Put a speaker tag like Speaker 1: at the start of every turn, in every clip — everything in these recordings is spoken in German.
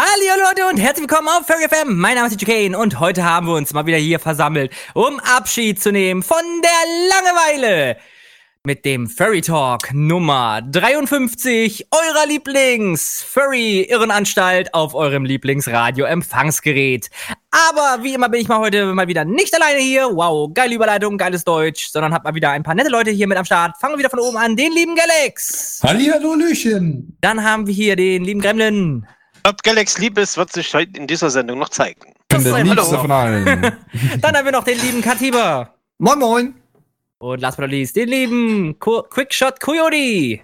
Speaker 1: Hallo Leute und herzlich willkommen auf Furry FM. Mein Name ist DJ Kane und heute haben wir uns mal wieder hier versammelt, um Abschied zu nehmen von der Langeweile. Mit dem Furry Talk Nummer 53 eurer Lieblings-Furry-Irrenanstalt auf eurem Lieblingsradio-Empfangsgerät. Aber wie immer bin ich mal heute mal wieder nicht alleine hier. Wow, geile Überleitung, geiles Deutsch, sondern hab mal wieder ein paar nette Leute hier mit am Start. Fangen wir wieder von oben an, den lieben Galax.
Speaker 2: Hallihallo, Lüchen.
Speaker 1: Dann haben wir hier den lieben Gremlin.
Speaker 3: Ob Galax lieb ist, wird sich heute in dieser Sendung noch zeigen.
Speaker 2: Ich bin der liebste
Speaker 1: Hallo.
Speaker 2: von allen.
Speaker 1: Dann haben wir noch den lieben Katiba.
Speaker 2: moin, moin.
Speaker 1: Und last but not least, den lieben Ko Quickshot Coyote.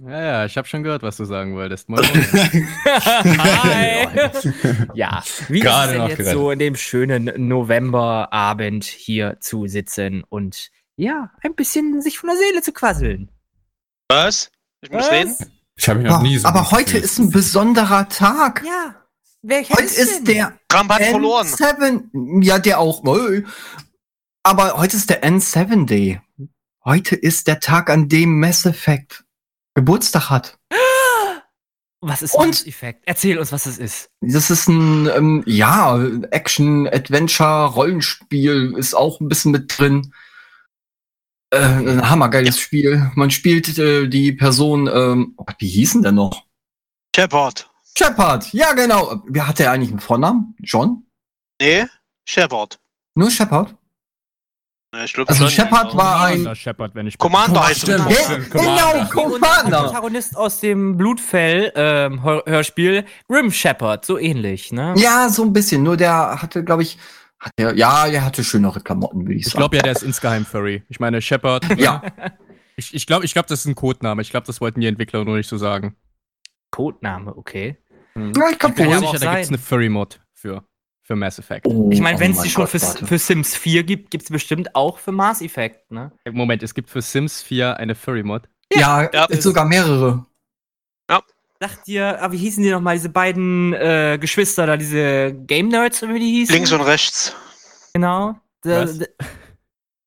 Speaker 4: Ja, ja, ich habe schon gehört, was du sagen wolltest. Moin, moin.
Speaker 1: Hi. ja, wie
Speaker 2: Gerade
Speaker 1: ist es denn jetzt
Speaker 2: gerettet.
Speaker 1: so in dem schönen Novemberabend hier zu sitzen und ja, ein bisschen sich von der Seele zu quasseln?
Speaker 3: Was? Ich muss
Speaker 1: Was?
Speaker 3: reden?
Speaker 2: Ich habe mich noch nie so
Speaker 5: aber heute
Speaker 2: gefühlt.
Speaker 5: ist ein besonderer Tag.
Speaker 1: Ja. Welcher
Speaker 5: Heute ist der
Speaker 3: Trump hat verloren.
Speaker 5: N7. Ja, der auch. Aber heute ist der N7 Day. Heute ist der Tag, an dem Mass Effect Geburtstag hat.
Speaker 1: Was ist
Speaker 5: Und-
Speaker 1: das Effekt? Erzähl uns, was es ist.
Speaker 5: Das ist ein, ähm, ja, Action, Adventure, Rollenspiel ist auch ein bisschen mit drin. Äh, ein hammergeiles Spiel. Man spielt äh, die Person, ähm, oh wie hießen der noch?
Speaker 3: Shepard.
Speaker 5: Shepard. Ja, genau. Wer hat der eigentlich einen Vornamen? John?
Speaker 3: Nee, Shepard.
Speaker 5: Nur Shepard?
Speaker 3: Ja, Ich glaub
Speaker 5: Also
Speaker 3: schon,
Speaker 5: Shepard war ein
Speaker 4: Commander Shepard, wenn ich
Speaker 3: Commander heißt er.
Speaker 2: stimmt,
Speaker 5: Genau,
Speaker 2: Commander.
Speaker 1: Protagonist aus dem Blutfell ähm, Hör- Hörspiel Grim Shepherd, so ähnlich, ne?
Speaker 5: Ja, so ein bisschen. Nur der hatte, glaube ich, hat der, ja, der hatte schönere Klamotten, würde ich
Speaker 4: Ich
Speaker 5: sagen.
Speaker 4: glaube ja, der ist insgeheim Furry. Ich meine, Shepard.
Speaker 5: ja,
Speaker 4: Ich, ich glaube, ich glaub, das ist ein Codename. Ich glaube, das wollten die Entwickler nur nicht so sagen.
Speaker 1: Codename, okay.
Speaker 4: Hm.
Speaker 5: ja, ich kann
Speaker 4: Ich bin
Speaker 1: ja
Speaker 4: sicher, da gibt's
Speaker 1: sein.
Speaker 4: eine Furry-Mod für, für Mass Effect.
Speaker 5: Oh,
Speaker 1: Ich meine,
Speaker 5: oh
Speaker 1: wenn es
Speaker 5: mein
Speaker 1: die schon für, für Sims 4 gibt, gibt es bestimmt auch für Mass Effect, ne?
Speaker 4: Moment, es gibt für Sims 4 eine Furry-Mod.
Speaker 5: Ja,
Speaker 3: Ja.
Speaker 5: ist sogar mehrere.
Speaker 1: Sagt ihr, ah, wie hießen die nochmal, diese beiden äh, Geschwister da, diese Game Nerds, wie die hießen?
Speaker 3: Links und rechts.
Speaker 1: Genau. Da-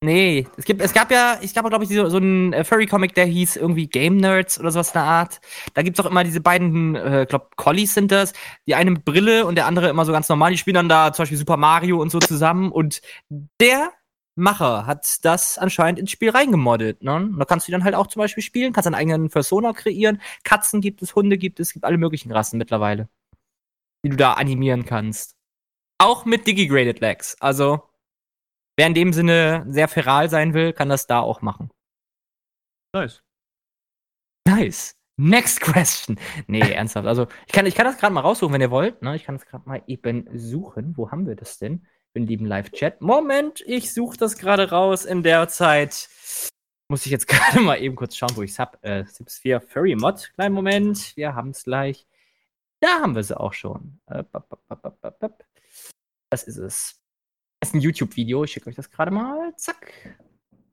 Speaker 1: nee, es, gibt, es gab ja, ich gab glaube ich, so, so einen äh, Furry-Comic, der hieß irgendwie Game Nerds oder sowas in der Art. Da gibt's auch immer diese beiden, äh, glaub, Collies sind das. Die eine mit Brille und der andere immer so ganz normal. Die spielen dann da zum Beispiel Super Mario und so zusammen. Und der Macher hat das anscheinend ins Spiel reingemoddet. Ne? Und Da kannst du dann halt auch zum Beispiel spielen, kannst deinen eigenen Persona kreieren. Katzen gibt es, Hunde gibt es, es gibt alle möglichen Rassen mittlerweile, die du da animieren kannst. Auch mit Digigraded Legs. Also, wer in dem Sinne sehr feral sein will, kann das da auch machen.
Speaker 4: Nice.
Speaker 1: Nice. Next question. Nee, ernsthaft. Also, ich kann, ich kann das gerade mal raussuchen, wenn ihr wollt. Ne? Ich kann das gerade mal eben suchen. Wo haben wir das denn? Im lieben Live-Chat. Moment, ich suche das gerade raus. In der Zeit muss ich jetzt gerade mal eben kurz schauen, wo ich es habe. Äh, Sims 4 Furry Mod. Kleinen Moment. Wir haben es gleich. Da haben wir sie auch schon. Äh. Das ist es. Das ist ein YouTube-Video. Ich schicke euch das gerade mal. Zack.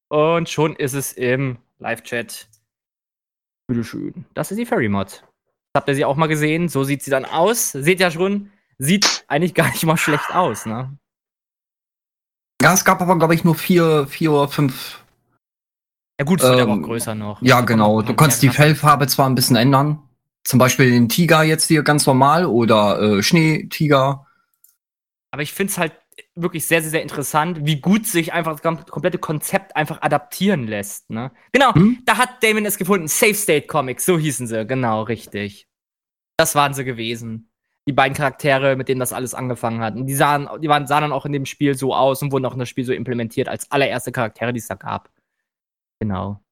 Speaker 1: Und schon ist es im Live-Chat. Bitteschön. Das ist die Fairy Mod. Habt ihr sie auch mal gesehen? So sieht sie dann aus. Seht ja schon, sieht eigentlich gar nicht mal schlecht aus, ne?
Speaker 5: Ja, es gab aber, glaube ich, nur vier, vier oder fünf.
Speaker 1: Ja gut, es wird aber auch
Speaker 5: Ähm,
Speaker 1: größer noch.
Speaker 5: Ja, genau. Du kannst die Fellfarbe zwar ein bisschen ändern. Zum Beispiel den Tiger jetzt hier ganz normal oder äh, Schneetiger.
Speaker 1: Aber ich finde es halt wirklich sehr, sehr, sehr interessant, wie gut sich einfach das kom- komplette Konzept einfach adaptieren lässt. Ne? Genau,
Speaker 5: Hm?
Speaker 1: da hat Damon es gefunden. Safe State Comics, so hießen sie. Genau, richtig. Das waren sie gewesen. Die beiden Charaktere, mit denen das alles angefangen hat. Und die sahen, die waren, sahen dann auch in dem Spiel so aus und wurden auch in das Spiel so implementiert als allererste Charaktere, die es da gab. Genau.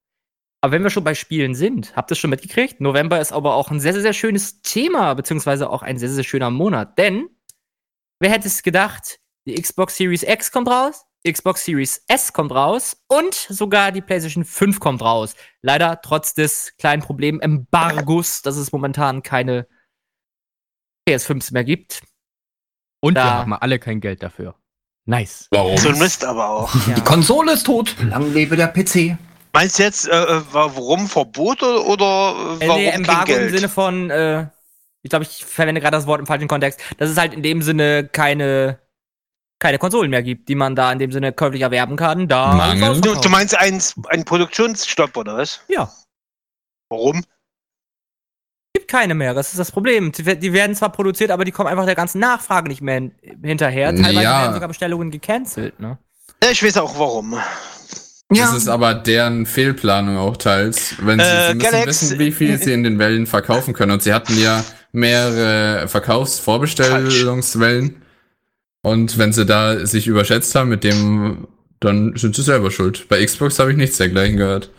Speaker 1: Aber wenn wir schon bei Spielen sind, habt ihr es schon mitgekriegt? November ist aber auch ein sehr, sehr, sehr schönes Thema, beziehungsweise auch ein sehr, sehr schöner Monat. Denn, wer hätte es gedacht, die Xbox Series X kommt raus, Xbox Series S kommt raus und sogar die PlayStation 5 kommt raus. Leider trotz des kleinen Problem-Embargos, dass es momentan keine PS5s mehr gibt.
Speaker 4: Und
Speaker 1: Da.
Speaker 4: wir haben alle kein Geld dafür. Nice.
Speaker 2: Warum?
Speaker 3: So ein Mist aber auch.
Speaker 1: Ja.
Speaker 5: Die Konsole ist tot. Lang lebe der PC.
Speaker 3: Meinst du jetzt, äh, äh, warum Verbot oder, äh,
Speaker 1: Äh,
Speaker 3: warum
Speaker 1: nee,
Speaker 3: kein
Speaker 1: Embargo im? Sinne von, äh, ich glaube, ich verwende gerade das Wort im falschen Kontext, dass es halt in dem Sinne keine, keine Konsolen mehr gibt, die man da in dem Sinne käuflich erwerben kann. Da
Speaker 3: du, du meinst ein, ein Produktionsstopp oder was?
Speaker 1: Ja.
Speaker 3: Warum?
Speaker 1: Gibt keine mehr, das ist das Problem. Die, werden zwar produziert, aber die kommen einfach der ganzen Nachfrage nicht mehr hin, hinterher. Teilweise
Speaker 2: Ja.
Speaker 1: werden sogar Bestellungen gecancelt, ne?
Speaker 3: Ja, Ich weiß auch warum.
Speaker 2: Das ist aber deren Fehlplanung auch teils. Wenn sie,
Speaker 3: Äh,
Speaker 2: sie müssen
Speaker 3: Galax-
Speaker 2: wissen, wie viel sie in den Wellen verkaufen können. Und sie hatten ja mehrere Verkaufsvorbestellungswellen. Und wenn sie da sich überschätzt haben mit dem, dann sind sie selber schuld. Bei Xbox habe ich nichts dergleichen gehört.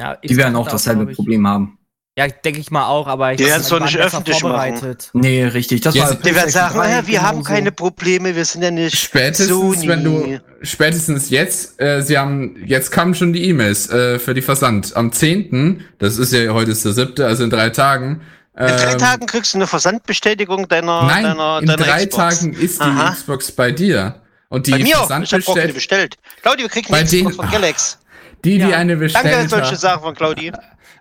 Speaker 1: Ja,
Speaker 5: Die werden auch dasselbe Problem haben.
Speaker 1: Ja, denke ich mal auch, aber ich
Speaker 3: Die
Speaker 1: glaub,
Speaker 3: werden's doch nicht öffentlich machen.
Speaker 1: vorbereitet.
Speaker 5: Nee, richtig. Das
Speaker 2: Ja,
Speaker 5: war
Speaker 3: werden
Speaker 5: PlayStation
Speaker 3: sagen,
Speaker 5: 3
Speaker 3: ja, wir haben keine Probleme, wir sind ja nicht
Speaker 2: Spätestens,
Speaker 3: Sony.
Speaker 2: wenn du, spätestens jetzt, äh, sie haben, jetzt kamen schon die E-Mails äh, für die Versand. Am 10., das ist ja, heute ist der 7., also in drei Tagen.
Speaker 3: In drei
Speaker 2: ähm,
Speaker 3: Tagen kriegst du eine Versandbestätigung deiner,
Speaker 2: Nein,
Speaker 3: deiner,
Speaker 2: in
Speaker 3: deiner
Speaker 2: drei
Speaker 3: Xbox.
Speaker 2: Tagen ist die
Speaker 3: Aha.
Speaker 2: Xbox bei dir. Und die
Speaker 3: Bei mir auch. Ich habe auch keine
Speaker 2: Versandbestell
Speaker 3: bestellt. Claudia, wir kriegen eine Xbox
Speaker 2: denen-
Speaker 3: von Galax.
Speaker 2: die, die
Speaker 1: Ja.
Speaker 2: eine bestellt
Speaker 3: Danke, solche. Sachen von Claudi.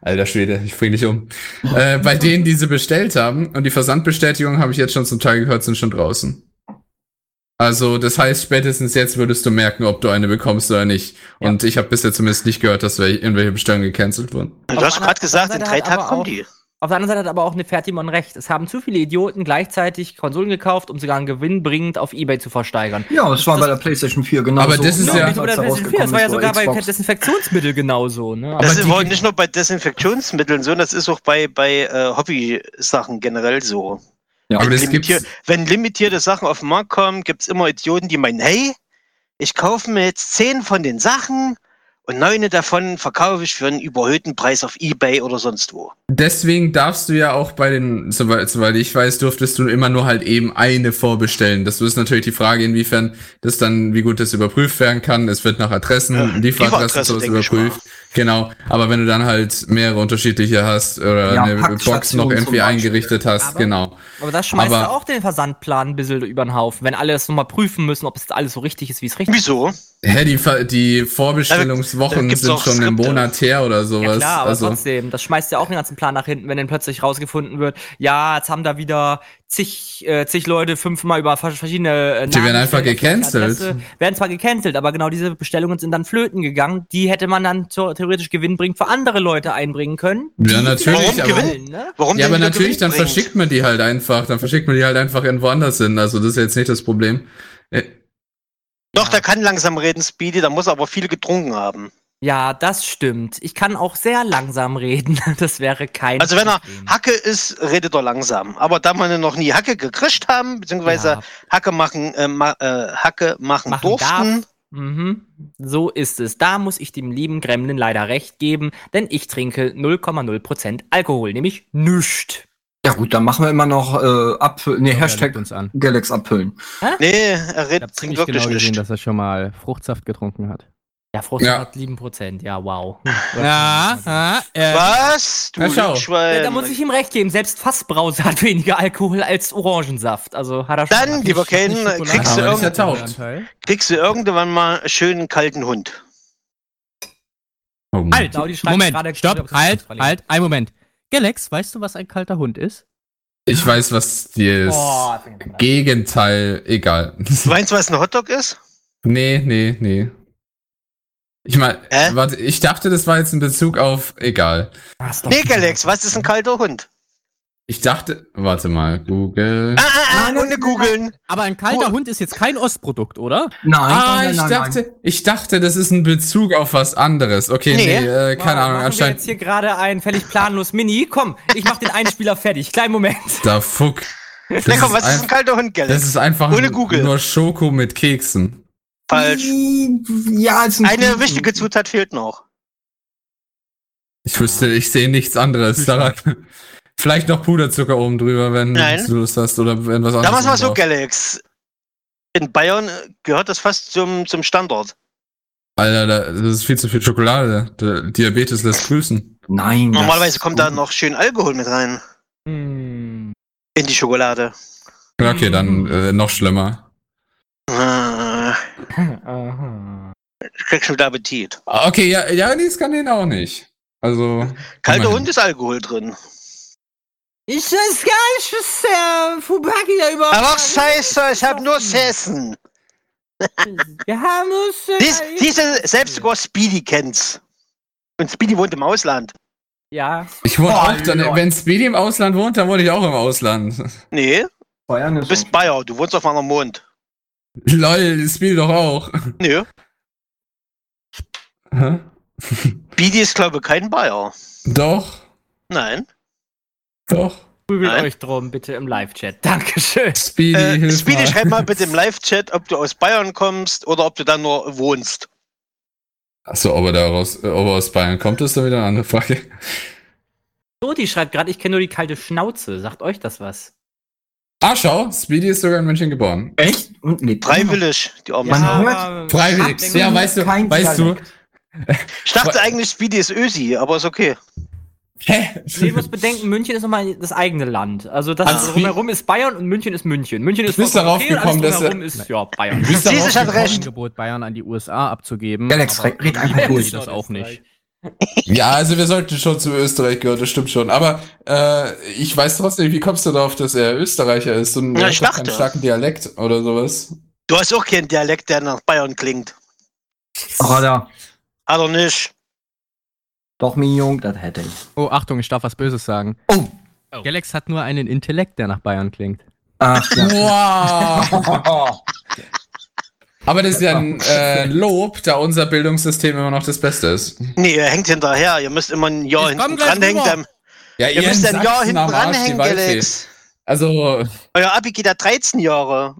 Speaker 2: Alter Schwede, ich bring dich um. äh, bei denen, die sie bestellt haben und die Versandbestätigung habe ich jetzt schon zum Teil gehört, sind schon draußen. Also, das heißt, spätestens jetzt würdest du merken, ob du eine bekommst oder nicht. Und ich habe bisher zumindest nicht gehört, dass welche, irgendwelche Bestellungen gecancelt wurden.
Speaker 3: Du hast gerade gesagt, in drei Tagen kommen
Speaker 1: auch-
Speaker 3: die.
Speaker 1: Auf der anderen Seite hat aber auch eine Fertimon recht. Es haben zu viele Idioten gleichzeitig Konsolen gekauft, um sogar einen Gewinn bringend auf Ebay zu versteigern.
Speaker 5: Ja, das war bei der PlayStation 4 genau
Speaker 2: Aber das ist ja-
Speaker 1: nicht nur bei der PlayStation 4, das war ja sogar bei Desinfektionsmittel genauso. Ne? Aber
Speaker 3: Das wohl nicht nur bei Desinfektionsmitteln so, das ist auch bei, bei äh, Hobby-Sachen generell so.
Speaker 5: Ja,
Speaker 2: Aber
Speaker 3: wenn,
Speaker 2: das
Speaker 3: limitier
Speaker 2: gibt's.
Speaker 3: wenn limitierte Sachen auf den Markt kommen, gibt es immer Idioten, die meinen, hey, ich kaufe mir jetzt zehn von den Sachen und neune davon verkaufe ich für einen überhöhten Preis auf Ebay oder sonst wo.
Speaker 2: Deswegen darfst du ja auch bei den, soweit, soweit ich weiß, durftest du immer nur halt eben eine vorbestellen. Das ist natürlich die Frage, inwiefern das dann, wie gut das überprüft werden kann. Es wird nach Adressen,
Speaker 3: Ja,
Speaker 2: Lieferadressen
Speaker 3: Lieferadresse,
Speaker 2: sowas überprüft. Genau. Aber wenn du dann halt mehrere unterschiedliche hast oder
Speaker 5: Ja,
Speaker 2: eine Box noch irgendwie eingerichtet hast,
Speaker 1: Aber-
Speaker 2: genau.
Speaker 1: Aber das schmeißt
Speaker 2: Aber-
Speaker 1: ja auch den Versandplan ein bisschen über den Haufen, wenn alle das nochmal prüfen müssen, ob es alles so richtig ist, wie es richtig ist.
Speaker 3: Wieso?
Speaker 2: Hä, die, die
Speaker 3: Da
Speaker 2: Vorbestellungswochen sind schon einen. Monat her oder sowas.
Speaker 1: Ja klar, aber
Speaker 2: also,
Speaker 1: trotzdem, das schmeißt ja auch den ganzen Plan nach hinten, wenn dann plötzlich rausgefunden wird, ja, jetzt haben da wieder zig, äh, zig Leute fünfmal über vers- verschiedene äh,
Speaker 2: Die werden
Speaker 1: Namen
Speaker 2: einfach gecancelt.
Speaker 1: Adresse, Werden zwar gecancelt, aber genau diese Bestellungen sind dann flöten gegangen. Die hätte man dann theo- theoretisch gewinnbringend für andere Leute einbringen können.
Speaker 2: Ja, natürlich,
Speaker 3: Warum
Speaker 2: aber-
Speaker 3: Gewinn?
Speaker 1: Ne?
Speaker 3: Warum
Speaker 2: Ja, aber natürlich, dann verschickt man die halt einfach. Dann verschickt man die halt einfach irgendwo anders hin. Also das ist jetzt nicht das Problem. Äh,
Speaker 3: Doch, der kann langsam reden, Speedy, da muss er aber viel getrunken haben.
Speaker 1: Ja, das stimmt. Ich kann auch sehr langsam reden. Das wäre kein
Speaker 3: Also wenn er
Speaker 1: Problem.
Speaker 3: Hacke ist, redet er langsam. Aber da wir noch nie Hacke gekriegt haben, beziehungsweise
Speaker 1: Ja.
Speaker 3: Hacke machen, äh, ma, äh, Hacke machen,
Speaker 1: machen
Speaker 3: durften,
Speaker 1: darf. Mhm. So ist es. Da muss ich dem lieben Gremlin leider recht geben, denn ich trinke 0,0% Alkohol, nämlich nüscht.
Speaker 5: Ja gut, dann machen wir immer noch äh, ab, nee, Hashtag
Speaker 4: uns an.
Speaker 5: Galax abfüllen.
Speaker 3: nee, er redet trinkt
Speaker 4: ziemlich
Speaker 3: wirklich
Speaker 4: genau gesehen,
Speaker 3: nicht.
Speaker 4: dass er schon mal Fruchtsaft getrunken hat.
Speaker 1: Ja, Frost
Speaker 2: Ja.
Speaker 1: hat 7%. Ja, wow.
Speaker 4: ja, äh,
Speaker 3: Was? Du.
Speaker 1: Ja, da muss ich ihm recht geben. Selbst Fassbrause hat weniger Alkohol als Orangensaft. Also hat er schon.
Speaker 3: Dann, lieber Ken, kriegst du.
Speaker 4: Anteil.
Speaker 3: kriegst du irgendwann mal einen schönen kalten Hund.
Speaker 2: oh.
Speaker 4: Halt, Moment,
Speaker 1: gerade-
Speaker 4: stopp, halt, halt, ein Moment. Galax, weißt du, was ein kalter Hund ist?
Speaker 2: Ich weiß, was dir
Speaker 1: Oh,
Speaker 2: ist. Gegenteil, egal.
Speaker 3: Meinst du, was ein Hotdog ist?
Speaker 2: nee, nee, nee. Ich meine,
Speaker 3: Hä?
Speaker 2: warte, ich dachte, das war jetzt in Bezug auf, egal.
Speaker 1: Ah, ist
Speaker 3: Nee, Galax, was ist ein kalter Hund?
Speaker 2: Ich dachte, warte mal, Google.
Speaker 3: Ah, ah, ah,
Speaker 5: Nein,
Speaker 3: ohne googeln.
Speaker 4: Aber ein kalter
Speaker 3: Cool.
Speaker 4: Hund ist jetzt kein Ostprodukt, oder?
Speaker 5: Nein,
Speaker 2: Ah,
Speaker 5: nein,
Speaker 2: ich
Speaker 5: nein,
Speaker 2: dachte, ich dachte, das ist ein Bezug auf was anderes. Okay,
Speaker 3: Nee.
Speaker 2: nee, äh, keine
Speaker 1: Machen
Speaker 2: Ahnung,
Speaker 1: wir
Speaker 2: anscheinend.
Speaker 1: jetzt hier gerade ein völlig planlos Mini. Komm, ich mach den Einspieler fertig. Kleinen Moment.
Speaker 2: Da fuck. Das
Speaker 3: Na komm,
Speaker 2: ist
Speaker 3: was ist
Speaker 2: ein-
Speaker 3: ein kalter Hund,
Speaker 2: Das
Speaker 3: Galax?
Speaker 2: ist einfach
Speaker 3: Ohne Google.
Speaker 2: nur Schoko mit Keksen.
Speaker 3: Falsch.
Speaker 5: Ja, ist ein
Speaker 3: Eine wichtige Zutat fehlt noch.
Speaker 2: Ich wüsste, ich sehe nichts anderes daran. Vielleicht noch Puderzucker oben drüber, wenn
Speaker 3: Nein.
Speaker 2: du Lust hast oder wenn was anderes.
Speaker 3: Da machen wir so. Galax. In Bayern gehört das fast zum, zum Standort.
Speaker 2: Alter, da- das ist viel zu viel Schokolade. Der Diabetes lässt grüßen.
Speaker 5: Nein.
Speaker 3: Normalerweise kommt da
Speaker 5: gut.
Speaker 3: noch schön Alkohol mit rein.
Speaker 1: Hm.
Speaker 3: In die Schokolade.
Speaker 2: Okay, dann äh, noch schlimmer.
Speaker 3: Ah,
Speaker 1: Aha.
Speaker 3: ich krieg schon wieder Appetit.
Speaker 2: Ah, Okay, ja, ja, nee, das kann den auch nicht. Also.
Speaker 3: Kalter. Hund ist Alkohol drin.
Speaker 1: Ich weiß gar nicht, was der Fubaki da überhaupt.
Speaker 3: Aber scheiße, ich hab nur Sessen.
Speaker 1: Wir haben uns.
Speaker 3: Dies, diese, selbst sogar Speedy kennt's. Und Speedy wohnt im Ausland.
Speaker 1: Ja.
Speaker 2: Ich wohne
Speaker 5: Oh,
Speaker 2: auch dann, wenn Speedy im Ausland wohnt, dann wohne ich auch im Ausland.
Speaker 3: Nee,
Speaker 5: Bayern
Speaker 3: du
Speaker 5: ist
Speaker 3: bist Bayer, du wohnst auf meinem Mond.
Speaker 2: Lol, Speedy doch auch.
Speaker 3: Nö.
Speaker 2: Hä?
Speaker 3: Bidi ist, glaube ich, kein Bayer.
Speaker 2: Doch,
Speaker 3: Nein.
Speaker 2: doch.
Speaker 1: Prügelt euch drum, bitte im Live-Chat. Dankeschön.
Speaker 2: Speedy,
Speaker 3: Äh,
Speaker 2: hilf
Speaker 3: Speedy,
Speaker 2: mal.
Speaker 3: schreib mal bitte im Live-Chat, ob du aus Bayern kommst oder ob du da nur wohnst.
Speaker 2: Achso, ob er da raus, ob er aus Bayern kommt, ist dann wieder eine andere Frage.
Speaker 1: So, die schreibt gerade, ich kenne nur die kalte Schnauze. Sagt euch das was?
Speaker 2: Ah, schau, Speedy ist sogar in München geboren.
Speaker 5: Echt? Und lebt
Speaker 3: Freiwillig, die arme
Speaker 5: Man hört-
Speaker 2: Freiwillig. Ja, weißt du, weißt du.
Speaker 3: Ich dachte eigentlich, Speedy ist Ösi, aber ist okay.
Speaker 2: Hä?
Speaker 1: Nee, du musst bedenken, München ist nochmal das eigene Land. Also das
Speaker 2: Also
Speaker 1: drumherum ist Bayern und München ist München. München ist
Speaker 2: Du bist darauf gekommen,
Speaker 1: alles
Speaker 2: dass
Speaker 1: drumherum ist ja Bayern.
Speaker 2: Du bist
Speaker 3: Sie
Speaker 2: darauf gekommen-
Speaker 3: recht.
Speaker 4: Angebot, Bayern an die USA abzugeben.
Speaker 5: Alex, red einfach durch.
Speaker 4: das auch nicht.
Speaker 2: Ja, also wir sollten schon zu Österreich gehören, das stimmt schon. Aber äh, ich weiß trotzdem wie kommst du darauf, dass er Österreicher ist und
Speaker 3: Ja, ich
Speaker 2: hat doch keinen
Speaker 3: dachte.
Speaker 2: starken Dialekt oder sowas?
Speaker 3: Du hast auch keinen Dialekt, der nach Bayern klingt.
Speaker 5: Da,
Speaker 3: Hat er nicht.
Speaker 5: doch, Minion, das hätte ich.
Speaker 4: Oh, Achtung, ich darf was Böses sagen.
Speaker 5: Oh.
Speaker 4: Galax hat nur einen Intellekt, der nach Bayern klingt.
Speaker 5: Ach, ja.
Speaker 2: Wow! Aber das ist ja ein äh, Lob, da unser Bildungssystem immer noch das Beste ist.
Speaker 3: Nee, ihr hängt hinterher. Ihr müsst immer ein Jahr
Speaker 4: Ich
Speaker 3: hinten dranhängen. Dann,
Speaker 2: Ja,
Speaker 3: ihr müsst
Speaker 2: in
Speaker 3: ein Jahr hinten dranhängen. Galax.
Speaker 2: Also,
Speaker 3: Euer Abi geht ja 13 Jahre.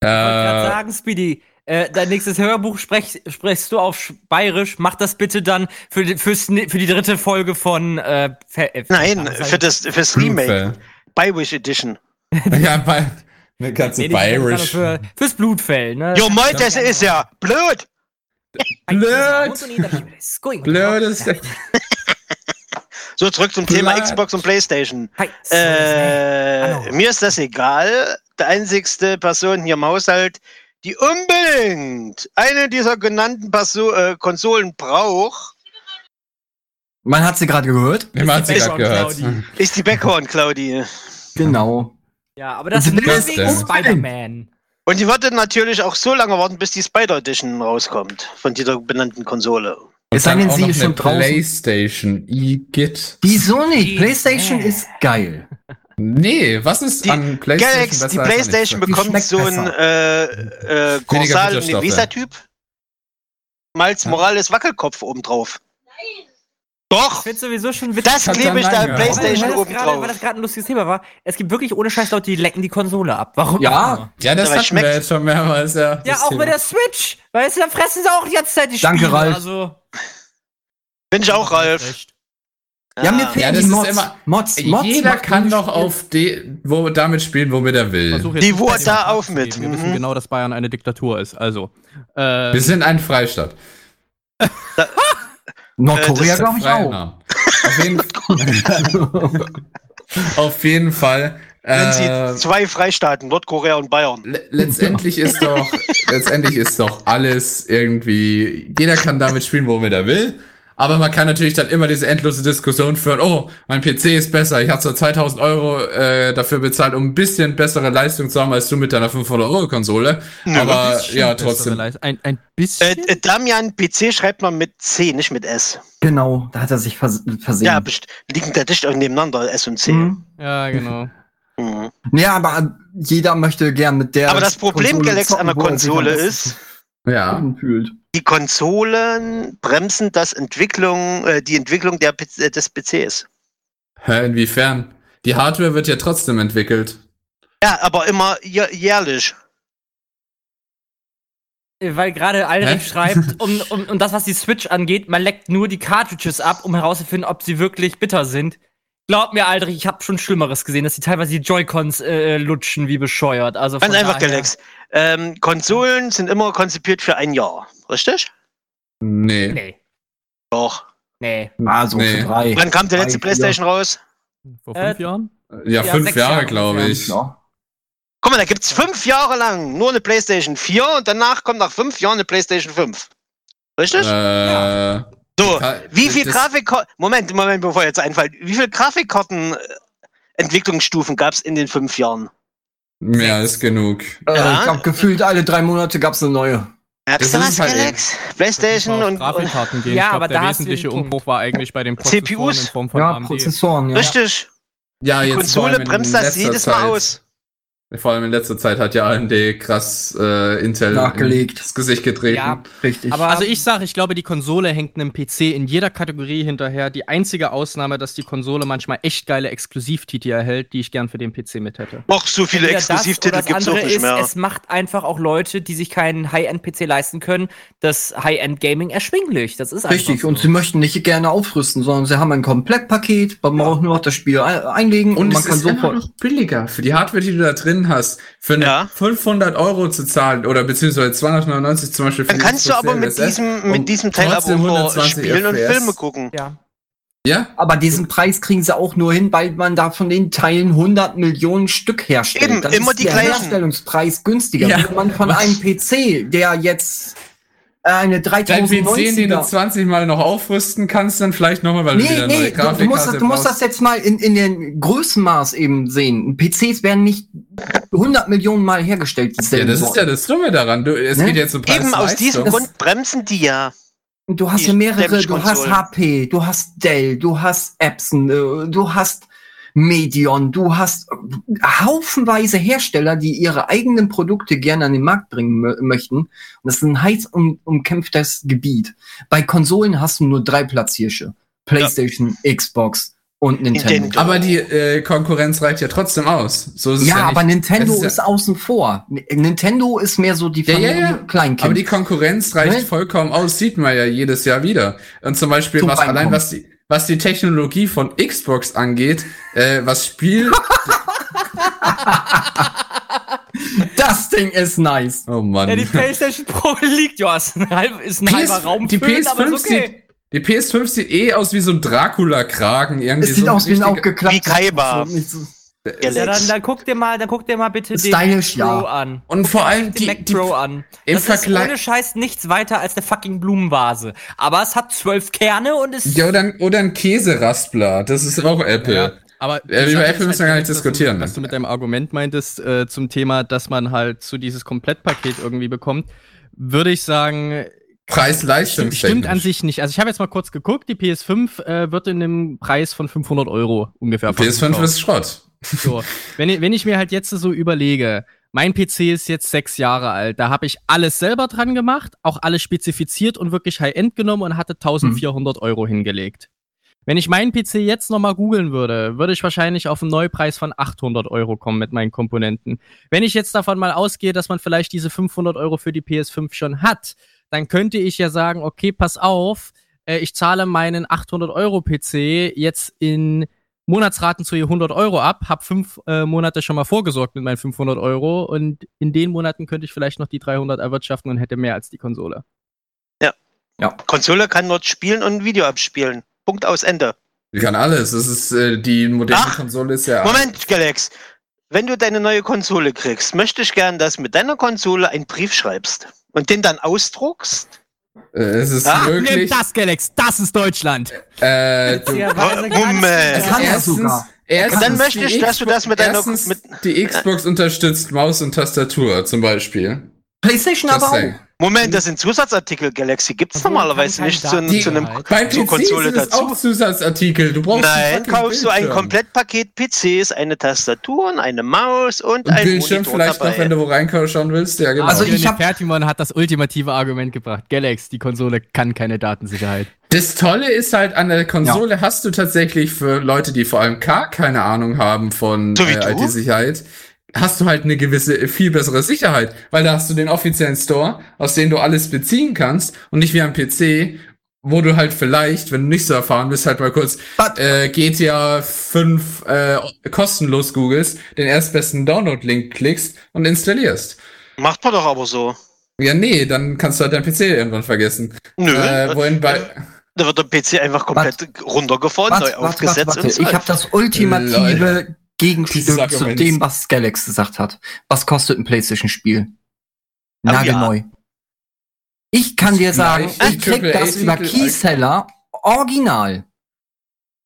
Speaker 1: Ich wollte gerade
Speaker 2: äh,
Speaker 1: sagen, Speedy, äh, dein nächstes Hörbuch sprech, sprechst du auf Sch- Bayerisch. Mach das bitte dann für die, fürs, für die dritte Folge von äh, Fe- äh,
Speaker 3: Nein, für das fürs Remake. Bywish Edition.
Speaker 2: Ja, bei, eine ganze
Speaker 1: Nee, das ist
Speaker 2: Bayerisch.
Speaker 1: Für, fürs Blutfell, ne?
Speaker 3: Jo, Moll, das ist ja blöd.
Speaker 2: Blöd. Blödes.
Speaker 3: So, zurück zum Thema
Speaker 2: Blöd.
Speaker 3: Xbox und Playstation.
Speaker 1: Hi.
Speaker 3: Äh, mir ist das egal. Der einzigste Person hier im Haushalt, die unbedingt eine dieser genannten Perso äh, Konsolen braucht,
Speaker 5: Man hat sie gerade gehört.
Speaker 2: Man hat sie
Speaker 1: Ist
Speaker 2: gerade
Speaker 1: die
Speaker 2: gehört.
Speaker 3: Ist die Backhorn, Claudi.
Speaker 5: Genau.
Speaker 1: Ja, aber das ist
Speaker 2: das
Speaker 1: wegen
Speaker 2: denn?
Speaker 1: Spider-Man.
Speaker 3: Und die wird dann natürlich auch so lange warten, bis die Spider Edition rauskommt von dieser benannten Konsole.
Speaker 5: Es sei
Speaker 2: Dann
Speaker 5: denn,
Speaker 2: auch
Speaker 5: sie
Speaker 2: noch
Speaker 5: ist
Speaker 2: eine
Speaker 5: schon draußen.
Speaker 2: Playstation, Igitt.
Speaker 5: Wieso nicht?
Speaker 1: Die-
Speaker 5: PlayStation
Speaker 1: Hä?
Speaker 5: ist geil.
Speaker 2: Nee, was ist
Speaker 3: Die-
Speaker 2: an Playstation
Speaker 3: Galax, die
Speaker 2: besser an
Speaker 3: Playstation?
Speaker 5: Die
Speaker 3: bekommt
Speaker 5: schmeckt
Speaker 3: so ein äh, äh. Visa-Typ. Miles. Morales Wackelkopf obendrauf. Doch!
Speaker 1: Ich finde sowieso schon witzig.
Speaker 3: Das klebe ich da im. Playstation
Speaker 1: weil,
Speaker 3: oben
Speaker 1: das gerade, weil
Speaker 3: drauf.
Speaker 1: das gerade ein lustiges Thema war. Es gibt wirklich ohne Scheiß Leute, die lecken die Konsole ab. Warum?
Speaker 5: Ja.
Speaker 2: Ja, das
Speaker 3: Aber
Speaker 2: hatten
Speaker 3: schmeckt-
Speaker 2: wir jetzt schon mehrmals, ja.
Speaker 1: Ja,
Speaker 2: das
Speaker 1: auch
Speaker 2: Thema.
Speaker 1: mit der Switch. Weißt du, da fressen sie auch die ganze Zeit die
Speaker 5: Danke,
Speaker 1: Spiele.
Speaker 5: Ralf.
Speaker 1: Also,
Speaker 3: Bin ich auch, Ralf.
Speaker 5: Ja, mir fehlen
Speaker 2: Ja,
Speaker 5: die
Speaker 2: das ist
Speaker 5: Mods.
Speaker 2: immer-
Speaker 5: Mods, Mods
Speaker 2: Jeder kann doch auf de, wo damit spielen, womit er will.
Speaker 3: Die
Speaker 4: Bayern
Speaker 3: da auf mit.
Speaker 4: Wir
Speaker 3: Mhm.
Speaker 4: wissen genau, dass Bayern eine Diktatur ist. Also, äh,
Speaker 2: Wir sind ein Freistaat.
Speaker 5: Nordkorea,
Speaker 3: Äh,
Speaker 5: glaube ich, auch.
Speaker 2: Auf jeden, auf jeden Fall.
Speaker 3: Wenn
Speaker 2: Äh,
Speaker 3: sie zwei Freistaaten, Nordkorea und Bayern.
Speaker 2: le- letztendlich ist doch, letztendlich ist doch alles irgendwie, jeder kann damit spielen, womit er will. Aber man kann natürlich dann immer diese endlose Diskussion führen, oh, mein PC ist besser, ich habe zwar 2000 Euro äh, dafür bezahlt, um ein bisschen bessere Leistung zu haben als du mit deiner 500 Euro Konsole. aber ja, trotzdem.
Speaker 4: Ein, ein bisschen.
Speaker 3: Äh, äh, Damian, PC schreibt man mit C, nicht mit S.
Speaker 5: Genau, da hat er sich vers versehen.
Speaker 3: Ja, liegen da dicht nebeneinander, S und C.
Speaker 5: Mhm.
Speaker 4: ja, genau.
Speaker 3: Mhm.
Speaker 5: Ja, aber jeder möchte gern mit der.
Speaker 3: Aber das Problem,
Speaker 5: Konsole
Speaker 3: Galax, an der
Speaker 5: er
Speaker 3: Konsole ist,
Speaker 2: Ja.
Speaker 5: fühlt.
Speaker 3: Die Konsolen bremsen das Entwicklung, äh, die Entwicklung der, äh, des PCs.
Speaker 2: Hä, inwiefern? Die Hardware wird ja trotzdem entwickelt.
Speaker 3: Ja, aber immer jä- jährlich.
Speaker 1: weil gerade Alrich schreibt, um, um, um das, was die Switch angeht, man leckt nur die Cartridges ab, um herauszufinden, ob sie wirklich bitter sind. Glaub mir, Aldrich, ich habe schon Schlimmeres gesehen, dass die teilweise die Joy-Cons äh, lutschen wie bescheuert. Also
Speaker 3: Ganz einfach, Galax. Ähm, Konsolen sind immer konzipiert für ein Jahr, richtig?
Speaker 2: Nee.
Speaker 1: Nee,
Speaker 3: Doch.
Speaker 1: nee.
Speaker 5: Ah, so
Speaker 2: Nee.
Speaker 5: für drei.
Speaker 3: Wann kam der letzte
Speaker 5: Drei, vier.
Speaker 3: Playstation raus?
Speaker 4: Vor
Speaker 1: Äh,
Speaker 4: fünf Jahren?
Speaker 2: Ja,
Speaker 1: Ja,
Speaker 2: fünf Jahre,
Speaker 1: Jahre
Speaker 2: glaube ich.
Speaker 5: Ja.
Speaker 3: Guck mal, da gibt's fünf Jahre lang nur eine Playstation 4 und danach kommt nach fünf Jahren eine Playstation 5. Richtig?
Speaker 2: Äh,
Speaker 3: so,
Speaker 2: Ka-
Speaker 3: wie viel Grafikkarten, Moment, Moment, bevor jetzt einfällt, wie viel Grafikkarten äh, Entwicklungsstufen gab's in den fünf Jahren?
Speaker 2: mehr ist genug.
Speaker 5: Äh,
Speaker 3: Ja.
Speaker 5: Ich glaube, gefühlt alle drei Monate gab's eine neue.
Speaker 3: Du
Speaker 2: Das
Speaker 3: was,
Speaker 2: ist halt
Speaker 3: Alex? Playstation und, und
Speaker 4: Grafikkarten gehen.
Speaker 1: Ja,
Speaker 4: ich glaub,
Speaker 1: aber
Speaker 4: der
Speaker 1: da
Speaker 4: wesentliche. Umbruch war eigentlich bei den Prozessoren
Speaker 3: CPUs.
Speaker 4: in Form von
Speaker 5: Ja,
Speaker 4: AMD.
Speaker 5: Prozessoren, ja.
Speaker 3: richtig.
Speaker 2: Ja,
Speaker 3: Die
Speaker 2: jetzt
Speaker 3: Konsole bremst das jedes Mal
Speaker 2: Zeit.
Speaker 3: aus.
Speaker 2: Vor allem in letzter Zeit hat ja AMD krass äh, Intel
Speaker 5: Nachgelegt.
Speaker 2: ins Gesicht getreten.
Speaker 1: Ja,
Speaker 5: Richtig.
Speaker 1: aber
Speaker 4: Also ich sage, ich glaube, die Konsole hängt einem PC in jeder Kategorie hinterher. Die einzige Ausnahme, dass die Konsole manchmal echt geile Exklusivtitel erhält, die ich gern für den PC mit hätte.
Speaker 3: Och, so viele
Speaker 1: Entweder
Speaker 3: Exklusivtitel auch
Speaker 1: andere
Speaker 3: nicht
Speaker 1: ist,
Speaker 3: mehr.
Speaker 1: Es macht einfach auch Leute, die sich keinen High-End-PC leisten können, das High-End-Gaming erschwinglich. Das ist einfach
Speaker 5: Richtig,
Speaker 1: so.
Speaker 5: und sie möchten nicht gerne aufrüsten, sondern sie haben ein Komplettpaket, man braucht nur noch das Spiel ein- einlegen und,
Speaker 2: Und
Speaker 5: man
Speaker 2: es
Speaker 5: kann
Speaker 2: ist immer
Speaker 5: sofort.
Speaker 2: noch billiger für die Hardware, die du da drin hast. Für eine
Speaker 3: Ja.
Speaker 2: 500 Euro zu zahlen oder beziehungsweise 299 zum Beispiel für
Speaker 3: Dann kannst du aber mit diesem,
Speaker 2: und
Speaker 3: mit diesem Teil
Speaker 2: 120
Speaker 3: spielen und
Speaker 2: FPS.
Speaker 3: Filme gucken.
Speaker 1: ja.
Speaker 2: Ja,
Speaker 5: Aber diesen Preis kriegen sie auch nur hin, weil man da von den Teilen 100 Millionen Stück herstellt.
Speaker 3: Eben,
Speaker 5: Dann
Speaker 3: immer
Speaker 5: ist
Speaker 3: die
Speaker 5: der
Speaker 3: gleichen.
Speaker 5: Herstellungspreis günstiger.
Speaker 2: Ja.
Speaker 5: Wenn man von
Speaker 2: Was?
Speaker 5: einem PC, der jetzt äh, eine
Speaker 2: dein PC, den du
Speaker 5: 3090er
Speaker 2: 20 Mal noch aufrüsten kannst, dann vielleicht nochmal, weil du
Speaker 5: Nee,
Speaker 2: wieder neue
Speaker 5: nee, du, du, musst,
Speaker 2: Grafikkarte
Speaker 5: das- du musst das jetzt mal in, in den Größenmaß eben sehen. PCs werden nicht 100 Millionen Mal hergestellt.
Speaker 2: Ja, das ist
Speaker 5: Sorten.
Speaker 2: ja das Dumme daran. Du, es
Speaker 5: Ne?
Speaker 2: geht jetzt um Preis
Speaker 3: Eben aus diesem. Grund bremsen die ja.
Speaker 5: Du hast ja mehrere, du hast. HP, du hast Dell, du hast Epson, äh, du hast Medion, du hast äh, haufenweise Hersteller, die ihre eigenen Produkte gerne an den Markt bringen mö- möchten. Und das ist ein heiß um, umkämpftes Gebiet. Bei Konsolen hast du nur drei Platzhirsche. PlayStation, Xbox und Nintendo.
Speaker 3: Nintendo.
Speaker 2: Aber die äh, Konkurrenz reicht ja trotzdem aus. So ist es
Speaker 5: Ja,
Speaker 2: ja,
Speaker 5: aber
Speaker 2: nicht.
Speaker 5: Nintendo
Speaker 2: ist ja-
Speaker 5: ist, außen vor. Nintendo ist mehr so die
Speaker 2: Ja, ja,
Speaker 5: Familie
Speaker 2: ja.
Speaker 5: Kleinkind.
Speaker 2: Aber die Konkurrenz reicht
Speaker 5: Ne?
Speaker 2: vollkommen aus, sieht man ja jedes Jahr wieder. Und zum Beispiel,
Speaker 5: Zum
Speaker 2: was allein
Speaker 5: Reinkommen.
Speaker 2: was die, was die Technologie von Xbox angeht, äh, was Spiel.
Speaker 5: das Ding ist nice.
Speaker 2: Oh Mann.
Speaker 1: Ja, die PlayStation Pro liegt, ja, ist ein, halb, ist ein
Speaker 2: PS
Speaker 1: halber Raum
Speaker 2: die
Speaker 1: füllen, aber
Speaker 2: PS5
Speaker 1: ist okay.
Speaker 2: sieht, die PS5 sieht eh aus wie so ein Dracula-Kragen. Irgendwie
Speaker 5: Es sieht
Speaker 2: so
Speaker 5: aus wie ein aufgeklappter.
Speaker 3: Wie Kaiba.
Speaker 5: So-
Speaker 1: Ja, dann, dann guck dir mal, dann guck dir mal bitte
Speaker 5: Stylisch,
Speaker 1: den Mac Pro
Speaker 5: ja.
Speaker 1: an.
Speaker 2: Und vor allem
Speaker 1: Den
Speaker 2: die,
Speaker 1: Mac
Speaker 2: die,
Speaker 1: Pro an.
Speaker 2: im
Speaker 1: das ist
Speaker 2: Vergleich-
Speaker 1: ohne Scheiß nichts weiter als eine fucking Blumenvase. Aber es hat zwölf Kerne und ist.
Speaker 2: ja, oder, ein- oder ein Käseraspler. Das ist auch Apple.
Speaker 4: Ja, aber
Speaker 2: Ja,
Speaker 4: die
Speaker 2: über Apple
Speaker 4: ist
Speaker 2: müssen wir gar nicht diskutieren, ne?
Speaker 4: was du mit deinem Argument meintest äh, zum Thema, dass man halt so dieses Komplettpaket irgendwie bekommt, würde ich sagen,
Speaker 2: Preis-Leistung.
Speaker 4: stimmt an sich nicht. Also ich habe jetzt mal kurz geguckt, die PS5 äh, wird in einem Preis von 500 Euro ungefähr
Speaker 2: PS5
Speaker 4: verkauft.
Speaker 2: ist Schrott.
Speaker 4: So, wenn, ich- wenn ich mir halt jetzt so überlege, mein PC ist jetzt sechs Jahre alt, da habe ich alles selber dran gemacht, auch alles spezifiziert und wirklich High-End genommen und hatte 1400 Euro hingelegt. Wenn ich meinen PC jetzt nochmal googeln würde, würde ich wahrscheinlich auf einen Neupreis von 800 Euro kommen mit meinen Komponenten. Wenn ich jetzt davon mal ausgehe, dass man vielleicht diese 500 Euro für die PS5 schon hat, dann könnte ich ja sagen, okay, pass auf, äh, ich zahle meinen 800 Euro PC jetzt in Monatsraten zu je 100 Euro ab, habe fünf äh, Monate schon mal vorgesorgt mit meinen 500 Euro und in den Monaten könnte ich vielleicht noch die 300 erwirtschaften und hätte mehr als die Konsole.
Speaker 3: Konsole kann dort spielen und ein Video abspielen. Punkt aus Ende.
Speaker 2: Die kann alles. Das ist, äh, die moderne
Speaker 3: Ach,
Speaker 2: Konsole ist ja.
Speaker 3: Moment, Galax. Wenn du deine neue Konsole kriegst, möchte ich gern, dass mit deiner Konsole einen Brief schreibst und den dann ausdruckst.
Speaker 2: Äh, es ist
Speaker 3: Ah,
Speaker 2: möglich.
Speaker 4: das, Galax, das ist Deutschland.
Speaker 2: Äh, du,
Speaker 1: Witzigerweise
Speaker 3: Moment.
Speaker 5: Das er
Speaker 2: erstens,
Speaker 5: sogar.
Speaker 2: erstens
Speaker 3: Und dann möchte
Speaker 2: die
Speaker 3: ich, dass du
Speaker 2: Xbox-
Speaker 3: das mit deiner-
Speaker 2: erstens,
Speaker 3: mit-
Speaker 2: die Xbox unterstützt Maus und Tastatur zum Beispiel.
Speaker 5: PlayStation
Speaker 2: Just
Speaker 5: aber auch.
Speaker 2: saying.
Speaker 3: Moment, das sind Zusatzartikel, Galaxy. Gibt's
Speaker 1: Obwohl,
Speaker 3: normalerweise nicht zu,
Speaker 1: Daten-
Speaker 3: zu einem
Speaker 1: Die-
Speaker 2: Bei
Speaker 3: zur
Speaker 2: PC
Speaker 3: Konsole
Speaker 2: es
Speaker 3: dazu.
Speaker 2: auch Zusatzartikel. Du brauchst
Speaker 3: Nein, kaufst du ein. Komplettpaket PCs, eine Tastatur und eine Maus und
Speaker 2: Und
Speaker 3: ein
Speaker 2: Bildschirm
Speaker 3: Monitor
Speaker 2: vielleicht
Speaker 3: dabei.
Speaker 2: noch, wenn du wo reinschauen willst. Ja, genau.
Speaker 5: Also ich
Speaker 4: ich
Speaker 5: hab-
Speaker 4: Fertimon hat das ultimative Argument gebracht. Galax, die Konsole kann keine Datensicherheit.
Speaker 2: Das Tolle ist halt, an der Konsole hast du tatsächlich für Leute, die vor allem gar keine Ahnung haben von
Speaker 3: So
Speaker 2: äh? IT-Sicherheit, hast du halt eine gewisse, viel bessere Sicherheit. Weil da hast du den offiziellen Store, aus dem du alles beziehen kannst und nicht wie am PC, wo du halt vielleicht, wenn du nicht so erfahren bist, halt mal kurz äh, GTA 5 äh, kostenlos googelst, den erstbesten Download-Link klickst und installierst.
Speaker 3: Macht man doch aber so.
Speaker 2: Ja, nee, dann kannst du halt deinen PC irgendwann vergessen.
Speaker 3: Nö,
Speaker 2: Äh, wohin bei,
Speaker 3: da wird der PC einfach komplett runtergefahren, neu
Speaker 5: Warte, warte, warte,
Speaker 3: aufgesetzt
Speaker 5: warte.
Speaker 3: und so.
Speaker 5: Ich habe das ultimative Gegenstück zu dem, was Galax gesagt hat. Was kostet ein PlayStation-Spiel?
Speaker 3: Oh ja.
Speaker 5: Nagelneu. Ich kann dir sagen, ich krieg das über. Keyseller original.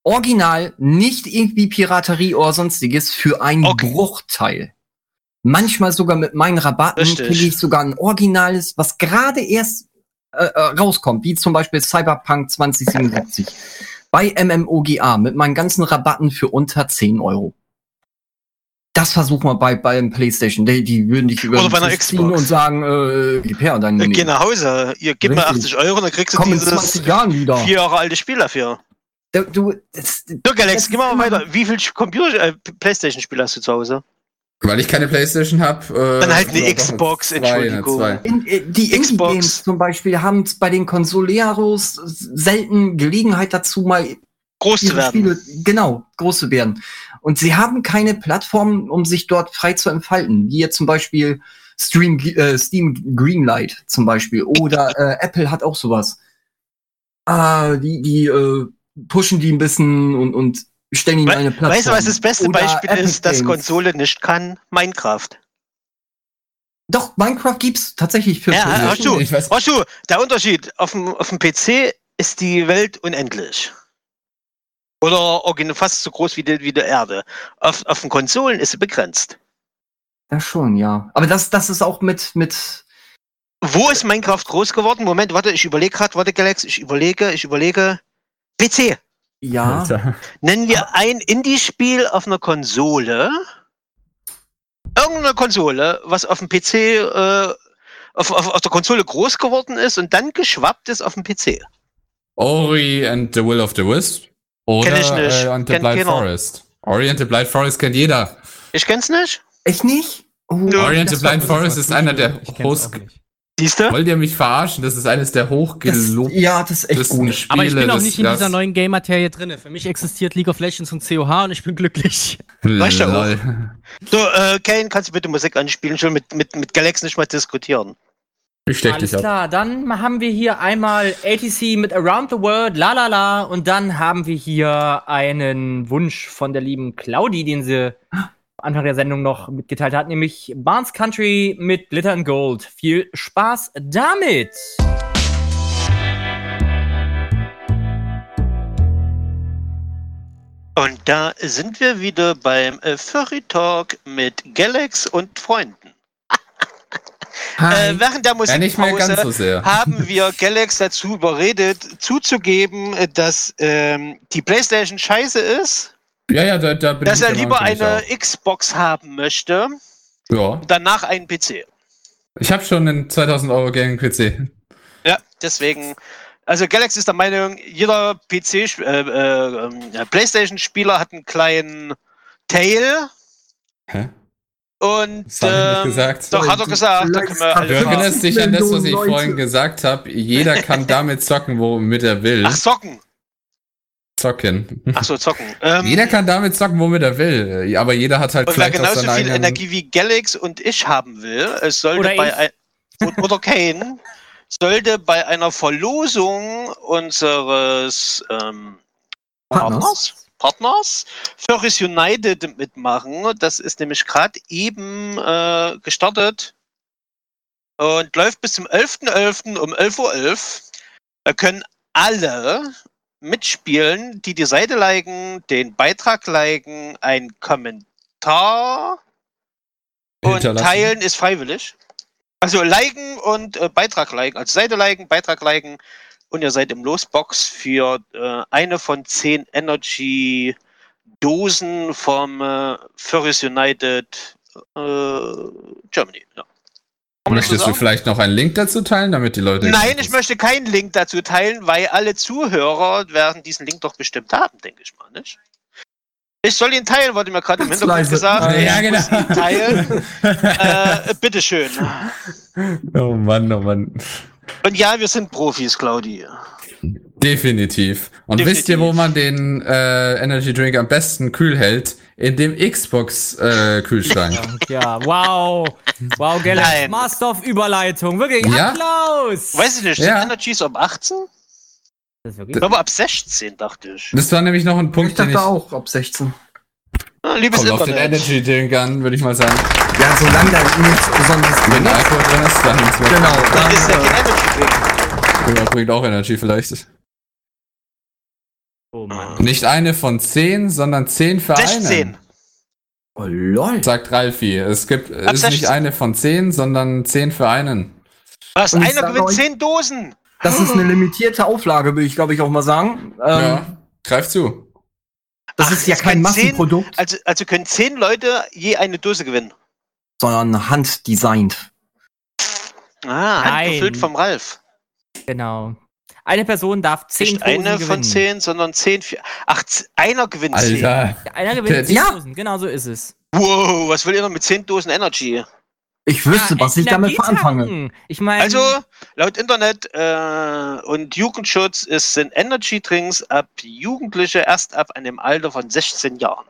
Speaker 5: Original, nicht irgendwie Piraterie oder sonstiges für einen
Speaker 3: Okay.
Speaker 5: Bruchteil. Manchmal sogar mit meinen Rabatten kriege ich sogar ein originales, was gerade erst äh, äh, rauskommt, wie zum Beispiel Cyberpunk 2077 bei MMOGA mit meinen ganzen Rabatten für unter 10 Euro. Das versuchen wir bei beim PlayStation. Die, die würden dich über
Speaker 3: Oder bei einer Xbox.
Speaker 5: und sagen, äh, gib her dein
Speaker 3: Äh, Geh nach Hause, ihr gib mir
Speaker 5: Richtig.
Speaker 3: 80 Euro, dann kriegst du
Speaker 5: Komm
Speaker 3: dieses
Speaker 5: 20 Jahren wieder.
Speaker 3: vier Jahre alte Spiel dafür.
Speaker 5: Du, du, das,
Speaker 3: So, Galax,
Speaker 5: Das
Speaker 3: geh mal weiter. Wie viel Computer, äh, Playstation-Spiele hast du zu Hause?
Speaker 2: Weil ich keine Playstation habe. Äh,
Speaker 3: Dann halt eine Xbox,
Speaker 2: zwei,
Speaker 3: Entschuldigung.
Speaker 2: eine.
Speaker 5: In, äh, die
Speaker 3: Xbox.
Speaker 5: Zum Beispiel haben bei den Consoleros selten Gelegenheit dazu, mal
Speaker 3: Groß zu werden.
Speaker 5: Spiele, genau, groß zu werden. Und sie haben keine Plattform, um sich dort frei zu entfalten, wie jetzt zum Beispiel Stream, äh, Steam Greenlight zum Beispiel oder äh, Apple hat auch sowas. Ah, die, die äh, pushen die ein bisschen und, und stellen ihnen
Speaker 3: We
Speaker 5: eine Plattform.
Speaker 3: Weißt du, was das beste
Speaker 5: Oder
Speaker 3: Beispiel
Speaker 5: Epic
Speaker 3: ist, dass. Konsole nicht kann? Minecraft.
Speaker 5: Doch, Minecraft gibt's tatsächlich für
Speaker 3: Ja, hast du,
Speaker 2: Ich weiß-
Speaker 3: hast du, der Unterschied, auf dem, auf dem PC ist die Welt unendlich. Oder fast so groß wie die, wie die Erde. Auf, auf den Konsolen ist sie begrenzt.
Speaker 5: Das schon, ja. Aber das, das ist auch mit, mit,
Speaker 3: Wo ist Minecraft groß geworden? Moment, warte, ich überlege gerade, warte, Galax, ich überlege, ich überlege. PC.
Speaker 5: ja.
Speaker 2: Alter.
Speaker 3: Nennen wir ein Indie-Spiel auf einer Konsole. Irgendeine Konsole, was auf dem PC, äh, auf, auf, auf der Konsole groß geworden ist und dann geschwappt ist auf dem PC.
Speaker 2: Ori and the Will of the Wisp. Oder
Speaker 3: Kenn ich nicht.
Speaker 2: Äh,
Speaker 3: Kennt
Speaker 2: Blind
Speaker 3: keiner.
Speaker 2: Forest. Ori and the Blind Forest kennt jeder.
Speaker 3: Ich kenn's nicht.
Speaker 5: Echt nicht? Oh,
Speaker 3: Nö.
Speaker 2: Ori and the
Speaker 5: das war-
Speaker 2: Blind Forest ist einer der
Speaker 4: Ich kenn's
Speaker 2: hoch...
Speaker 4: auch nicht.
Speaker 3: Siehst du?
Speaker 2: Wollt ihr mich verarschen? Das ist eines der
Speaker 5: das,
Speaker 2: hochgelobtesten
Speaker 5: ja, das ist echt gut.
Speaker 2: Spiele.
Speaker 4: Aber ich bin auch nicht in dieser neuen Game-Materie drinne. Für mich existiert League of Legends und COH und ich bin glücklich.
Speaker 3: Weißt du auch. So, äh, Kane, kannst du bitte Musik anspielen? Ich will mit, mit, mit Galax nicht mal diskutieren.
Speaker 2: Ich stech
Speaker 1: Alles
Speaker 2: dich ab.
Speaker 1: klar, dann haben wir hier einmal ATC mit Around the World, la la la, und dann haben wir hier einen Wunsch von der lieben Claudi, den sie am Anfang der Sendung noch mitgeteilt hat, nämlich Barnes Country mit Glitter and Gold. Viel Spaß damit!
Speaker 3: Und da sind wir wieder beim äh, Furry Talk mit Galax und Freunden.
Speaker 5: Hi.
Speaker 3: Äh, während der
Speaker 2: Ja, mehr ganz so
Speaker 3: Musikpause haben wir Galax dazu überredet, zuzugeben, dass ähm, die PlayStation scheiße ist,
Speaker 2: Ja, ja, da, da bin
Speaker 3: dass
Speaker 2: ich
Speaker 3: er lieber eine
Speaker 2: ich
Speaker 3: Xbox haben möchte,
Speaker 2: auch. Ja.
Speaker 3: und danach einen PC.
Speaker 2: Ich habe schon einen 2000 Euro Gaming-PC.
Speaker 3: Ja, deswegen. Also Galax ist der Meinung, jeder PC, äh, äh, ähm, ja, PlayStation-Spieler hat einen kleinen Tail
Speaker 2: Hä?
Speaker 3: Und ähm,
Speaker 2: gesagt.
Speaker 3: doch hat er gesagt, da können wir
Speaker 2: Du erinnerst dich an das, was ich vorhin gesagt habe. Jeder kann damit zocken, womit er will.
Speaker 3: Ach, Socken.
Speaker 2: Zocken.
Speaker 3: Ach so, zocken. Ähm,
Speaker 2: Jeder kann damit zocken, womit er will. Aber jeder hat halt
Speaker 3: und wer
Speaker 2: vielleicht auch
Speaker 3: genauso viel
Speaker 2: eigenen...
Speaker 3: Energie wie Galax und ich haben will, es sollte
Speaker 1: Oder
Speaker 3: bei ein, oder Kane, sollte bei einer Verlosung unseres ähm,
Speaker 5: Partners.
Speaker 3: Partners, Partners Furries United mitmachen. Das ist nämlich gerade eben äh, gestartet und läuft bis zum 11.11. um 11.11 Uhr. Da können alle mitspielen, die die Seite liken, den Beitrag liken, einen Kommentar und teilen ist freiwillig. Also liken und äh, Beitrag liken, also Seite liken, Beitrag liken und ihr seid im Losbox für äh, eine von zehn Energy Dosen vom äh, Furries United äh, Germany. Ja.
Speaker 2: Möchtest du vielleicht noch einen Link dazu teilen, damit die Leute...
Speaker 3: Nein, ich möchte keinen Link dazu teilen, weil alle Zuhörer werden diesen Link doch bestimmt haben, denke ich mal, nicht? Ich soll ihn teilen, wurde mir gerade im Hintergrund
Speaker 5: leise.
Speaker 3: gesagt.
Speaker 2: Ah, ja,
Speaker 3: ich
Speaker 2: genau.
Speaker 3: muss ihn teilen. äh, bitteschön.
Speaker 2: Oh Mann, oh Mann.
Speaker 3: Und ja, wir sind Profis, Claudi.
Speaker 2: Definitiv. Und
Speaker 3: Definitiv.
Speaker 2: wisst ihr, wo man den äh, Energy Drink am besten kühl hält? In dem Xbox-Kühlschrank.
Speaker 1: Ja, wow. Wow, Galax,
Speaker 3: Nein.
Speaker 1: Master of Überleitung. Wirklich,
Speaker 2: Ja?
Speaker 3: Weiß
Speaker 1: Applaus!
Speaker 3: ich nicht,
Speaker 2: Ja.
Speaker 3: sind Energies ab 18?
Speaker 1: Das ist
Speaker 3: Ich glaube ab 16, dachte ich.
Speaker 2: das war nämlich noch ein
Speaker 5: ich
Speaker 2: Punkt, den
Speaker 5: dachte
Speaker 2: ich...
Speaker 5: auch ab 16.
Speaker 3: Liebes
Speaker 2: Kommt auf den
Speaker 3: Internet.
Speaker 2: Energy Drink an, würde ich mal sagen.
Speaker 5: Ja, solange da nichts Besonderes
Speaker 2: Wenn
Speaker 5: drin ist.
Speaker 2: Alkohol drin ist, dann
Speaker 5: Genau,
Speaker 3: Das
Speaker 5: dann,
Speaker 3: ist ja
Speaker 5: äh,
Speaker 3: kein Energy Drink.
Speaker 2: Bringt auch Energy vielleicht.
Speaker 1: Oh Mann.
Speaker 2: Nicht eine von zehn, sondern zehn für
Speaker 3: 16.
Speaker 2: einen.
Speaker 5: Oh lol.
Speaker 2: Sagt Ralfi. Es gibt, es ist
Speaker 3: 16.
Speaker 2: nicht eine von zehn, sondern zehn für einen.
Speaker 3: Was?
Speaker 5: Und
Speaker 3: Einer gewinnt
Speaker 5: euch-
Speaker 3: 10 Dosen.
Speaker 5: Das ist eine limitierte Auflage, würde ich glaube ich auch mal sagen. Ähm,
Speaker 2: ja, greif zu.
Speaker 5: Das
Speaker 3: Ach,
Speaker 5: ist ja kein
Speaker 3: können zehn-
Speaker 5: Massenprodukt,
Speaker 3: Also, also können 10 Leute je eine Dose gewinnen.
Speaker 5: sondern handdesignt.
Speaker 3: Ah, handgefüllt vom Ralf.
Speaker 1: Genau. Eine Person darf zehn
Speaker 3: Nicht
Speaker 1: Dosen
Speaker 3: eine
Speaker 1: gewinnen.
Speaker 3: von 10, sondern 10 für. Ach, einer gewinnt 10.
Speaker 2: Alter.
Speaker 1: Einer gewinnt zehn
Speaker 5: Ja.
Speaker 1: Dosen. Genau so ist es.
Speaker 3: Wow, was will ihr noch mit 10 Dosen Energy?
Speaker 5: Ich wüsste,
Speaker 1: Ja,
Speaker 5: was ich damit
Speaker 1: Energietanken.
Speaker 5: anfange.
Speaker 1: Ich meine,
Speaker 3: Also, laut Internet äh, und Jugendschutz ist, sind Energy Drinks ab Jugendliche erst ab einem Alter von 16 Jahren.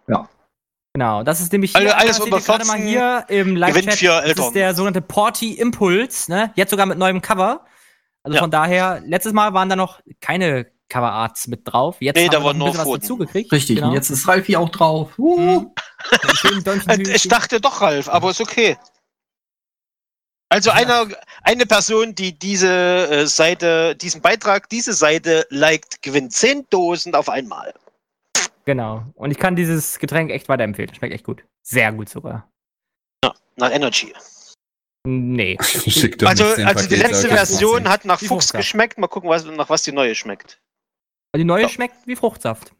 Speaker 1: genau, das ist nämlich
Speaker 3: Also
Speaker 1: hier,
Speaker 3: alles
Speaker 1: seht
Speaker 3: unter
Speaker 1: ihr gerade mal
Speaker 3: 14
Speaker 1: hier im Live-Chat. Das ist der sogenannte Porty Impuls, ne? Jetzt sogar mit neuem Cover. Also
Speaker 3: Ja.
Speaker 1: von daher, letztes Mal waren da noch keine Coverarts mit drauf. Jetzt
Speaker 3: Nee,
Speaker 1: haben
Speaker 3: da
Speaker 1: wir ein bisschen was dazugekriegt.
Speaker 5: Richtig,
Speaker 1: genau.
Speaker 5: und jetzt ist Ralfi auch drauf. Uh.
Speaker 1: Mhm.
Speaker 3: Ich dachte doch, Ralf, aber ist okay. Also einer, eine Person, die diese äh, Seite, diesen Beitrag, diese Seite liked, gewinnt 10 Dosen auf einmal.
Speaker 1: Genau. Und ich kann dieses Getränk echt weiterempfehlen. Schmeckt echt gut. Sehr gut sogar.
Speaker 3: Nach Energy.
Speaker 1: Nee.
Speaker 3: Also, also die letzte
Speaker 2: okay.
Speaker 3: Version hat nach Fuchs
Speaker 1: Fruchtsaft.
Speaker 3: geschmeckt. Mal gucken, was, nach was die neue schmeckt.
Speaker 1: Die neue
Speaker 3: Ja.
Speaker 1: schmeckt wie Fruchtsaft.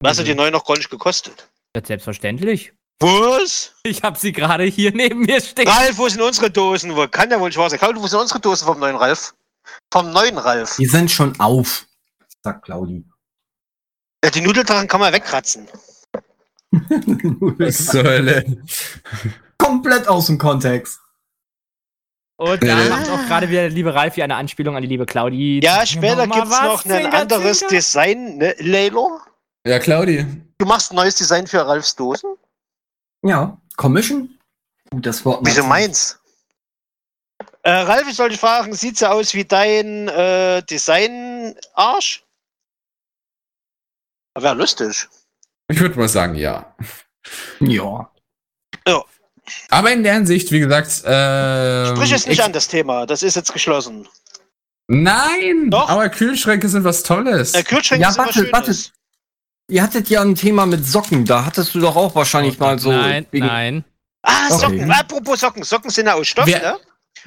Speaker 3: Was hat die neue noch gar nicht gekostet?
Speaker 1: Ja, Selbstverständlich.
Speaker 3: Was?
Speaker 1: Ich habe sie gerade hier neben mir stehen.
Speaker 3: Ralf, wo sind unsere Dosen? Wo kann ja wohl nicht wahr sein? Claudio, wo sind unsere Dosen vom neuen Ralf? Vom neuen Ralf.
Speaker 5: Die sind schon auf, sagt Claudi.
Speaker 3: Ja, die Nudeltachen kann man wegkratzen.
Speaker 2: Was zur Hölle?
Speaker 5: Komplett aus dem Kontext.
Speaker 1: Und da
Speaker 2: Äh.
Speaker 1: macht auch gerade wieder der liebe Ralf hier eine Anspielung an die liebe Claudi.
Speaker 3: Ja, später gibt's
Speaker 1: was,
Speaker 3: noch ein anderes
Speaker 1: Zinker.
Speaker 3: Design, ne, Leilo?
Speaker 2: Ja, Claudi.
Speaker 3: Du machst ein neues Design für Ralfs Dosen?
Speaker 5: Ja, Commission? Gut, das Wort.
Speaker 3: Wieso meins? Äh, Ralf, ich dich fragen, sieht so aus wie dein äh, Design-Arsch? Wäre lustig.
Speaker 2: Ich würde mal sagen, ja.
Speaker 5: Ja.
Speaker 2: Aber in der Hinsicht, wie gesagt, ähm,
Speaker 3: Sprich es nicht
Speaker 2: ich-
Speaker 3: an, das Thema. Das ist jetzt geschlossen.
Speaker 2: Nein!
Speaker 3: Doch.
Speaker 2: Aber Kühlschränke sind was Tolles.
Speaker 3: Der Kühlschrank
Speaker 5: Ja,
Speaker 3: immer
Speaker 5: warte,
Speaker 3: Schönes.
Speaker 5: warte. Ihr hattet ja ein Thema mit Socken. Da hattest du doch auch wahrscheinlich mal so.
Speaker 4: Nein,
Speaker 5: wegen-
Speaker 4: nein.
Speaker 3: Ah,
Speaker 5: Okay.
Speaker 3: Socken. Apropos Socken. Socken sind ja aus Stoff,
Speaker 2: Wer-
Speaker 3: ne?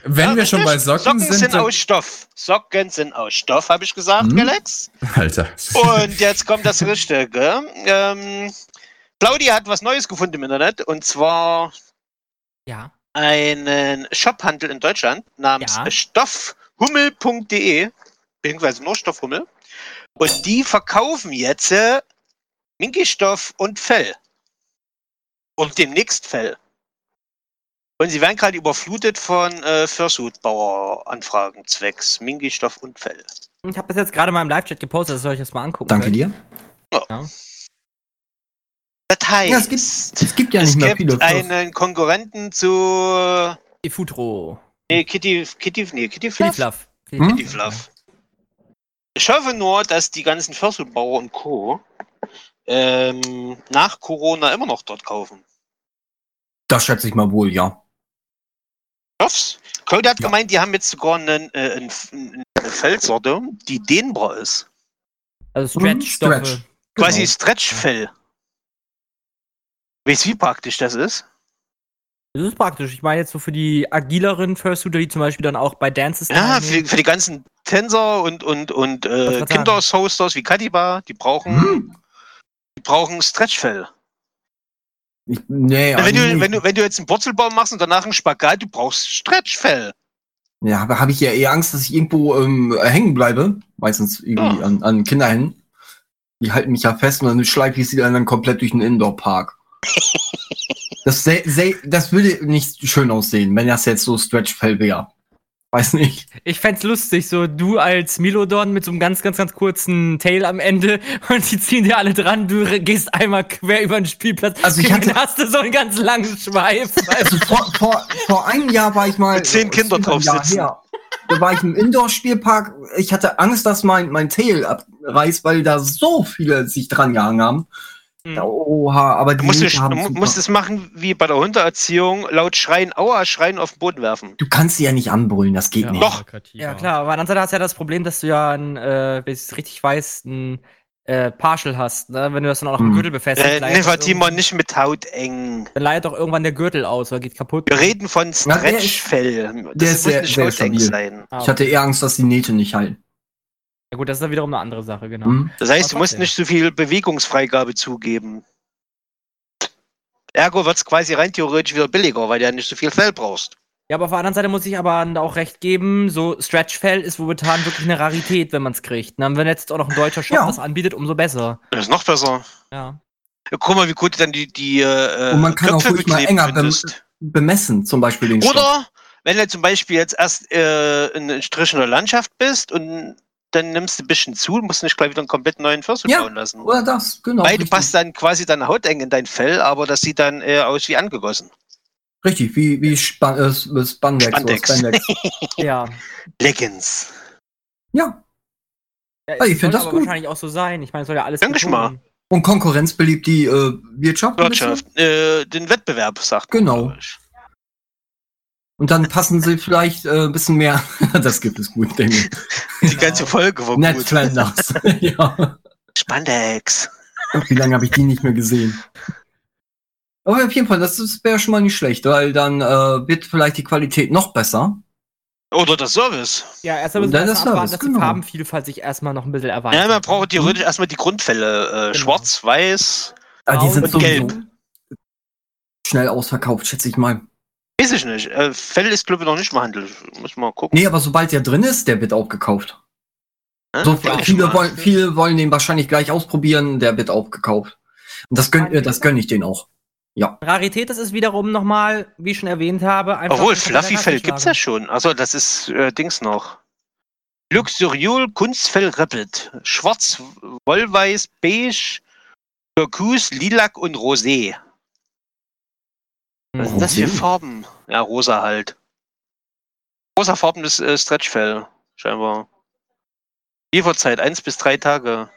Speaker 2: Wenn
Speaker 3: Ja,
Speaker 2: wir schon bei Socken,
Speaker 3: Socken
Speaker 2: sind,
Speaker 3: sind
Speaker 2: dann-
Speaker 3: aus Stoff. Socken sind aus Stoff, habe ich gesagt,
Speaker 5: Hm.
Speaker 3: Galax.
Speaker 2: Alter.
Speaker 3: Und jetzt kommt das Richtige. Ähm, Claudia hat was Neues gefunden im Internet und zwar
Speaker 1: Ja.
Speaker 3: einen Shophandel in Deutschland namens
Speaker 1: Ja.
Speaker 3: stoffhummel.de, beziehungsweise nur Stoffhummel. Und die verkaufen jetzt Minky-Stoff und Fell. Und demnächst Fell. Und sie werden gerade überflutet von äh, Fursuit-Bauer-Anfragen zwecks Minky-Stoff und Fell.
Speaker 1: Ich habe das jetzt gerade mal im Live-Chat gepostet, das soll ich jetzt mal angucken.
Speaker 5: Danke
Speaker 1: können.
Speaker 5: dir.
Speaker 3: Das heißt,
Speaker 5: Ja, es gibt, es gibt ja
Speaker 3: es
Speaker 5: nicht mehr
Speaker 3: gibt
Speaker 5: viele.
Speaker 3: einen Konkurrenten zu
Speaker 1: Die Futro.
Speaker 3: nee, Kitty, Kitty, nee, Kitty
Speaker 1: Kitty
Speaker 3: Fluff.
Speaker 1: Fluff.
Speaker 5: Hm?
Speaker 3: Kitty Fluff. Ich hoffe nur, dass die ganzen Fursuit-Bauer und Co. Ähm, nach Corona immer noch dort kaufen.
Speaker 5: Das schätze ich mal wohl, ja.
Speaker 3: Hoff's. Cody hat
Speaker 5: Ja.
Speaker 3: gemeint, die haben jetzt sogar einen, äh, einen, eine Feldsorte, die dehnbar ist.
Speaker 1: Also
Speaker 5: Mhm,
Speaker 1: Stretch-Stoffe.
Speaker 5: Stretch.
Speaker 3: Quasi
Speaker 5: Genau.
Speaker 3: Stretchfell. Weißt du, wie praktisch das ist?
Speaker 1: Das ist praktisch. Ich meine jetzt so für die agileren Fursuiter, die zum Beispiel dann auch bei Dances
Speaker 3: Ja, für, für die ganzen Tänzer und, und, und äh, Kindershosters wie Kadiba, die brauchen,
Speaker 5: Hm.
Speaker 3: Die brauchen Stretchfell.
Speaker 5: Ich, nee,
Speaker 3: wenn, du, wenn, du, wenn du jetzt einen Purzelbaum machst und danach einen Spagat, du brauchst Stretchfell.
Speaker 5: Ja, aber habe ich ja eher Angst, dass ich irgendwo ähm, hängen bleibe. Meistens irgendwie
Speaker 3: Ja.
Speaker 5: an, an Kinderhänden. Die halten mich ja fest und dann schleife ich sie dann komplett durch den Indoor-Park. das, das würde nicht schön aussehen, wenn das jetzt so Stretchfell wäre. Weiß nicht.
Speaker 1: Ich fänd's lustig, so du als Milodon mit so einem ganz, ganz, ganz kurzen Tail am Ende und die ziehen dir alle dran, du gehst einmal quer über den Spielplatz.
Speaker 5: Also ich hatte-
Speaker 1: hast du so einen ganz langen Schweif.
Speaker 5: Also vor, vor, vor einem Jahr war ich mal.
Speaker 3: Mit zehn
Speaker 5: über ein
Speaker 3: drauf sitzen.
Speaker 5: her. Da war ich im Indoor-Spielpark. Ich hatte Angst, dass mein, mein Tail abreißt, weil da so viele sich dran gehangen haben.
Speaker 1: Hm.
Speaker 5: Oha, aber
Speaker 3: Du
Speaker 5: die
Speaker 3: musst,
Speaker 5: Leute
Speaker 3: es-
Speaker 5: haben
Speaker 3: du musst es machen wie bei der Hundeerziehung, laut Schreien, Aua, Schreien auf den Boden werfen.
Speaker 5: Du kannst sie ja nicht anbrüllen, das geht
Speaker 4: Ja,
Speaker 5: nicht.
Speaker 3: Doch.
Speaker 1: Ja, klar, aber an der Seite hast du ja das Problem, dass du ja, ein, äh, wenn ich es richtig weiß, ein äh, Partial hast, ne? wenn du das dann auch noch
Speaker 5: Hm.
Speaker 1: im Gürtel befestigst,
Speaker 3: Äh, nee,
Speaker 1: irgendwann-
Speaker 3: nicht mit Haut eng.
Speaker 1: dann leidet doch irgendwann der Gürtel aus oder geht kaputt.
Speaker 3: Wir reden von
Speaker 5: der
Speaker 3: Stretchfell. Das
Speaker 5: der ist
Speaker 3: muss
Speaker 5: sehr-
Speaker 3: nicht
Speaker 5: sehr stabil.
Speaker 3: sein.
Speaker 1: Ah,
Speaker 5: Ich hatte eher Angst, dass die Nähte nicht halten.
Speaker 1: Ja gut, das ist dann wiederum eine andere Sache, genau.
Speaker 5: Hm?
Speaker 3: Das heißt, du musst nicht so viel Bewegungsfreigabe zugeben. Ergo wird es quasi rein theoretisch wieder billiger, weil du ja nicht so viel Fell brauchst.
Speaker 1: Ja, aber auf der anderen Seite muss ich aber auch recht geben, so Stretchfell ist momentan wirklich eine Rarität, wenn man es kriegt. Ne? Wenn jetzt auch noch ein deutscher Shop
Speaker 5: Ja.
Speaker 1: das anbietet, umso besser.
Speaker 3: Das ist noch besser.
Speaker 1: Ja.
Speaker 3: Ja, guck mal, wie gut dann die, die äh,
Speaker 5: Und man kann auch
Speaker 3: Knöpfe
Speaker 5: ruhig mal enger bem bemessen, zum Beispiel den Stoff.
Speaker 3: Oder wenn du zum Beispiel jetzt erst äh, in einer strichender Landschaft bist und dann nimmst du ein bisschen zu, musst du nicht gleich wieder einen komplett neuen Fürst
Speaker 5: Ja,
Speaker 3: bauen lassen.
Speaker 5: Oder das, genau.
Speaker 3: Weil du
Speaker 5: richtig.
Speaker 3: passt dann quasi deine Haut eng in dein Fell, aber das sieht dann äh, aus wie angegossen.
Speaker 5: Richtig, wie, wie Span äh, Spandex,
Speaker 3: Spandex.
Speaker 5: oder Spandex.
Speaker 1: Ja.
Speaker 3: Leggings.
Speaker 5: ja.
Speaker 1: ja
Speaker 5: Ah, ich
Speaker 1: es
Speaker 5: find
Speaker 1: soll
Speaker 5: das
Speaker 1: aber
Speaker 5: gut.
Speaker 1: wahrscheinlich auch so sein. Ich meine, es soll ja alles
Speaker 3: Danke schon mal.
Speaker 5: Und Konkurrenz beliebt die äh, Wirtschaft.
Speaker 3: Wirtschaft. Äh, den Wettbewerb, sagt man,
Speaker 5: Genau.
Speaker 3: ich.
Speaker 5: Und dann passen sie vielleicht äh, ein bisschen mehr. das gibt es gut, denke ich.
Speaker 3: Die
Speaker 1: Genau.
Speaker 3: ganze Folge war
Speaker 5: Ned
Speaker 3: gut.
Speaker 5: Flanders. ja.
Speaker 3: Spandex.
Speaker 5: Wie lange habe ich die nicht mehr gesehen? Aber auf jeden Fall, das wäre schon mal nicht schlecht, weil dann äh, wird vielleicht die Qualität noch besser.
Speaker 3: Oder der Service.
Speaker 1: Ja, erstmal
Speaker 5: Und
Speaker 1: müssen wir
Speaker 5: dann
Speaker 1: erstmal
Speaker 5: das
Speaker 1: abwarten,
Speaker 5: Service,
Speaker 1: dass die
Speaker 5: genau.
Speaker 1: Farbenvielfalt sich erstmal noch ein bisschen erweitert.
Speaker 3: Ja, man braucht theoretisch erstmal die Grundfälle. Äh,
Speaker 1: Genau.
Speaker 3: Schwarz, weiß.
Speaker 5: Ah, die sind
Speaker 3: und gelb.
Speaker 5: schnell ausverkauft, schätze ich mal.
Speaker 3: Weiß ich nicht. Äh, Fell ist, glaube ich, noch nicht im Handel. Muss mal gucken.
Speaker 5: Nee, aber sobald der drin ist, der wird auch gekauft.
Speaker 3: Hä?
Speaker 5: So,
Speaker 3: Ja,
Speaker 5: viele, wollen, viele wollen den wahrscheinlich gleich ausprobieren, der wird auch gekauft. Und das gönn, äh, das gönn ich denen auch.
Speaker 1: Rarität, das ist wiederum nochmal, wie ich schon erwähnt habe, einfach.
Speaker 3: Obwohl,
Speaker 1: ein kompletter
Speaker 3: Fluffy Fell gibt's ja schon. Also das ist äh, Dings noch. Luxuriol Kunstfell Rapid. Schwarz, Wollweiß, Beige, Turkus, Lilac und Rosé. Was sind das für? Farben? Ja, rosa halt. Rosa farbenes äh, Stretchfell, scheinbar. Lieferzeit, eins bis drei Tage.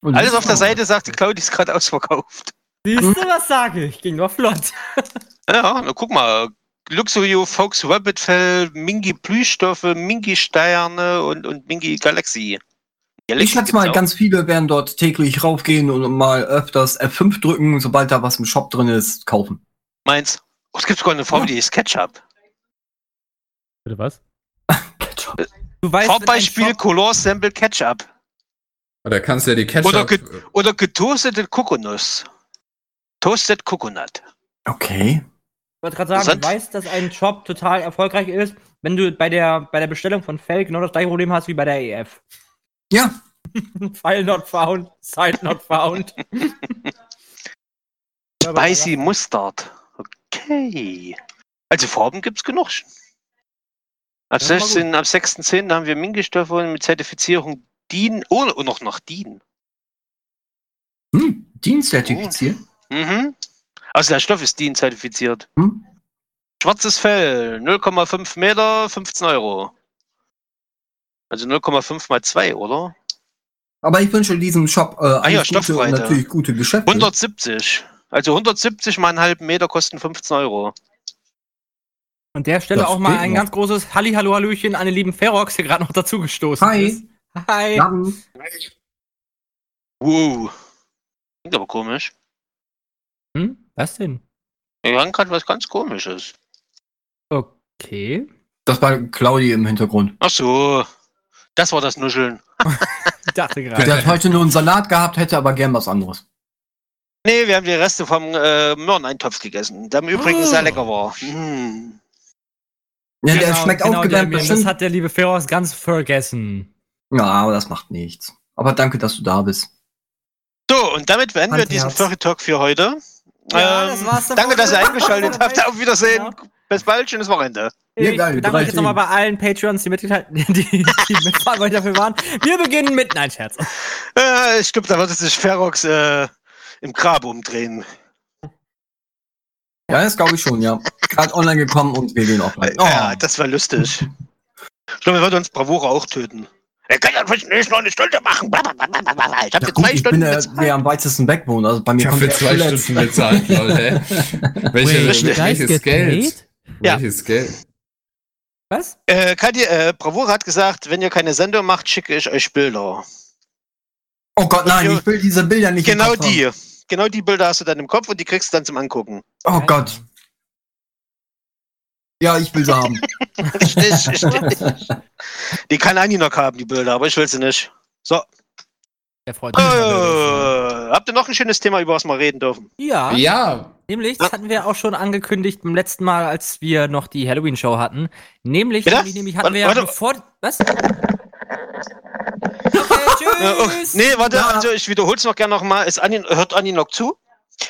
Speaker 5: Und
Speaker 3: Alles auf der Seite sagt, die Claudi ist gerade ausverkauft.
Speaker 1: Siehst du, was sage ich? Ging doch flott.
Speaker 3: Ja, na guck mal. Luxurio Fox Rabbit Fell, Mingi Plüschstoffe, Mingi Sterne und, und Mingi Galaxy. Galaxy
Speaker 5: Ich schätze mal,
Speaker 3: auch.
Speaker 5: ganz viele werden dort täglich raufgehen und mal öfters F5 drücken, sobald da was im Shop drin ist, kaufen.
Speaker 3: Meins. Oh, es gibt sogar eine Farbe,
Speaker 5: Ja.
Speaker 3: die ist Ketchup.
Speaker 1: Bitte was?
Speaker 5: Ketchup.
Speaker 1: Du weißt,
Speaker 3: Farbbeispiel
Speaker 1: Shop-
Speaker 3: Color Sample Ketchup.
Speaker 2: Da kannst du ja die Ketchup.
Speaker 3: Oder ge- Oder getoastete Kokonuss. Toasted Coconut.
Speaker 5: Okay.
Speaker 1: Ich wollte gerade sagen, du weißt, dass ein Shop total erfolgreich ist, wenn du bei der, bei der Bestellung von Fell genau das gleiche Problem hast wie bei der EF.
Speaker 5: Ja,
Speaker 1: File not found, site not found.
Speaker 3: Spicy Mustard. Okay. Also Farben gibt's genug. Ab,
Speaker 1: Ja, mal
Speaker 3: 16, ab 6.10. haben wir Mingi-Stoffe mit Zertifizierung DIN oh, und noch nach DIN.
Speaker 5: hm, Dienstzertifiziert.
Speaker 3: Mhm. Also der Stoff ist DIN zertifiziert.
Speaker 5: Hm?
Speaker 3: Schwarzes Fell, 0,5 Meter, 15 Euro. Also 0,5 mal 2, oder?
Speaker 5: Aber ich wünsche diesem Shop äh,
Speaker 3: Ah ja,
Speaker 5: gute natürlich gute Geschäfte.
Speaker 3: 170. Also 170 mal einen halben Meter kosten 15 Euro.
Speaker 1: An der Stelle
Speaker 5: Das
Speaker 1: auch mal ein
Speaker 5: noch.
Speaker 1: ganz großes Halli, Hallo, Hallöchen an den lieben Ferox, der gerade noch dazugestoßen
Speaker 5: Hi.
Speaker 1: ist. Hi.
Speaker 5: Dann,
Speaker 3: Wow. Klingt aber komisch.
Speaker 1: Hm? Was denn?
Speaker 3: Wir hören gerade was ganz komisches.
Speaker 1: Okay.
Speaker 5: das war Claudi im Hintergrund.
Speaker 3: Ach so. Das war das Nuscheln.
Speaker 1: Ich dachte gerade.
Speaker 5: Der hat heute nur einen Salat gehabt, hätte aber gern was anderes.
Speaker 3: Nee, wir haben die Reste vom äh, Möhreneintopf gegessen, der im Übrigen
Speaker 1: Oh.
Speaker 3: sehr lecker war. Mm.
Speaker 5: Ja, der
Speaker 1: Genau,
Speaker 5: schmeckt
Speaker 1: genau,
Speaker 5: aufgewärmt
Speaker 1: Damien, Das hat der liebe Ferox ganz vergessen.
Speaker 5: Ja, aber das macht nichts. Aber danke, dass du da bist.
Speaker 3: So, und damit beenden wir diesen. Furry Talk für heute.
Speaker 1: Ja, das war's dann
Speaker 3: danke, dass ihr eingeschaltet habt. Auf Wiedersehen.
Speaker 1: Genau.
Speaker 3: Bis bald. Schönes Wochenende.
Speaker 5: Ja,
Speaker 1: ich
Speaker 5: geil,
Speaker 1: bedanke mich jetzt nochmal bei allen Patreons, die mitgeteilt, die, die mitverantwortlich dafür waren. Wir beginnen mit, nein, Scherz.
Speaker 3: Äh, ich glaube, da wird sich Ferox äh, im Grab umdrehen.
Speaker 5: Ja, das glaube ich schon, ja. Gerade online gekommen und wir gehen offline. Oh,
Speaker 3: Ja, das war lustig. Ich glaube, er wird uns Bravura auch töten. Er kann ja nicht noch eine Stunde machen. Ich habe
Speaker 5: ja, gut,
Speaker 3: zwei
Speaker 5: ich bin
Speaker 3: Stunden
Speaker 5: der,
Speaker 3: bezahlt.
Speaker 5: der am weitesten weg wohnt. Also bei mir
Speaker 2: Ich habe für
Speaker 5: der
Speaker 2: zwei. Stunden bezahlt, hä? Welche,
Speaker 3: richtig.
Speaker 2: welches Geld?
Speaker 3: Ja.
Speaker 2: Welches Geld?
Speaker 1: Was?
Speaker 3: Äh, Katja, äh, Bravura hat gesagt, wenn ihr keine Sendung macht, schicke ich euch Bilder.
Speaker 5: Oh Gott, nein, ich will diese Bilder nicht
Speaker 3: Genau die. Genau die Bilder hast du dann im Kopf und die kriegst du dann zum Angucken.
Speaker 5: Oh Gott. Ja, ich will sie haben.
Speaker 3: Richtig, richtig. Die kann Anni noch haben, die Bilder, aber ich will sie nicht. So.
Speaker 1: Der freut mich.
Speaker 3: Äh, habt ihr noch ein schönes Thema, über was wir reden dürfen?
Speaker 1: Ja,
Speaker 2: Ja,
Speaker 1: nämlich, das hatten wir auch schon angekündigt beim letzten Mal, als wir noch die Halloween-Show hatten. Nämlich, nämlich, nämlich hatten
Speaker 3: Warte,
Speaker 1: wir ja
Speaker 3: warte.
Speaker 1: bevor. Was?
Speaker 3: Äh, oh, nee, warte,
Speaker 5: Ja.
Speaker 3: also ich wiederhole es noch gerne nochmal. Hört Aninok zu?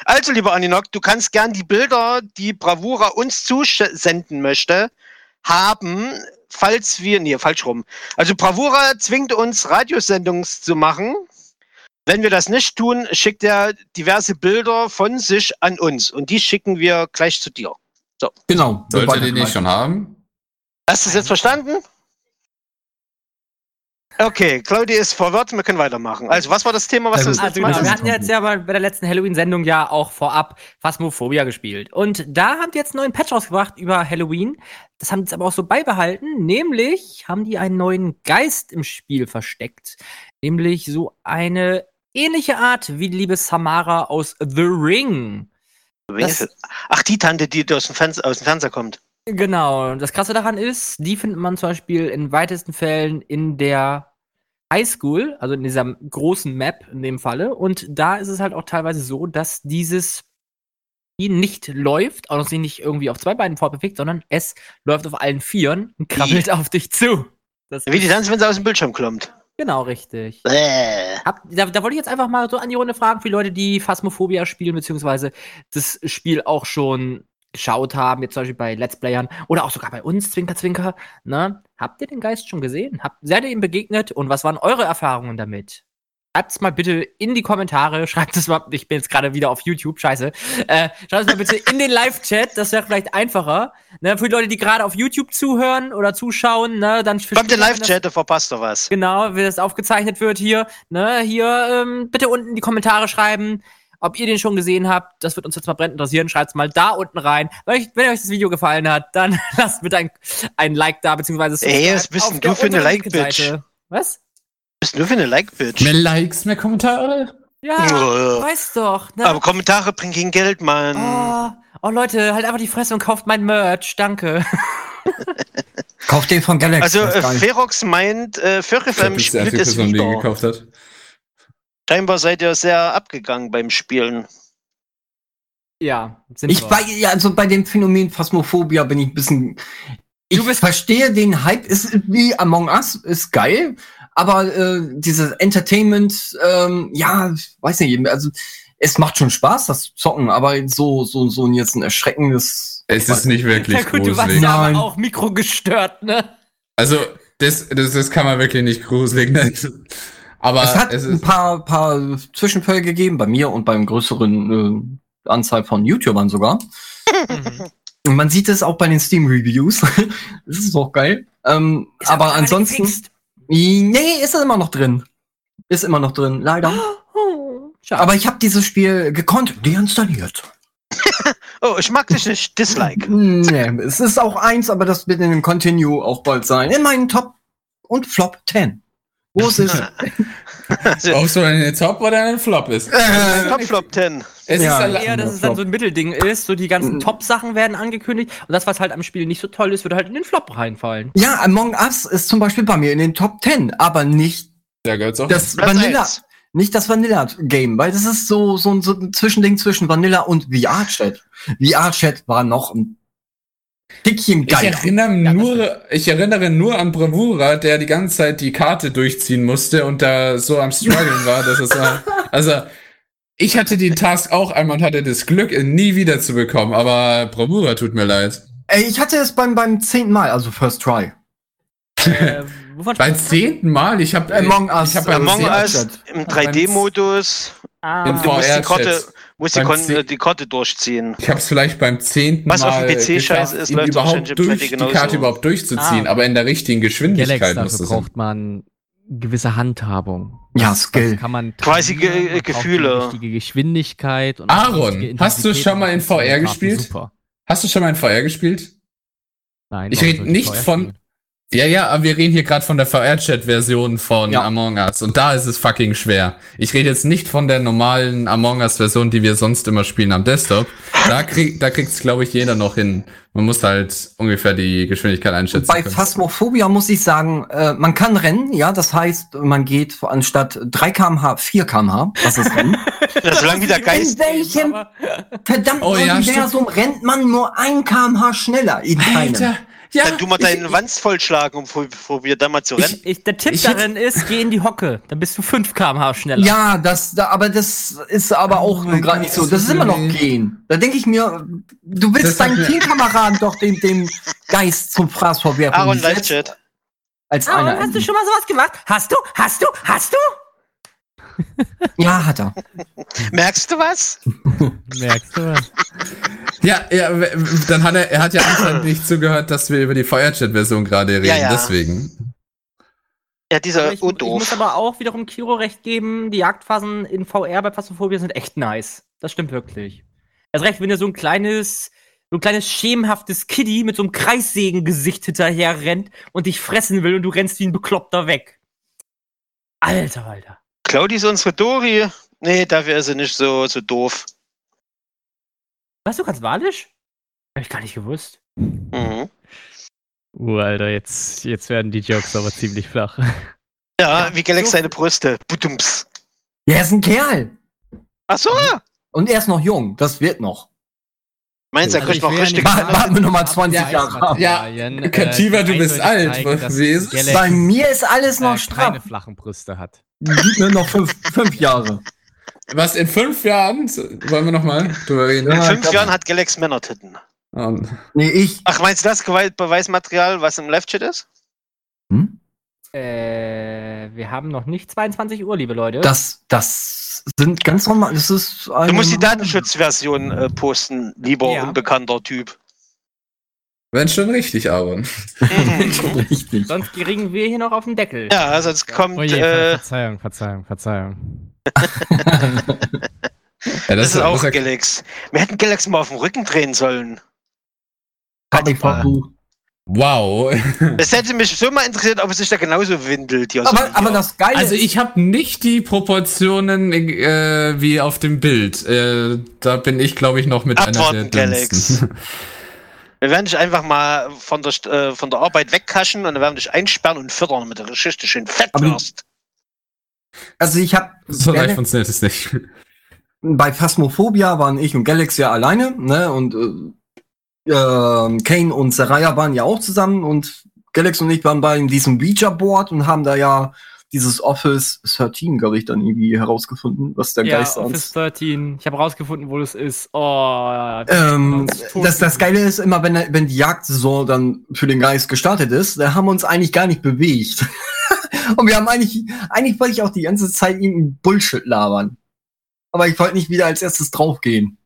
Speaker 3: Also, lieber Aninok, du kannst gern die Bilder, die Bravura uns zusenden möchte, haben, falls wir, nee, falsch rum. Also Bravura zwingt uns, Radiosendungen zu machen. Wenn wir das nicht tun, schickt er diverse Bilder von sich an uns und die schicken wir gleich zu dir.
Speaker 5: Genau.
Speaker 2: sollte die nicht schon haben?
Speaker 3: Hast du es jetzt verstanden? Okay, Claudia ist verwirrt, wir können weitermachen. Also, was war das Thema, was du das
Speaker 5: Also,
Speaker 3: letzte
Speaker 1: Also genau,
Speaker 5: das
Speaker 1: wir hatten jetzt ja bei, der letzten Halloween-Sendung ja auch vorab Phasmophobia gespielt. Und da haben die jetzt einen neuen Patch rausgebracht über Halloween. Das haben die jetzt aber auch so beibehalten. Nämlich haben die einen neuen Geist im Spiel versteckt. Nämlich so eine ähnliche Art wie die liebe Samara aus The Ring.
Speaker 3: Es? Ach, die Tante, die aus dem, Fenster, aus dem Fernseher kommt.
Speaker 1: Genau. Das Krasse daran ist, die findet man zum Beispiel in weitesten Fällen in der Highschool, also in dieser großen Map in dem Falle. Und da ist es halt auch teilweise so, dass dieses nicht läuft, auch noch sich nicht irgendwie auf zwei Beinen fortbewegt, sondern es läuft auf allen Vieren und krabbelt auf dich zu. Das
Speaker 3: Wie die
Speaker 1: ist
Speaker 3: tanzt, wenn sie aus dem Bildschirm klommt.
Speaker 1: genau richtig.
Speaker 3: Bäh.
Speaker 1: Hab, da, da wollte ich jetzt einfach mal so an die Runde fragen, für die Leute, die Phasmophobia spielen, beziehungsweise das Spiel auch schon geschaut haben, jetzt zum Beispiel bei Let's Playern oder auch sogar bei uns, Zwinker, Zwinker, ne? Habt ihr den Geist schon gesehen? Habt, seid ihr ihm begegnet und was waren eure Erfahrungen damit? Schreibt es mal bitte in die Kommentare, schreibt es mal, ich bin jetzt gerade wieder auf YouTube, scheiße. Äh, schreibt es mal bitte in den Live-Chat, das wäre vielleicht einfacher. Ne, für die Leute, die gerade auf YouTube zuhören oder zuschauen, ne, dann
Speaker 3: Kommt
Speaker 1: wenn das-
Speaker 3: Live-Chat, da verpasst du was.
Speaker 1: Genau, wie das aufgezeichnet wird hier. Ne, hier ähm, bitte unten in die Kommentare schreiben, ob ihr den schon gesehen habt. Das wird uns jetzt mal brennend interessieren. Schreibt's mal da unten rein. Wenn euch, wenn euch das Video gefallen hat, dann lasst bitte ein, ein Like da, beziehungsweise
Speaker 3: Ey, was bist denn du für eine Like-Bitch?
Speaker 1: Was?
Speaker 3: bist nur für eine Like-Bitch.
Speaker 2: Mehr Likes, mehr Kommentare?
Speaker 1: Ja,
Speaker 3: Oh.
Speaker 1: weißt doch. Ne?
Speaker 3: Aber Kommentare bringen kein Geld, Mann.
Speaker 1: oh, oh, Leute, halt einfach die Fresse und kauft mein Merch. Danke.
Speaker 5: Kauf den von Galaxy.
Speaker 3: Also, äh. Ferox meint, äh,
Speaker 2: der
Speaker 3: spielt es
Speaker 2: Person, die ihn
Speaker 3: wieder.
Speaker 2: gekauft hat.
Speaker 3: Scheinbar seid ihr sehr abgegangen beim Spielen.
Speaker 1: Ja, sind
Speaker 5: Ich
Speaker 1: wir.
Speaker 5: bei, ja, also bei dem Phänomen Phasmophobia bin ich ein bisschen. Ich verstehe den Hype, ist wie Among Us, ist geil, aber äh, dieses Entertainment, ähm, ja, weiß nicht, also es macht schon Spaß, das Zocken, aber so, so, so jetzt ein erschreckendes.
Speaker 2: Es ist nicht wirklich
Speaker 1: ja gut, du warst
Speaker 2: gruselig.
Speaker 1: ja aber auch mikrogestört, ne?
Speaker 2: Also, das, das, das kann man wirklich nicht gruselig nennen. Aber
Speaker 5: Es hat
Speaker 2: es
Speaker 5: ein paar, paar Zwischenfälle gegeben, bei mir und beim größeren äh, Anzahl von YouTubern sogar. Und man sieht es auch bei den Steam-Reviews. das ist auch geil. Ähm,
Speaker 1: Ist
Speaker 5: aber ansonsten. Nee, ist es immer noch drin. Ist immer noch drin, leider.
Speaker 1: Oh.
Speaker 5: Aber ich habe dieses Spiel gekonnt, deinstalliert.
Speaker 3: Oh, ich mag dich nicht. Dislike.
Speaker 5: Nee, es ist auch eins, aber das wird in dem Continue auch bald sein. In meinen Top und Flop 10. Wo ist es?
Speaker 2: ob so eine Top oder ein Flop ist.
Speaker 3: Äh, Top Flop 10.
Speaker 2: Es
Speaker 5: Ja.
Speaker 2: ist
Speaker 1: eher, dass es dann so ein Mittelding ist. So die ganzen
Speaker 5: Mhm.
Speaker 1: Top-Sachen werden angekündigt und das, was halt am Spiel nicht so toll ist, würde halt in den Flop reinfallen.
Speaker 5: ja, Among Us ist zum Beispiel bei mir in den Top 10, aber nicht
Speaker 2: da gehört's auch.
Speaker 5: das
Speaker 3: Platz
Speaker 5: Vanilla. Nicht das Vanilla-Game, weil das ist so, so, ein- so ein Zwischending zwischen Vanilla und VR-Chat. VR-Chat war noch ein Dickchen
Speaker 2: ich
Speaker 5: geiler.
Speaker 2: erinnere,
Speaker 1: Ja,
Speaker 2: nur, ich erinnere nur an Bravura, der die ganze Zeit die Karte durchziehen musste und da so am struggeln war, dass es war. Also, ich hatte den Task auch einmal und hatte das Glück, ihn nie wieder zu bekommen, aber Bravura tut mir leid.
Speaker 5: Ey, ich hatte es beim, beim zehnten Mal, also First Try.
Speaker 1: äh,
Speaker 2: Beim zehnten Mal, ich habe
Speaker 5: Among Us,
Speaker 2: ich hab beim
Speaker 3: Among Us im 3D-Modus.
Speaker 1: Ah,
Speaker 2: Im
Speaker 3: Du musst die Kon die Karte durchziehen.
Speaker 2: Ich habe es vielleicht beim zehnten
Speaker 3: Was auf
Speaker 2: Mal
Speaker 3: dem PC scheiße
Speaker 2: geschafft,
Speaker 3: ist, läuft
Speaker 2: überhaupt durch
Speaker 3: 3D
Speaker 2: die
Speaker 3: genauso.
Speaker 2: Karte überhaupt durchzuziehen,
Speaker 1: Ah.
Speaker 2: aber in der richtigen Geschwindigkeit
Speaker 4: Galax,
Speaker 2: muss
Speaker 4: dafür
Speaker 2: das sein.
Speaker 4: braucht man gewisse Handhabung.
Speaker 5: Ja,
Speaker 4: Das-
Speaker 5: Skill.
Speaker 4: Das kann man
Speaker 3: Quasi Ge- Gefühle.
Speaker 4: Die richtige Geschwindigkeit. Und
Speaker 2: Aaron, hast du schon mal in VR gespielt?
Speaker 4: Super.
Speaker 2: Hast du schon mal in VR gespielt?
Speaker 4: Nein,
Speaker 2: Ich rede nicht von-
Speaker 4: spielen?
Speaker 2: Ja, ja, aber wir reden hier gerade von der VR-Chat-Version von
Speaker 5: Ja.
Speaker 2: Among Us und da ist es fucking schwer. Ich rede jetzt nicht von der normalen Among Us-Version, die wir sonst immer spielen am Desktop. Da, krieg, da kriegt's, glaube ich, jeder noch hin. Man muss halt ungefähr die Geschwindigkeit einschätzen.
Speaker 5: Bei
Speaker 2: können.
Speaker 5: Phasmophobia muss ich sagen, äh, man kann rennen, ja, das heißt, man geht anstatt 3 kmh 4 kmh, das ist Rennen.
Speaker 3: Ja, solange wie der Geist.
Speaker 5: In welchem verdammten
Speaker 2: Oh ja,
Speaker 5: Universum rennt man nur 1 kmh schneller? In keinem.
Speaker 2: Alter, ja,
Speaker 3: Dann tu mal deinen Wanst vollschlagen, um vor- probier da mal zu rennen.
Speaker 1: Ich, ich, der Tipp
Speaker 2: Ich hätte-
Speaker 1: darin ist, geh in die Hocke. Dann bist du 5 km/h schneller.
Speaker 5: Ja, das, da, aber das ist aber auch
Speaker 2: Oh
Speaker 5: gerade nicht so.
Speaker 2: das ist
Speaker 5: immer noch gehen. Da denke ich mir, du willst deinen Teamkameraden doch dem, dem Geist zum Fraß verwerfen.
Speaker 3: Aaron Live-Chat.
Speaker 5: Als
Speaker 1: Aaron,
Speaker 5: einer.
Speaker 1: hast du schon mal sowas gemacht? Hast du? Hast du? Hast du?
Speaker 5: Ja, hat er.
Speaker 3: Merkst du was?
Speaker 4: Merkst du was?
Speaker 2: ja, ja, dann hat er, er hat ja anscheinend nicht zugehört, dass wir über die VR-Chat-Version gerade reden,
Speaker 3: Ja, ja.
Speaker 2: deswegen.
Speaker 3: Ja, dieser
Speaker 1: ich,
Speaker 3: oh
Speaker 1: ich muss aber auch wiederum Kiro recht geben, die Jagdphasen in VR bei Phasmophobia sind echt nice. Das stimmt wirklich. Erst recht, wenn dir so ein kleines, so ein kleines schemenhaftes Kiddie mit so einem Kreissägengesicht hinterher rennt und dich fressen will und du rennst wie ein Bekloppter weg. Alter, Alter.
Speaker 3: Claudi ist unsere Dori. Nee, dafür ist sie nicht so, so doof.
Speaker 1: Was, du kannst Walisch? Hab ich gar nicht gewusst.
Speaker 3: Mhm.
Speaker 4: Uh, Alter, jetzt, jetzt werden die Jokes aber ziemlich flach.
Speaker 3: Ja, wie Galax
Speaker 1: so-
Speaker 3: seine Brüste. Budums.
Speaker 5: Ja, er ist ein Kerl.
Speaker 3: Ach so,
Speaker 5: Und er ist noch jung. Das wird noch.
Speaker 3: meinst du, er
Speaker 4: Also
Speaker 3: kriegt
Speaker 4: ich
Speaker 3: noch
Speaker 4: ja
Speaker 3: richtig.
Speaker 5: Warten- wir noch mal 20
Speaker 4: Ja,
Speaker 5: Jahre ab.
Speaker 2: Ja, Kativa,
Speaker 4: die
Speaker 2: du bist alt.
Speaker 4: zeigen,
Speaker 2: Wie ist es?
Speaker 5: Bei mir ist alles
Speaker 4: äh,
Speaker 5: noch straff.
Speaker 4: keine flachen Brüste hat.
Speaker 5: Gib mir noch fünf, fünf Jahre.
Speaker 2: Was, in fünf Jahren? Wollen wir nochmal drüber reden?
Speaker 3: In fünf Jahren hat Galax Männertitten.
Speaker 2: Und-
Speaker 5: Nee, ich.
Speaker 3: Ach, meinst du das Beweismaterial, was im Live-Chat ist?
Speaker 5: Hm?
Speaker 1: Äh, wir haben noch nicht 22 Uhr, liebe Leute.
Speaker 5: Das, das sind ganz normal. Das ist
Speaker 3: Du musst die Datenschutzversion äh, posten, lieber
Speaker 1: Ja.
Speaker 3: unbekannter Typ.
Speaker 2: Wenn schon richtig, Aaron.
Speaker 3: Mhm.
Speaker 5: Richtig.
Speaker 1: Sonst kriegen wir hier noch auf den Deckel.
Speaker 3: ja, sonst kommt.
Speaker 4: Oh je,
Speaker 3: äh,
Speaker 4: Verzeihung, Verzeihung, Verzeihung.
Speaker 2: Ja,
Speaker 3: das, ist auch
Speaker 2: das
Speaker 3: Galax. Wir hätten Galax mal auf den Rücken drehen sollen.
Speaker 5: Versucht.
Speaker 2: Wow.
Speaker 3: Es hätte mich so mal interessiert, ob es sich da genauso windelt. So
Speaker 5: Aber, aber das Geile
Speaker 2: Also
Speaker 5: ist,
Speaker 2: ich habe nicht die Proportionen äh, wie auf dem Bild. Äh, da bin ich, glaube ich, noch mit
Speaker 3: Abwarten,
Speaker 2: einer der dünnsten.
Speaker 3: Wir werden dich einfach mal von der, äh, von der Arbeit wegkaschen und dann werden wir dich einsperren und füttern, damit du richtig schön fett wirst.
Speaker 5: also ich habe
Speaker 2: so leicht funktioniert es nicht.
Speaker 5: bei Phasmophobia waren ich und Galaxy ja alleine, ne? Und äh, ähm, Kane und Saraya waren ja auch zusammen und Galaxy und ich waren bei diesem Ouija-Board und haben da ja dieses Office 13, glaube ich, dann irgendwie herausgefunden, was der
Speaker 1: ja,
Speaker 5: Geist
Speaker 1: Office
Speaker 5: uns.
Speaker 1: 13. Ich habe rausgefunden, wo das ist. Oh.
Speaker 5: Ähm,
Speaker 1: uns tot
Speaker 5: das, das Geile ist immer, wenn, wenn die Jagdsaison dann für den Geist gestartet ist, da haben wir uns eigentlich gar nicht bewegt. und wir haben eigentlich, eigentlich wollte ich auch die ganze Zeit irgendeinen Bullshit labern. Aber ich wollte nicht wieder als erstes draufgehen.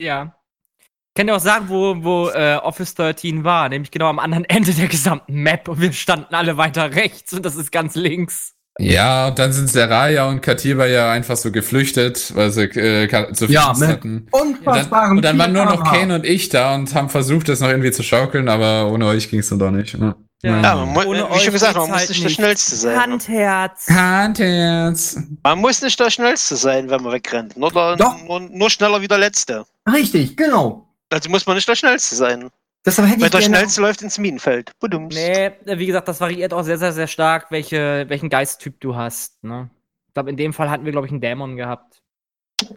Speaker 1: Ja. Ich kann dir auch sagen, wo, wo äh, Office 13 war, nämlich genau am anderen Ende der gesamten Map und wir standen alle weiter rechts und das ist ganz links.
Speaker 2: Ja, und dann sind Seraya und Katiba ja einfach so geflüchtet, weil sie äh, zu viel
Speaker 5: Ja,
Speaker 2: hatten. Und dann,
Speaker 5: Unfassbaren
Speaker 2: und dann waren nur noch
Speaker 5: 4
Speaker 2: Kane und ich da und haben versucht, das noch irgendwie zu schaukeln, aber ohne euch ging es dann doch nicht. Ne?
Speaker 1: Ja.
Speaker 3: Ja, man
Speaker 1: Ohne
Speaker 3: wie schon gesagt, man muss
Speaker 1: halt
Speaker 3: nicht der. Schnellste sein.
Speaker 1: Handherz.
Speaker 2: Handherz.
Speaker 3: Man muss nicht der Schnellste sein, wenn man wegrennt. Nur, der,
Speaker 5: Doch.
Speaker 3: nur, nur schneller wie der Letzte.
Speaker 5: Richtig, genau.
Speaker 3: Also muss man nicht der Schnellste sein.
Speaker 5: Deshalb hätte
Speaker 3: Weil
Speaker 5: ich
Speaker 3: der
Speaker 5: gerne,
Speaker 3: Schnellste läuft ins Minenfeld. Budums.
Speaker 1: Nee, wie gesagt, das variiert auch sehr, sehr, sehr stark, welche, welchen Geisttyp du hast. Ne? Ich glaube, in dem Fall hatten wir, glaube ich, einen Dämon gehabt.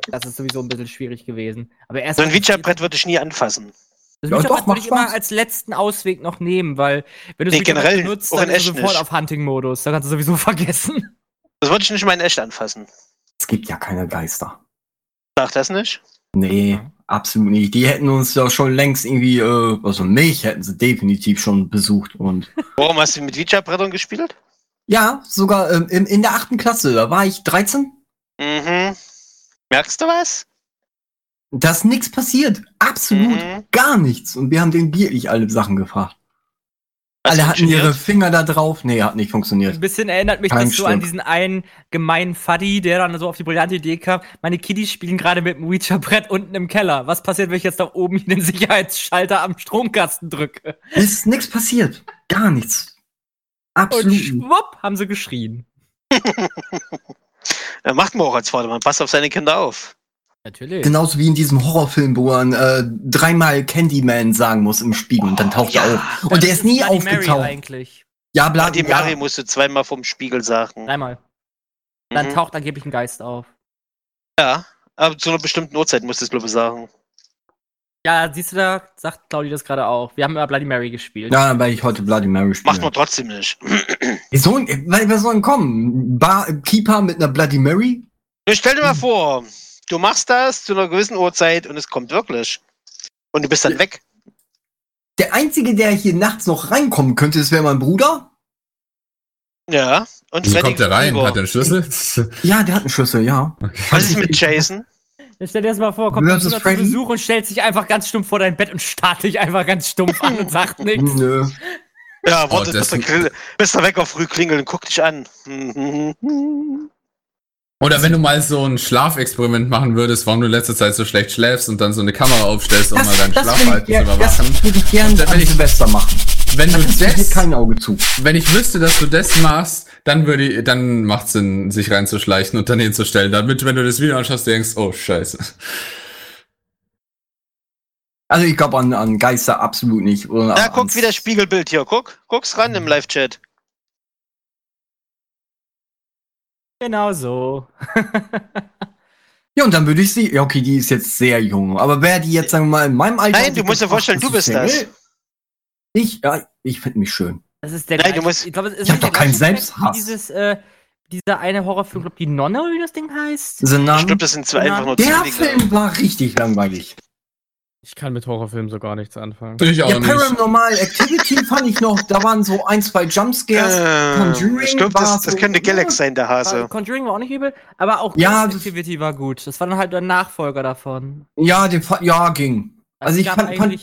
Speaker 1: Das ist sowieso ein bisschen schwierig gewesen. Aber erst
Speaker 3: So ein Ouija-Brett würde ich nie anfassen.
Speaker 1: Das
Speaker 5: Ja, doch,
Speaker 1: würde ich immer
Speaker 5: Spaß.
Speaker 1: als letzten Ausweg noch nehmen, weil wenn du
Speaker 3: Nee,
Speaker 1: das Ouija-Brett
Speaker 3: generell,
Speaker 1: benutzt, dann
Speaker 3: in
Speaker 1: ist du sofort
Speaker 3: nicht.
Speaker 1: auf Hunting-Modus. Da kannst du sowieso vergessen.
Speaker 3: Das würde ich nicht mal in echt anfassen.
Speaker 5: es gibt ja keine Geister.
Speaker 3: Sag das nicht?
Speaker 5: Nee,
Speaker 1: Ja.
Speaker 5: Absolut nicht. Die hätten uns ja schon längst irgendwie, äh, also mich hätten sie definitiv schon besucht und
Speaker 3: Warum hast du mit Ouija-Brettern gespielt?
Speaker 5: ja, sogar ähm, in, in der achten Klasse, da war ich 13,
Speaker 3: Mhm. Merkst du was?
Speaker 5: da ist nichts passiert. Absolut
Speaker 3: Mhm.
Speaker 5: gar nichts. Und wir haben den wirklich alle Sachen gefragt. Alle hatten ihre? Finger da drauf. Nee, hat nicht funktioniert.
Speaker 1: Ein bisschen erinnert mich
Speaker 5: Kein
Speaker 1: das so an diesen einen gemeinen Fuddy, der dann so auf die brillante Idee kam. Meine Kiddies spielen gerade mit dem Ouija-Brett unten im Keller. Was passiert, wenn ich jetzt da oben hier den Sicherheitsschalter am Stromkasten drücke?
Speaker 5: Ist nichts passiert. Gar nichts. Absolut.
Speaker 1: schwupp haben sie geschrien.
Speaker 3: Ja, macht man auch als Vater, man passt auf seine Kinder auf.
Speaker 1: Natürlich.
Speaker 5: Genauso wie in diesem Horrorfilm, wo man äh, dreimal Candyman sagen muss im Spiegel und dann taucht er auf. Und der ist nie
Speaker 1: Bloody Mary
Speaker 5: aufgetaucht.
Speaker 1: eigentlich.
Speaker 5: Ja, ja.
Speaker 3: Mary musst du zweimal vom Spiegel sagen.
Speaker 1: Dreimal. Dann
Speaker 3: Mhm.
Speaker 1: taucht angeblich ein Geist auf.
Speaker 3: Ja, aber zu einer bestimmten Uhrzeit musst du es, glaube ich, sagen.
Speaker 1: Ja, siehst du, da sagt Claudi das gerade auch. Wir haben immer Bloody Mary gespielt.
Speaker 5: Ja, werde ich heute Bloody Mary spielen.
Speaker 3: Macht man trotzdem nicht.
Speaker 5: So, weil wir sollen kommen. Bar Keeper mit einer Bloody Mary?
Speaker 3: Nur stell dir mal vor, du machst das zu einer gewissen Uhrzeit und es kommt wirklich. Und du bist dann weg.
Speaker 5: Der einzige, der hier nachts noch reinkommen könnte, das wäre mein Bruder.
Speaker 3: Ja. Und
Speaker 2: Wie
Speaker 3: Freddy
Speaker 2: kommt der rein?
Speaker 3: Krueger.
Speaker 2: Hat er einen Schlüssel?
Speaker 5: Ja, der hat einen Schlüssel, ja.
Speaker 3: Was ist mit Jason?
Speaker 1: Jetzt stell dir das mal vor, kommt ein zu? Besuch und stellt sich einfach ganz stumpf vor dein Bett und starrt dich einfach ganz stumpf an und sagt nichts.
Speaker 5: Nö.
Speaker 3: Ja, warte,
Speaker 2: Oh, das-
Speaker 3: bis, der, Grill- bis der Wecker früh klingelt und guck dich an.
Speaker 2: Oder wenn du mal so ein Schlafexperiment machen würdest, warum du in letzter Zeit so schlecht schläfst und dann so eine Kamera aufstellst, um mal deinen
Speaker 5: das
Speaker 2: Schlaf
Speaker 5: will
Speaker 2: halt
Speaker 5: ich, ger-
Speaker 2: zu
Speaker 5: das
Speaker 2: überwachen.
Speaker 5: würde ich gerne
Speaker 2: Wenn
Speaker 5: an
Speaker 2: ich-
Speaker 5: Silvester machen.
Speaker 2: Wenn du das,
Speaker 5: kein Auge zu.
Speaker 2: wenn ich wüsste, dass du das machst, dann würde ich, dann macht Sinn, sich reinzuschleichen und dann hinzustellen, damit, wenn du das Video anschaust, du denkst, oh, scheiße.
Speaker 5: Also ich glaube an, an Geister absolut nicht. Oder
Speaker 3: Da guck wieder Spiegelbild hier. Guck, guck's ran im Live-Chat.
Speaker 1: Genau so.
Speaker 5: Ja, und dann würde ich sie. Ja, okay, die ist jetzt sehr jung. Aber wäre die jetzt, sagen wir mal, in meinem Alter.
Speaker 3: Nein, du musst dir vorstellen, du bist das.
Speaker 5: Single? Ich, ja, ich finde mich schön.
Speaker 1: Das ist der
Speaker 3: Nein, du musst-
Speaker 1: ich glaube,
Speaker 5: Ich hab doch keinen Selbsthass.
Speaker 1: Dieses, äh, dieser eine Horrorfilm, glaube die Nonne, oder wie das Ding heißt.
Speaker 5: The Nun,
Speaker 3: Ich glaube, das sind zwei einfach nur
Speaker 5: der. Film war richtig langweilig.
Speaker 4: Ich kann mit Horrorfilmen so gar nichts anfangen.
Speaker 2: Ich auch
Speaker 5: Ja,
Speaker 2: nicht.
Speaker 5: Paranormal Activity fand ich noch, da waren so ein, zwei Jumpscares.
Speaker 3: Äh,
Speaker 5: Conjuring
Speaker 3: glaube,
Speaker 5: war
Speaker 3: das, das
Speaker 5: so-
Speaker 3: könnte Galax sein, der Hase.
Speaker 1: Conjuring war auch nicht übel, aber auch
Speaker 5: Ja, das-
Speaker 1: Activity war gut. Das war dann halt der Nachfolger davon.
Speaker 5: Ja, den, ja, ging. Also
Speaker 1: es
Speaker 5: ich fand, fand,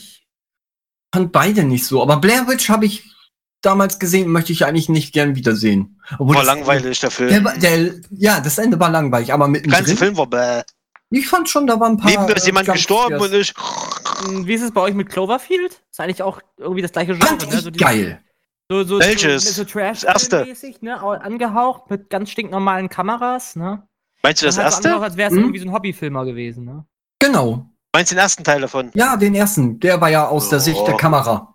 Speaker 5: fand beide nicht so. Aber Blair Witch habe ich damals gesehen, möchte ich eigentlich nicht gern wiedersehen. Obwohl
Speaker 3: War
Speaker 5: das-
Speaker 3: langweilig, der
Speaker 5: Der,
Speaker 3: Film.
Speaker 5: war- der, ja, das Ende war langweilig, aber
Speaker 3: Der ganze. Film war bäh.
Speaker 5: Ich fand schon, da waren ein paar.
Speaker 3: Neben mir ist
Speaker 5: äh,
Speaker 3: jemand gestorben und.
Speaker 1: Hm, Wie ist es bei euch mit Cloverfield? Ist eigentlich auch irgendwie das gleiche Genre,
Speaker 5: Fand
Speaker 1: ne? So die-
Speaker 5: geil.
Speaker 1: So, so,
Speaker 3: Welches?
Speaker 1: So, so trash
Speaker 3: Das erste.
Speaker 1: mäßig, ne? au- Angehaucht mit ganz stinknormalen Kameras, ne?
Speaker 3: Meinst du das
Speaker 1: halt so
Speaker 3: erste?
Speaker 1: angehaucht, als wäre es
Speaker 5: Hm?
Speaker 1: irgendwie so ein Hobbyfilmer gewesen, ne?
Speaker 5: Genau.
Speaker 3: Meinst du den ersten Teil davon?
Speaker 5: Ja, den ersten. Der war ja aus der
Speaker 3: Oh.
Speaker 5: Sicht der Kamera
Speaker 3: Genau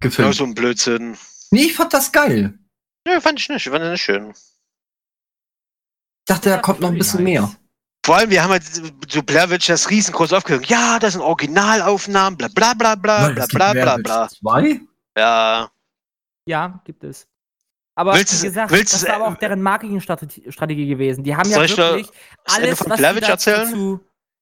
Speaker 5: gefilmt.
Speaker 3: so ein Blödsinn.
Speaker 5: Nee, ich fand das geil.
Speaker 3: Ja, fand ich nicht. Ich fand das nicht schön.
Speaker 5: Ich dachte, da kommt noch ein bisschen mehr.
Speaker 3: Vor allem, wir haben halt so Blair Witch das riesengroß aufgehört. Ja, das sind Originalaufnahmen, bla bla bla bla
Speaker 5: Weil
Speaker 3: bla bla bla bla.
Speaker 5: 2?
Speaker 3: Ja.
Speaker 1: Ja, gibt es. Aber
Speaker 3: Willst
Speaker 1: wie
Speaker 3: du-
Speaker 1: gesagt,
Speaker 3: willst
Speaker 1: das war aber auch deren Marketingstrategie gewesen. Die haben ja wirklich alles,
Speaker 3: von
Speaker 1: was du dazu,
Speaker 3: erzählen?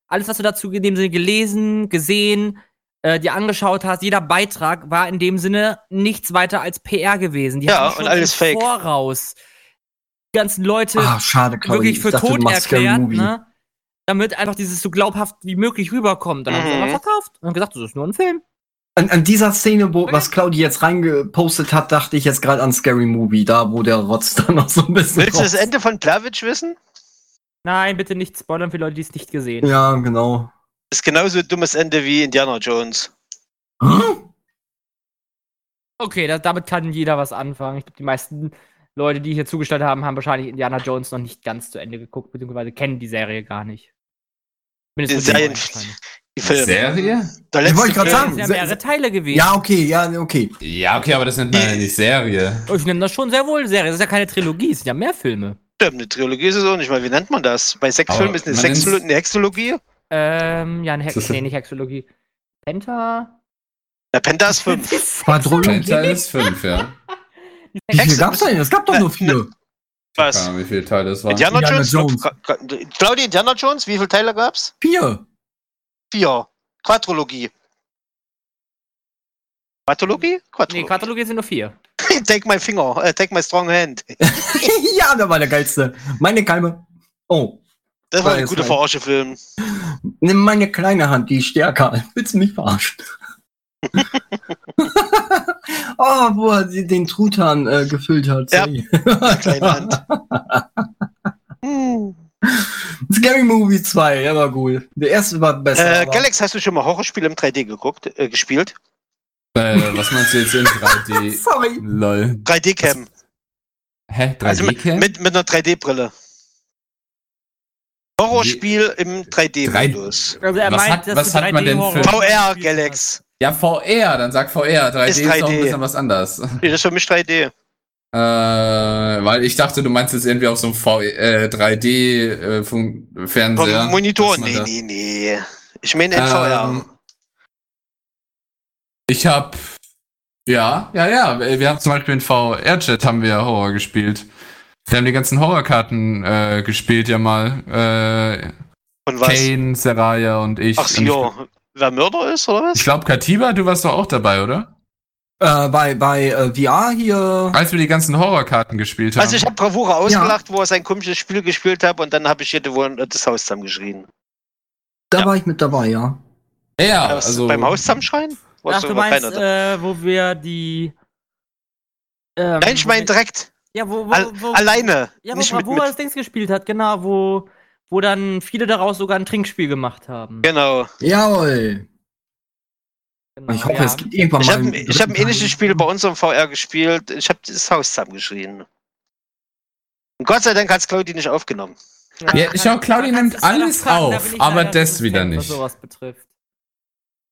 Speaker 1: alles, was du dazu in dem Sinne gelesen, gesehen, äh, dir angeschaut hast, jeder Beitrag war in dem Sinne nichts weiter als PR gewesen. Die
Speaker 3: Ja,
Speaker 1: haben
Speaker 3: und alles
Speaker 1: im
Speaker 3: fake.
Speaker 1: Voraus die ganzen Leute
Speaker 5: Ah, schade,
Speaker 1: wirklich
Speaker 5: Ich
Speaker 1: für
Speaker 5: dachte,
Speaker 1: tot erklärt, ne? Damit einfach dieses so glaubhaft wie möglich rüberkommt. Dann haben sie
Speaker 3: Mhm.
Speaker 1: einfach verkauft und haben gesagt, das ist nur ein Film.
Speaker 5: An, an dieser Szene, wo
Speaker 1: Okay.
Speaker 5: was Claudi jetzt reingepostet hat, dachte ich jetzt gerade an Scary Movie, da wo der Rotz dann noch so ein bisschen.
Speaker 3: Willst du das Ende von Blair Witch wissen?
Speaker 1: Nein, bitte nicht spoilern für Leute, die es nicht gesehen
Speaker 5: Ja, genau.
Speaker 3: Das ist genauso ein dummes Ende wie Indiana Jones.
Speaker 5: Hm?
Speaker 1: Okay, da, damit kann jeder was anfangen. Ich glaube, die meisten Leute, die hier zugestellt haben, haben wahrscheinlich Indiana Jones noch nicht ganz zu Ende geguckt, beziehungsweise kennen die Serie gar nicht.
Speaker 3: Die
Speaker 1: nur
Speaker 3: Serien-
Speaker 1: wahrscheinlich.
Speaker 3: Die Filme.
Speaker 2: Serie?
Speaker 3: Der
Speaker 5: Ich wollte
Speaker 3: letzte
Speaker 5: gerade
Speaker 3: Film.
Speaker 5: sagen,
Speaker 1: Es sind ja mehrere Teile gewesen.
Speaker 5: Ja, okay, ja, okay.
Speaker 2: Ja, okay, aber das nennt man ja nicht Serie.
Speaker 1: Ich nenne das schon sehr wohl Serie. Das ist ja keine Trilogie, es sind ja mehr Filme.
Speaker 3: Stimmt, eine Trilogie ist es auch nicht mal. Wie nennt man das? Bei sechs
Speaker 2: Aber
Speaker 3: Filmen ist eine,
Speaker 2: nennt's-
Speaker 3: eine Hexologie?
Speaker 1: Ähm, ja, eine Hex
Speaker 2: Das
Speaker 1: nee, nicht Hexologie. Penta.
Speaker 3: Der Penta ist fünf.
Speaker 5: Quadrologie.
Speaker 2: Penta ist fünf, ja.
Speaker 5: Wie viel
Speaker 3: Hexe-
Speaker 5: gab's denn? Es gab doch nur vier.
Speaker 3: Was?
Speaker 2: Ahnung, wie viele Teile es waren.
Speaker 3: Indiana,
Speaker 5: Indiana
Speaker 3: Jones?
Speaker 5: Jones.
Speaker 3: Claudia, Indiana Jones, wie viele Teile gab's?
Speaker 5: Vier.
Speaker 3: Vier. Quadrologie. Quadrologie?
Speaker 1: Nee,
Speaker 3: Quadrologie.
Speaker 1: Quadrologie sind nur vier.
Speaker 3: take my finger, äh, take my strong hand.
Speaker 5: ja, der war der geilste. Meine Keime. Oh.
Speaker 3: Das war ein guter Verarschefilm.
Speaker 5: Nimm meine kleine Hand, die ist stärker. Willst du mich verarschen? oh, wo er sie- den Truthahn äh, gefüllt hat.
Speaker 3: Ja. Kleine Hand. Hm.
Speaker 5: Scary Movie 2, der war cool. Der erste war besser.
Speaker 3: Äh,
Speaker 5: aber-
Speaker 3: Galax, hast du schon mal Horrorspiele im 3D geguckt, äh, gespielt?
Speaker 2: Äh, was meinst du jetzt in 3D?
Speaker 5: Sorry.
Speaker 2: Lol.
Speaker 3: 3D-Cam.
Speaker 2: Hä?
Speaker 3: Also mit,
Speaker 2: 3D-Cam?
Speaker 3: mit, mit einer 3D-Brille. Horrorspiel im 3D-Modus.
Speaker 1: Also er
Speaker 2: Was
Speaker 1: meint,
Speaker 2: hat- was hat man denn
Speaker 1: 3D-Horror
Speaker 2: für-
Speaker 3: VR, Galax.
Speaker 2: Ja, VR, dann sag VR. 3D ist,
Speaker 3: Ist
Speaker 2: auch ein
Speaker 3: 3D.
Speaker 2: bisschen was anderes.
Speaker 3: Nee, das ist für mich 3D.
Speaker 2: Äh, weil ich dachte, du meinst jetzt irgendwie auf so einem äh, 3D-Fernseher.
Speaker 3: Vom Monitor? Nee, nee, nee. Ich meine in VR.
Speaker 2: Ähm, Ich hab, ja, ja, ja. Wir haben zum Beispiel in VR-Chat haben wir Horror gespielt. Wir haben die ganzen Horrorkarten äh, gespielt ja mal. Äh,
Speaker 3: Von was?
Speaker 2: Kane, Seraya und ich.
Speaker 3: Ach
Speaker 2: Und
Speaker 3: so, wer Mörder ist, oder
Speaker 2: Ich
Speaker 3: was?
Speaker 2: glaube, Katiba, du warst doch auch dabei, oder?
Speaker 5: Äh, bei bei äh, VR hier.
Speaker 2: Als wir die ganzen Horrorkarten gespielt haben.
Speaker 3: Also ich habe Bravura ausgelacht, wo er sein komisches Spiel gespielt hat und dann habe ich hier wohl das Haus zusammengeschrien.
Speaker 5: Da
Speaker 3: ja.
Speaker 5: war ich mit dabei, ja.
Speaker 2: ja,
Speaker 3: Was,
Speaker 2: also
Speaker 3: beim Haus zusammenschreien?
Speaker 1: Ach, du meinst, äh, wo wir die. Ähm,
Speaker 3: Nein, ich meine direkt.
Speaker 1: Ja, wo, wo,
Speaker 3: Al
Speaker 1: wo,
Speaker 3: alleine.
Speaker 1: Ja, wo
Speaker 3: nicht mit,
Speaker 1: Bravura das Dings gespielt hat, genau, wo, wo dann viele daraus sogar ein Trinkspiel gemacht haben.
Speaker 3: Genau.
Speaker 5: Jawohl.
Speaker 1: Genau,
Speaker 5: Ich hoffe,
Speaker 1: ja.
Speaker 5: es gibt irgendwann
Speaker 3: Ich
Speaker 5: mal.
Speaker 3: habe
Speaker 5: einen
Speaker 3: ich hab ein ähnliches. Spiel bei unserem VR gespielt. Ich habe das Haus zusammengeschrien. Und Gott sei Dank hat es Claudi nicht aufgenommen.
Speaker 2: Ja, ich glaube, Claudia
Speaker 1: Da
Speaker 2: nimmt
Speaker 1: du
Speaker 2: alles
Speaker 1: fragen, da
Speaker 2: auf,
Speaker 1: ich
Speaker 2: aber das wieder
Speaker 1: resistent, Was
Speaker 2: nicht.
Speaker 1: sowas betrifft.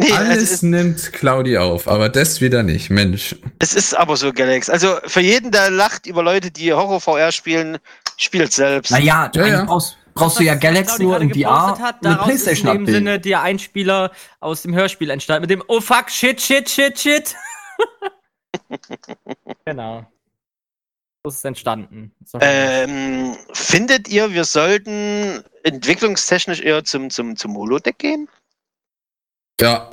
Speaker 3: Nee,
Speaker 2: Alles nimmt Claudi auf, aber das wieder nicht, Mensch.
Speaker 3: es ist aber so, Galax. Also für jeden, der lacht über Leute, die Horror-VR spielen, spielt selbst.
Speaker 5: Naja,
Speaker 2: Ja,
Speaker 5: eigentlich
Speaker 2: ja.
Speaker 5: brauchst, brauchst du ja Galax nur in VR
Speaker 1: hat,
Speaker 5: eine
Speaker 1: daraus ist
Speaker 5: Playstation
Speaker 1: in dem
Speaker 5: abbilden.
Speaker 1: Sinne der Einspieler aus dem Hörspiel entstanden. Mit dem Oh fuck, shit, shit, shit, shit. genau. So ist es entstanden. So.
Speaker 3: Ähm, findet ihr, wir sollten entwicklungstechnisch eher zum, zum, zum Holodeck gehen?
Speaker 2: Ja,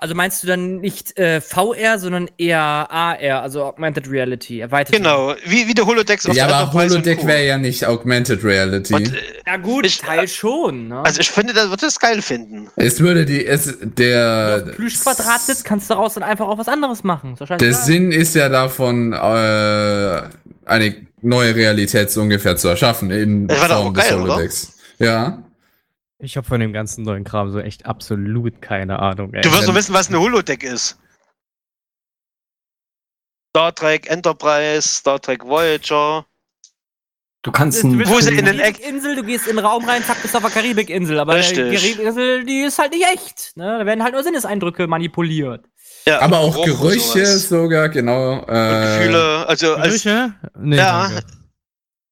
Speaker 1: Also meinst du dann nicht äh, VR, sondern eher AR, also Augmented Reality, erweitert?
Speaker 3: Genau, wie, wie der Holodecks auf
Speaker 2: ja
Speaker 3: der
Speaker 2: aber Holodeck wäre ja nicht Augmented Reality.
Speaker 3: Und, äh,
Speaker 1: Ja gut,
Speaker 3: Ich-
Speaker 1: Teil schon, ne?
Speaker 3: also ich finde, das wird es geil finden.
Speaker 2: es würde die, es,
Speaker 1: Wenn du
Speaker 2: der,
Speaker 1: dem Plüschquadrat sitzt, kannst du daraus dann einfach auch was anderes machen.
Speaker 2: Der. Sinn ist ja davon, äh, eine neue Realität so ungefähr zu erschaffen in Form des
Speaker 3: geil, oder?
Speaker 2: Holodecks. Ja.
Speaker 4: Ich habe von dem ganzen neuen Kram so echt absolut keine Ahnung, ey.
Speaker 3: Du wirst doch wissen, was ein Holodeck ist. Star Trek Enterprise, Star Trek Voyager.
Speaker 5: Du kannst
Speaker 1: Du
Speaker 5: ein,
Speaker 1: bist
Speaker 3: Wo
Speaker 1: der
Speaker 3: in den Eck-
Speaker 1: Karibikinsel, du gehst in den Raum rein, zack, bist auf der Karibikinsel. Aber die. Karibikinsel, die ist halt nicht echt. Ne? Da werden halt nur Sinneseindrücke manipuliert.
Speaker 3: Ja,
Speaker 2: Aber auch Gerüche sogar, genau. Äh,
Speaker 3: Gefühle. Also als,
Speaker 4: Gerüche? Nee,
Speaker 3: Ja.
Speaker 4: danke.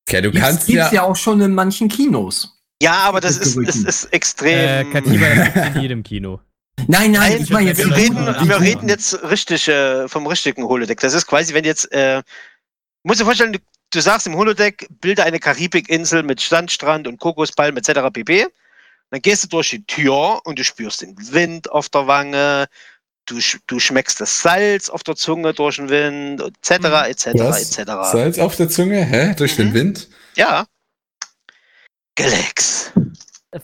Speaker 2: Okay, du
Speaker 5: gibt's,
Speaker 2: kannst
Speaker 5: gibt's
Speaker 2: ja,
Speaker 5: ja auch schon in manchen Kinos.
Speaker 3: Ja, aber das
Speaker 5: Mit
Speaker 3: ist, das ist
Speaker 4: Äh,
Speaker 3: extrem.
Speaker 4: Katiba das gibt's in jedem Kino.
Speaker 5: Nein, nein,
Speaker 3: Nein,
Speaker 5: ich meine jetzt
Speaker 3: wir
Speaker 4: das
Speaker 3: reden, wir reden jetzt richtig äh, vom richtigen Holodeck. Das ist quasi, wenn jetzt, äh, musst dir vorstellen, du, du sagst im Holodeck, bilde eine Karibikinsel mit Sandstrand und Kokospalmen etc. pp. Dann gehst du durch die Tür und du spürst den Wind auf der Wange, du, sch- du schmeckst das Salz auf der Zunge durch den Wind, etc. etc. Etc.
Speaker 2: Salz auf der Zunge, hä? Durch
Speaker 3: Mhm.
Speaker 2: den Wind?
Speaker 3: Ja. Galax.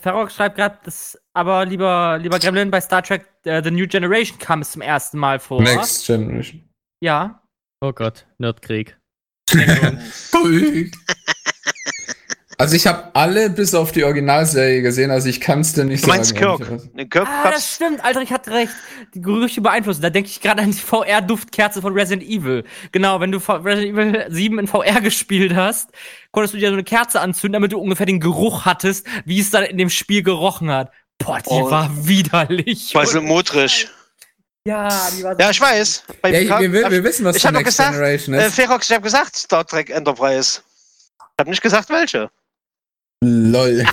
Speaker 1: Ferox schreibt gerade, dass aber lieber, lieber Gremlin bei Star Trek äh, The New Generation kam es zum ersten Mal vor.
Speaker 2: Next Generation.
Speaker 1: Ja.
Speaker 4: Oh Gott, Nerdkrieg.
Speaker 2: Also ich habe alle bis auf die Originalserie gesehen, also ich kann es dir nicht
Speaker 3: Du meinst
Speaker 2: sagen.
Speaker 3: Kirk. Den Kirk
Speaker 1: Ah, das stimmt, Aldrich hat recht. Die Gerüche beeinflussen. Da denke ich gerade an die VR-Duftkerze von Resident Evil. Genau, wenn du Resident Evil 7 in VR gespielt hast, konntest du dir so eine Kerze anzünden, damit du ungefähr den Geruch hattest, wie es dann in dem Spiel gerochen hat. Boah, die
Speaker 3: Oh.
Speaker 1: war widerlich.
Speaker 3: war so modrig.
Speaker 1: Ja, die war
Speaker 3: Ja, ich weiß. Bei
Speaker 2: Ja,
Speaker 3: Picard-
Speaker 2: wir, wir, wir wissen, was
Speaker 3: ich hab doch
Speaker 2: Next
Speaker 3: gesagt,
Speaker 2: Generation
Speaker 3: Äh,
Speaker 2: ist.
Speaker 3: Ferox, ich habe gesagt Star Trek Enterprise. Ich habe nicht gesagt welche.
Speaker 2: Lol.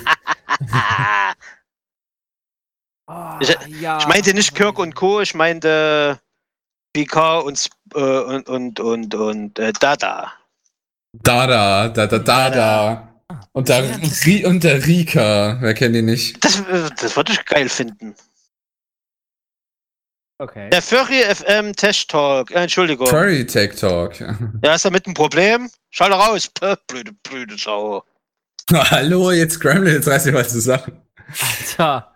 Speaker 1: Oh,
Speaker 3: Ich-
Speaker 1: ja.
Speaker 3: Ich meinte nicht Kirk und Co., ich meinte Picard und, Sp- äh, und, und, und, und äh, Dada.
Speaker 2: Dada, da, da, da, da. Und der, Ri und der Rika, wer kennt die nicht?
Speaker 3: Das, äh, das würde ich geil finden.
Speaker 1: Okay.
Speaker 3: Der Furry FM Test Talk, äh, Entschuldigung.
Speaker 2: Furry Tech Talk.
Speaker 3: Ja, ist damit ein Problem? Schau raus. Blöde, blöde Sau.
Speaker 2: Hallo, jetzt Gremlin, jetzt reiß dich mal zusammen.
Speaker 1: Alter.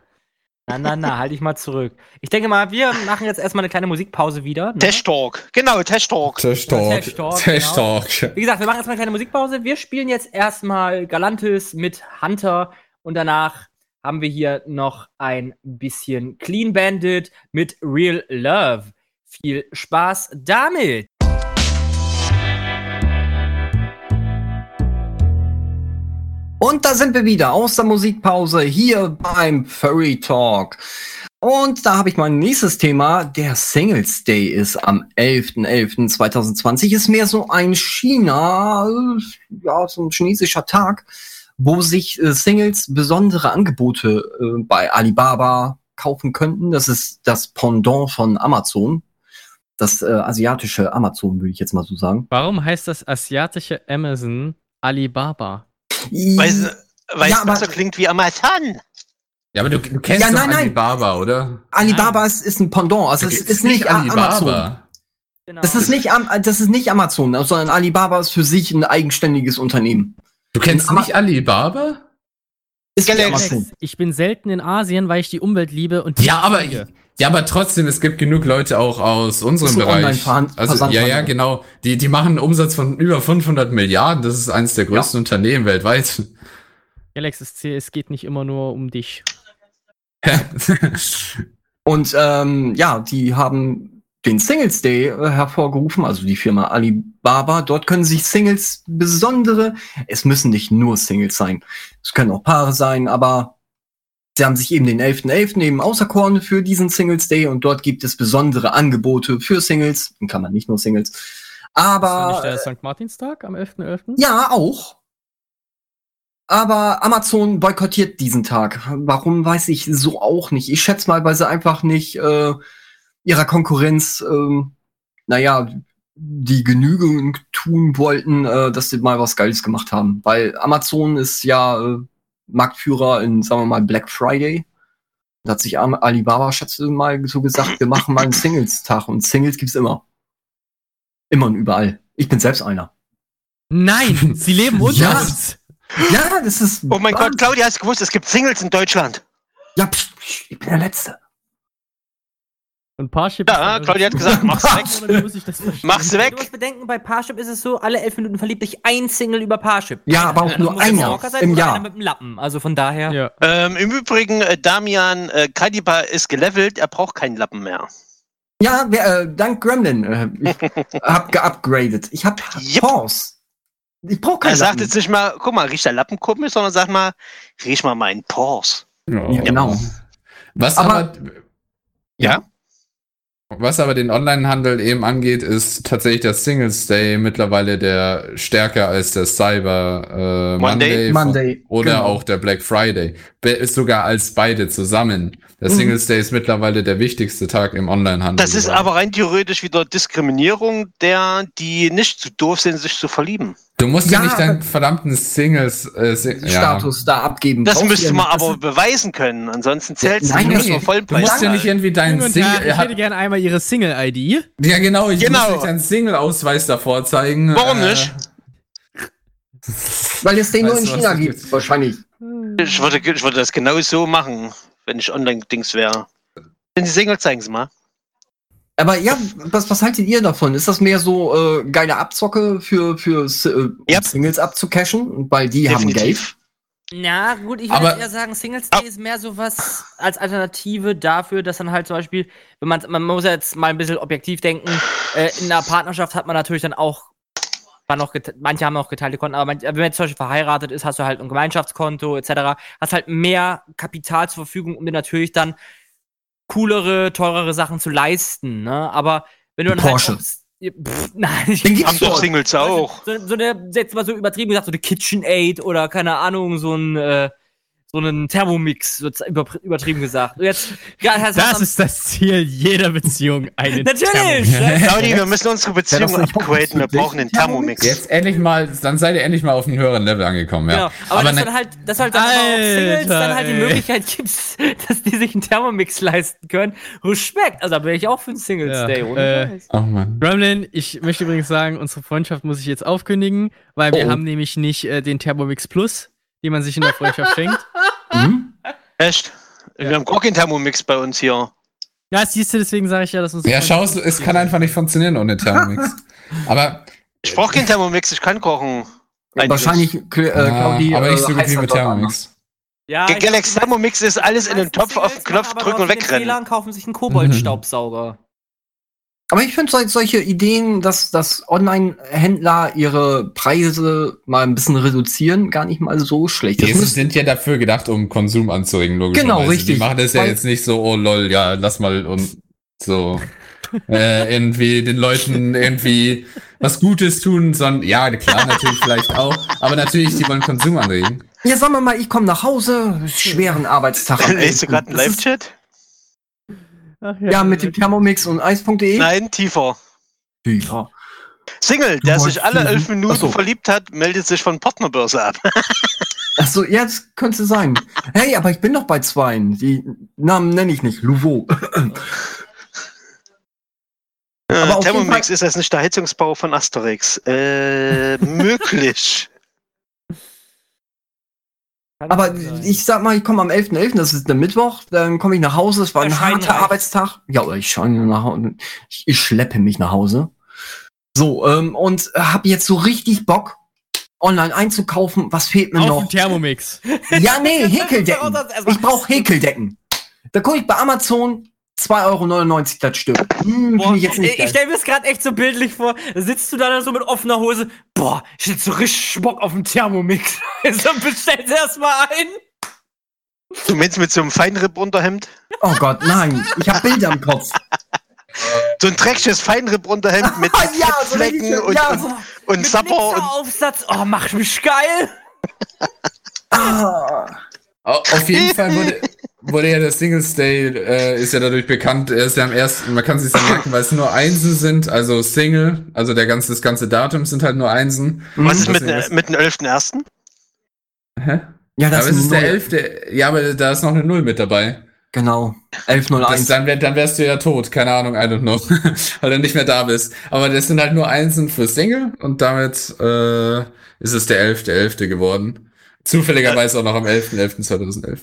Speaker 1: Na, na, na, halt dich mal zurück. Ich denke mal, wir machen jetzt erstmal eine kleine Musikpause wieder. Ne?
Speaker 3: Test Talk. Genau, Test Talk.
Speaker 2: Tech Talk.
Speaker 1: Tech Talk, genau.
Speaker 2: Talk.
Speaker 1: Wie gesagt, wir machen erstmal eine kleine Musikpause. Wir spielen jetzt erstmal Galantis mit Hunter und danach haben wir hier noch ein bisschen Clean Bandit mit Real Love. Viel Spaß damit!
Speaker 5: Und da sind wir wieder aus der Musikpause hier beim Furry Talk. Und da habe ich mein nächstes Thema. Der Singles Day ist am 11.11.2020. Ist mehr so ein China, ja, so ein chinesischer Tag, wo sich äh, Singles besondere Angebote äh, bei Alibaba kaufen könnten. Das ist das Pendant von Amazon. Das äh, asiatische Amazon, würde ich jetzt mal so sagen.
Speaker 4: Warum heißt das asiatische Amazon Alibaba?
Speaker 3: Weil, weil
Speaker 5: Ja,
Speaker 3: es
Speaker 5: aber-
Speaker 3: besser klingt wie Amazon.
Speaker 2: Ja, aber du, du kennst
Speaker 5: Ja,
Speaker 2: doch
Speaker 5: nein, nein.
Speaker 2: Alibaba, oder?
Speaker 5: Alibaba ist, ist ein Pendant. Also es ist nicht Amazon.
Speaker 1: Genau.
Speaker 5: Das ist nicht, das ist nicht Amazon, sondern Alibaba ist für sich ein eigenständiges Unternehmen.
Speaker 2: Du kennst nicht Alibaba?
Speaker 5: Ist. Amazon.
Speaker 4: Ich bin selten in Asien, weil ich die Umwelt liebe und
Speaker 2: Ja, aber ja, aber trotzdem, es gibt genug Leute auch aus unserem Bereich. Also ja, ja, genau. Die die machen einen Umsatz von über 500 Milliarden. Das ist eines der größten Unternehmen weltweit.
Speaker 4: Galaxy es, es geht nicht immer nur um dich.
Speaker 5: Und ähm, ja, die haben den Singles Day äh, hervorgerufen, also die Firma Alibaba. Dort können sich Singles besondere, es müssen nicht nur Singles sein, es können auch Paare sein, aber sie haben sich eben den 11.11. eben auserkoren für diesen Singles Day und dort gibt es besondere Angebote für Singles, in Klammern nicht nur Singles.
Speaker 4: ist das
Speaker 5: Aber
Speaker 4: nicht der St. Martinstag am 11.11.?
Speaker 5: Ja, auch. Aber Amazon boykottiert diesen Tag. Warum weiß ich so auch nicht. Ich schätze mal, weil sie einfach nicht äh, ihrer Konkurrenz, ähm, naja, die Genügung tun wollten, äh, dass sie mal was Geiles gemacht haben. Weil Amazon ist ja äh, Marktführer in, sagen wir mal, Black Friday. Da hat sich Alibaba, schätze mal, so gesagt, wir machen mal einen Singles-Tag. Und Singles gibt's immer. Immer und überall. Ich bin selbst einer.
Speaker 4: Nein, sie leben unter
Speaker 5: Ja.
Speaker 4: uns.
Speaker 5: Ja, das ist.
Speaker 3: Oh mein Gott, Claudia, hast du gewusst, es gibt Singles in Deutschland.
Speaker 5: Ja, pst, pst, ich bin der Letzte.
Speaker 4: Und Parship
Speaker 3: Ja, Claudia hat gesagt, mach's weg. Mach's
Speaker 1: Du
Speaker 3: weg.
Speaker 1: musst bedenken, bei Parship ist es so, alle elf Minuten verliebt sich ein Single über Parship.
Speaker 5: Ja, aber auch
Speaker 1: Also
Speaker 5: nur
Speaker 1: muss ein
Speaker 5: einer
Speaker 1: Stalker sein
Speaker 5: im Jahr.
Speaker 1: mit dem Lappen. Also von daher.
Speaker 4: Ja.
Speaker 3: Ähm, Im Übrigen, äh, Damian äh, Kadiba ist gelevelt, er braucht keinen Lappen mehr.
Speaker 5: Ja, wer, äh, dank Gremlin. Äh, ich hab geupgradet. Ich hab
Speaker 3: Yep.
Speaker 5: Pause. Ich brauch
Speaker 3: Er
Speaker 5: keine
Speaker 3: sagt
Speaker 5: Lappen.
Speaker 3: jetzt nicht mal, guck mal, riecht der Lappen komisch, sondern sag mal, riech mal meinen Pors.
Speaker 2: Ja.
Speaker 5: Ja, genau.
Speaker 2: Was
Speaker 5: Aber-
Speaker 2: aber,
Speaker 3: Ja?
Speaker 2: Was aber den Onlinehandel eben angeht, ist tatsächlich der Singles Day mittlerweile der stärker als der Cyber äh,
Speaker 3: Monday?
Speaker 2: Monday,
Speaker 5: Monday.
Speaker 2: oder
Speaker 5: genau.
Speaker 2: auch der Black Friday. Be ist sogar als beide zusammen. Der
Speaker 5: Mhm.
Speaker 2: Singles Day ist mittlerweile der wichtigste Tag im Onlinehandel.
Speaker 3: Das ist
Speaker 2: geworden.
Speaker 3: aber rein theoretisch wieder Diskriminierung der, die nicht zu doof sind, sich zu verlieben.
Speaker 2: Du musst ja,
Speaker 5: Ja,
Speaker 2: nicht deinen verdammten Singles äh, Sing ja.
Speaker 5: Status da abgeben.
Speaker 3: Das müsste
Speaker 5: ihr
Speaker 3: man aber beweisen können. Ansonsten zählt es
Speaker 5: Nein,
Speaker 3: nicht
Speaker 5: nee,
Speaker 3: nur
Speaker 2: Du musst ja nicht irgendwie deinen Single.
Speaker 4: Ich hätte gerne einmal ihre Single-ID.
Speaker 2: Ja, genau, ich
Speaker 3: Genau.
Speaker 2: muss nicht deinen Single-Ausweis davor zeigen.
Speaker 3: Warum
Speaker 2: Äh,
Speaker 3: nicht?
Speaker 5: Weil es den nur in
Speaker 2: Weißt du, was
Speaker 5: China gibt,
Speaker 2: gibt?
Speaker 5: wahrscheinlich.
Speaker 3: Ich würde, ich würde das genau so machen, wenn ich Online-Dings wäre. Wenn Sie Single, zeigen Sie mal.
Speaker 5: Aber ja, was, was haltet ihr davon? Ist das mehr so äh, geile Abzocke für, für äh,
Speaker 3: Yep.
Speaker 5: Singles abzucashen? Weil die haben Geld.
Speaker 3: Definitiv.
Speaker 1: Na gut, ich würde eher sagen, Singles Day ist mehr so was als Alternative dafür, dass dann halt zum Beispiel, wenn man, man muss ja jetzt mal ein bisschen objektiv denken, äh, in einer Partnerschaft hat man natürlich dann auch, war noch manche haben auch geteilte Konten, aber manche, wenn man jetzt zum Beispiel verheiratet ist, hast du halt ein Gemeinschaftskonto etc., hast halt mehr Kapital zur Verfügung, um dir natürlich dann coolere, teurere Sachen zu leisten, ne? Aber wenn du dann
Speaker 5: Porsche.
Speaker 1: halt. aufs- Pff, nein, ich
Speaker 5: Den gibt's
Speaker 3: doch. Singles auch.
Speaker 1: so, so eine, jetzt mal so übertrieben gesagt, so eine KitchenAid oder keine Ahnung, so ein, äh, so einen Thermomix, übertrieben gesagt. Jetzt, ja, das,
Speaker 4: Das ist das Ziel jeder Beziehung. Eine
Speaker 1: Natürlich!
Speaker 4: Thermomix.
Speaker 3: Claudi, wir müssen unsere Beziehung
Speaker 5: nicht
Speaker 3: upgraden. Wir
Speaker 5: auch
Speaker 3: brauchen einen
Speaker 5: Thermomix?
Speaker 2: Jetzt endlich mal, dann seid ihr endlich mal auf einem höheren Level angekommen, ja.
Speaker 1: Genau. Aber, dass
Speaker 2: ne-
Speaker 1: dann halt, dass halt dann aber Singles dann halt die. Möglichkeit gibt, dass die sich einen Thermomix leisten können. Respekt. Also da wäre ich auch für einen Singles
Speaker 4: Ja,
Speaker 1: Day, ohne
Speaker 4: äh.
Speaker 2: Oh Mann.
Speaker 4: Gremlin, ich möchte übrigens sagen, unsere Freundschaft muss ich jetzt aufkündigen, weil wir
Speaker 5: Oh.
Speaker 4: haben nämlich nicht äh, den Thermomix Plus, den man sich in der Freundschaft schenkt.
Speaker 5: Hm?
Speaker 3: Echt? Wir haben gar keinen Thermomix bei uns hier.
Speaker 4: Ja, siehst du, deswegen sage ich ja, dass uns.
Speaker 2: Ja, schau, es- es kann einfach nicht funktionieren ohne Thermomix. Aber,
Speaker 3: Ich brauche keinen Thermomix, ich kann kochen. Einiges.
Speaker 5: Wahrscheinlich, äh,
Speaker 2: ja,
Speaker 5: Claudi,
Speaker 2: aber nicht
Speaker 5: äh,
Speaker 2: so gut wie mit
Speaker 5: dort
Speaker 2: Thermomix.
Speaker 1: Ja,
Speaker 3: Galaxy
Speaker 1: die
Speaker 3: Thermomix ist alles in den Topf auf den Knopf drücken und
Speaker 1: den
Speaker 3: wegrennen.
Speaker 1: Und kaufen sich einen Koboldstaubsauger.
Speaker 5: Aber ich finde sol solche Ideen, dass, dass Online-Händler ihre Preise mal ein bisschen reduzieren, gar nicht mal so schlecht.
Speaker 2: Die sind ja dafür gedacht, um Konsum anzuregen, logischerweise.
Speaker 5: Genau, richtig.
Speaker 2: Die machen das ja
Speaker 5: Weil-
Speaker 2: jetzt nicht so, oh lol, ja, lass mal und so äh, irgendwie den Leuten irgendwie was Gutes tun, sondern ja, klar, natürlich vielleicht auch, aber natürlich, die wollen Konsum anregen.
Speaker 5: ja, sagen wir mal, ich komme nach Hause, schweren Arbeitstag.
Speaker 3: Lest du
Speaker 5: 11..
Speaker 3: gerade einen Live-Chat?
Speaker 4: Ach
Speaker 5: Ja, mit dem Thermomix und Eis.de.
Speaker 3: Nein, tiefer.
Speaker 5: Ja.
Speaker 3: Single, der
Speaker 5: Du
Speaker 3: sich alle elf Minuten
Speaker 5: so.
Speaker 3: verliebt hat, meldet sich von Partnerbörse ab.
Speaker 5: Achso, ja, das könnte sein. Hey, aber ich bin doch bei zweien. Die Namen nenne ich nicht. Louveau. Aber
Speaker 3: Aber Thermomix, ist das nicht der Heizungsbau von Asterix? Äh, möglich.
Speaker 1: Kann
Speaker 5: Aber ich sag mal, ich komme am 11.11., das ist der Mittwoch, dann komme ich nach Hause, es war ein harter
Speaker 1: reicht.
Speaker 5: Arbeitstag. Ja, oder ich scheine nach Hause. Ich, ich schleppe mich nach Hause. So, ähm, und habe jetzt so richtig Bock, online einzukaufen. Was fehlt mir
Speaker 4: Auf
Speaker 5: noch?
Speaker 4: Thermomix.
Speaker 5: Ja, nee, Häkeldecken. Ich brauche Häkeldecken. Da gucke ich bei Amazon 2,99 Euro das Stück. Hm,
Speaker 1: Boah,
Speaker 5: ich jetzt
Speaker 1: ich
Speaker 5: nicht
Speaker 1: ich stelle mir das gerade echt so bildlich vor. Da sitzt du da so mit offener Hose. Boah, ich hätte so richtig Bock auf den Thermomix. so bestellst erstmal ein.
Speaker 3: Du meinst mit so einem Feinripp-Unterhemd?
Speaker 5: Oh Gott, nein. Ich habe Bilder im Kopf.
Speaker 3: So ein dreckiges Feinripp-Unterhemd mit
Speaker 5: ja, so
Speaker 3: Fettflecken
Speaker 5: richtig-
Speaker 3: und,
Speaker 5: ja,
Speaker 3: und,
Speaker 5: so,
Speaker 3: und
Speaker 1: Mit
Speaker 3: Sapper und
Speaker 1: Aufsatz. Oh, mach mich geil.
Speaker 5: ah.
Speaker 2: Au- Auf jeden Fall wurde, wurde ja der Singles Day, äh, ist ja dadurch bekannt, er ist ja am ersten, man kann sich ja merken, weil es nur Einsen sind, also Single, also der ganze, das ganze Datum sind halt nur Einsen.
Speaker 3: was ist mit,
Speaker 2: ist-
Speaker 3: mit dem 11.1.?
Speaker 2: Hä?
Speaker 5: Ja, das
Speaker 2: aber es
Speaker 5: ist
Speaker 2: ist der
Speaker 5: Null.
Speaker 2: 11. Ja, aber da ist noch eine Null mit dabei.
Speaker 5: Genau.
Speaker 2: Das,
Speaker 5: 1101.
Speaker 2: dann, wär, dann wärst du ja tot, keine Ahnung, I don't know, weil du nicht mehr da bist. Aber das sind halt nur Einsen für Single und damit äh, ist es der 11.11. geworden. Zufälligerweise auch noch am 11.11.2011.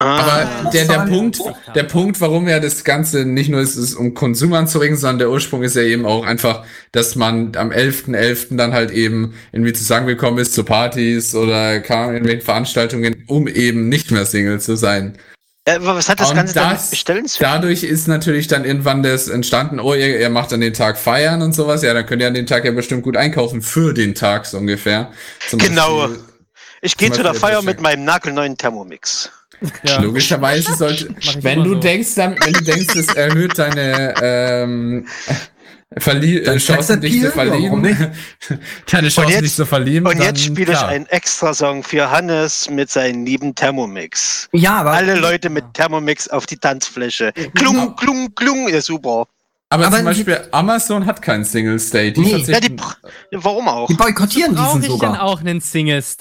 Speaker 2: Aber der, der
Speaker 5: Zahlen-
Speaker 2: Punkt, der Punkt, warum ja das Ganze nicht nur ist, ist um Konsum anzuregen, sondern der Ursprung ist ja eben auch einfach, dass man am 11.11. dann halt eben irgendwie zusammengekommen ist zu Partys oder kam in irgendwelchen Veranstaltungen, um eben nicht mehr Single zu sein.
Speaker 3: Äh, was hat das
Speaker 2: Und
Speaker 3: Ganze
Speaker 2: das-
Speaker 3: mit Bestellen zu
Speaker 2: Dadurch ist natürlich dann irgendwann das entstanden, oh, ihr, ihr macht an den Tag feiern und sowas, ja, dann könnt ihr an den Tag ja bestimmt gut einkaufen für den Tag so ungefähr. Zum
Speaker 3: Genau.
Speaker 2: Beispiel-
Speaker 3: Ich gehe zu der Feier mit meinem nagelneuen Thermomix.
Speaker 4: Ja.
Speaker 2: Logischerweise sollte,
Speaker 4: ich
Speaker 2: wenn du
Speaker 4: so.
Speaker 2: denkst, dann, wenn du denkst, es erhöht deine ähm, Verlie
Speaker 5: Dein
Speaker 2: äh, Chancen, dich zu verlieben, deine Chancen,
Speaker 3: jetzt-
Speaker 2: dich zu verlieben.
Speaker 3: Und
Speaker 2: dann,
Speaker 3: jetzt spiele ich einen Extra-Song für Hannes mit seinem lieben Thermomix.
Speaker 5: Ja, aber.
Speaker 3: Alle Leute mit Thermomix auf die Tanzfläche. Klung, klung, klung, ja super.
Speaker 2: Aber,
Speaker 5: aber
Speaker 2: zum
Speaker 5: die-
Speaker 2: Beispiel Amazon hat keinen Singles Day. Die
Speaker 5: Nee.
Speaker 3: Ja, die, warum auch?
Speaker 5: Die boykottieren
Speaker 4: Brauche
Speaker 5: diesen
Speaker 4: ich denn
Speaker 5: sogar.
Speaker 4: auch einen Singles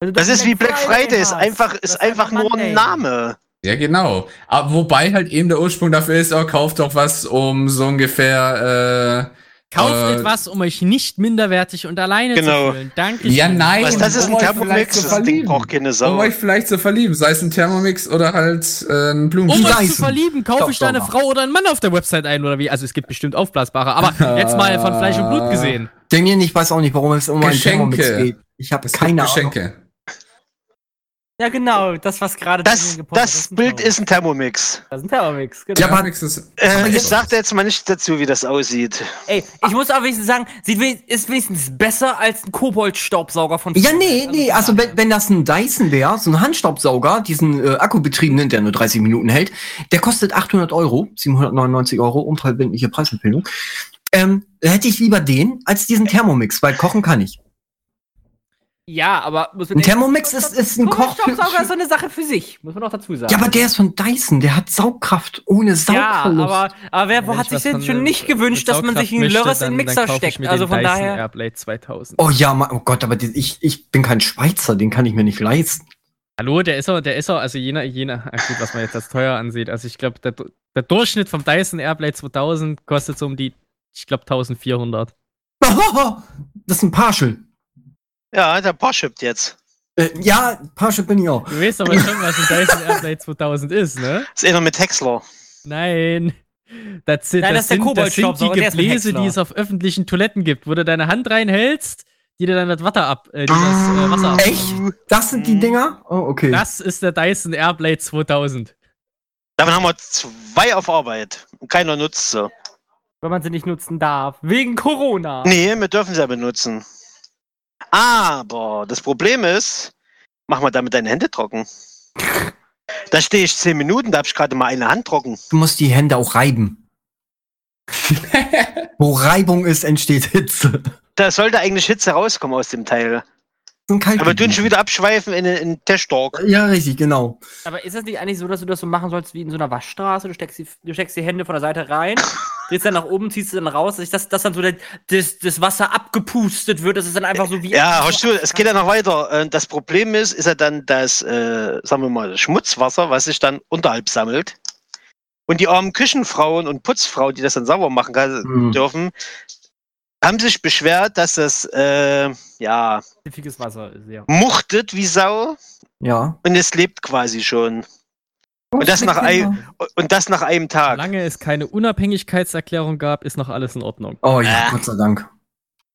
Speaker 4: Day?
Speaker 3: Das ist wie Black Friday, ist einfach, ist einfach nur ein Name.
Speaker 2: ja, genau. Aber wobei halt eben der Ursprung dafür ist, oh, kauft doch was um so ungefähr, äh,
Speaker 4: Kauft
Speaker 2: äh,
Speaker 4: etwas, um euch nicht minderwertig und alleine
Speaker 3: Genau.
Speaker 4: zu fühlen. Danke.
Speaker 2: Ja, nein.
Speaker 3: Was, das ist
Speaker 2: um
Speaker 3: ein
Speaker 2: euch
Speaker 3: Thermomix,
Speaker 2: vielleicht zu
Speaker 3: das Ding
Speaker 2: verlieben.
Speaker 3: braucht keine
Speaker 2: um
Speaker 3: Sau.
Speaker 2: euch vielleicht zu verlieben, sei es ein Thermomix oder halt äh, ein
Speaker 4: Um
Speaker 2: Blumenstiel.
Speaker 4: euch zu verlieben, kaufe ich da eine. Frau oder einen Mann auf der Website ein oder wie? Also es gibt bestimmt aufblasbare, aber jetzt mal von Fleisch und Blut gesehen.
Speaker 5: Damien, ich weiß auch nicht, warum es um einen
Speaker 2: Geschenke.
Speaker 5: Thermomix geht. Ich habe
Speaker 2: Es
Speaker 5: keine
Speaker 2: gibt
Speaker 5: Ahnung.
Speaker 1: Ja, genau. Das, was gerade
Speaker 3: Das, das
Speaker 1: hat,
Speaker 3: Bild ist ein Thermomix.
Speaker 1: Das ist ein Thermomix, genau.
Speaker 5: Ja,
Speaker 2: ist,
Speaker 3: Äh, ich
Speaker 2: ist-
Speaker 3: sagte jetzt mal nicht dazu, wie das aussieht.
Speaker 1: Ey, ich muss aber wenigstens sagen, sieht ist wenigstens besser als ein Kobold-Staubsauger von
Speaker 5: Ja, nee, nee, also wenn, wenn das ein Dyson wäre, so ein Handstaubsauger, diesen äh, akkubetriebenen, der nur 30 Minuten hält, der kostet 800 Euro, 799 Euro, unverbindliche Preisempfehlung. Ähm, hätte ich lieber den als diesen Thermomix, weil kochen kann ich.
Speaker 1: Ja, aber muss man
Speaker 5: Ein Thermomix ist, ist ein Koch.
Speaker 1: Kobold-Staubsauger ist so eine Sache für sich, muss man auch dazu sagen.
Speaker 5: Ja, aber der ist von Dyson, der hat Saugkraft ohne
Speaker 1: Ja,
Speaker 5: Saugverlust.
Speaker 1: aber, aber wer
Speaker 4: Wenn
Speaker 1: hat
Speaker 4: ich
Speaker 1: sich denn schon nicht gewünscht, dass man sich einen Lörres in den Mixer steckt? Also von
Speaker 4: Dyson
Speaker 1: daher.
Speaker 4: Airblade 2000.
Speaker 5: oh ja, oh Gott, aber die, ich, ich bin kein Schweizer, den kann ich mir nicht leisten.
Speaker 4: Hallo, der ist auch, der ist auch, also jener, jener, ah, gut, was man jetzt als teuer ansieht. Also ich glaube, der, der Durchschnitt vom Dyson Airblade 2000 kostet so um die, ich glaube, 1400.
Speaker 5: Das ist ein Partial.
Speaker 3: Ja, der schippt jetzt.
Speaker 5: Äh, ja, Partial bin ich auch.
Speaker 4: Du weißt aber schon, was ein Dyson Airblade 2000 ist, ne?
Speaker 3: ist einer mit Häcksler.
Speaker 4: Nein. Das sind,
Speaker 1: Nein, das
Speaker 4: das,
Speaker 1: ist der
Speaker 4: sind, das sind die Gebläse, die es auf öffentlichen Toiletten gibt, wo du deine Hand reinhältst, die dir dann das Wasser ab, äh, die das äh, Wasser ab.
Speaker 5: Echt? Das sind die Dinger? Oh, okay.
Speaker 4: Das ist der Dyson Airblade 2000.
Speaker 3: Davon haben wir zwei auf Arbeit. Und keiner nutzt sie.
Speaker 1: Weil man sie nicht nutzen darf. Wegen Corona.
Speaker 3: Nee, wir dürfen sie ja benutzen. Aber das Problem ist, mach mal damit deine Hände trocken. Da stehe ich zehn Minuten, da habe ich gerade mal eine Hand trocken.
Speaker 5: Du musst die Hände auch reiben. Wo Reibung ist, entsteht Hitze.
Speaker 3: Da sollte eigentlich Hitze rauskommen aus dem Teil. Aber du schon wieder abschweifen in in Test Talk.
Speaker 5: Ja, richtig, genau.
Speaker 1: Aber ist das nicht eigentlich so, dass du das so machen sollst wie in so einer Waschstraße? Du steckst die, du steckst die Hände von der Seite rein, drehst dann nach oben, ziehst dann raus, dass, das, dass dann so der, das, das Wasser abgepustet wird. Das ist dann einfach so wie.
Speaker 3: Ja, hast du, es geht ja noch weiter. Äh, Das Problem ist, ist ja dann das, äh, sagen wir mal, Schmutzwasser, was sich dann unterhalb sammelt. Und die armen Küchenfrauen und Putzfrauen, die das dann sauber machen kann,
Speaker 5: Hm.
Speaker 3: dürfen, haben sich beschwert, dass das, äh, ja,
Speaker 1: Wasser ist, ja.
Speaker 3: muchtet wie Sau
Speaker 5: Ja.
Speaker 3: und es lebt quasi schon. Und das nach einem, und das nach einem Tag.
Speaker 4: Solange es keine Unabhängigkeitserklärung gab, ist noch alles in Ordnung.
Speaker 5: Oh ja,
Speaker 3: Äh.
Speaker 5: Gott sei Dank.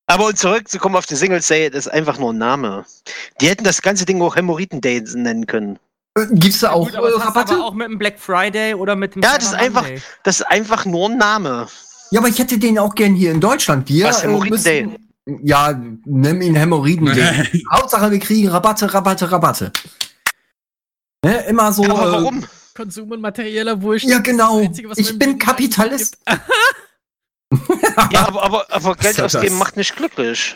Speaker 3: Aber um zurückzukommen auf die Singles Day, das ist einfach nur ein Name. Die hätten das ganze Ding auch Hämorrhoiden Day nennen können.
Speaker 5: Äh, Gibt's da auch
Speaker 1: Gut, aber
Speaker 5: äh, Rabatte?
Speaker 1: aber auch mit dem Black Friday oder mit dem
Speaker 3: Ja, das ist einfach-
Speaker 1: Monday.
Speaker 3: Das ist einfach nur ein Name.
Speaker 5: Ja, aber ich hätte den auch gern hier in Deutschland. Wir
Speaker 3: Was, Hämorrhoiden Day?
Speaker 5: Ja, nimm ihn Hämorrhoiden Day. Hauptsache, wir kriegen Rabatte, Rabatte, Rabatte. Ne, immer so.
Speaker 3: Ja, aber
Speaker 5: äh,
Speaker 3: warum?
Speaker 4: Konsum und materieller Wohlstand.
Speaker 5: Ja, genau.
Speaker 4: Das Einzige, was
Speaker 5: Ich bin
Speaker 4: Leben
Speaker 5: Kapitalist.
Speaker 3: Ja, aber, aber, aber Geld
Speaker 2: ist das?
Speaker 3: ausgeben macht nicht glücklich.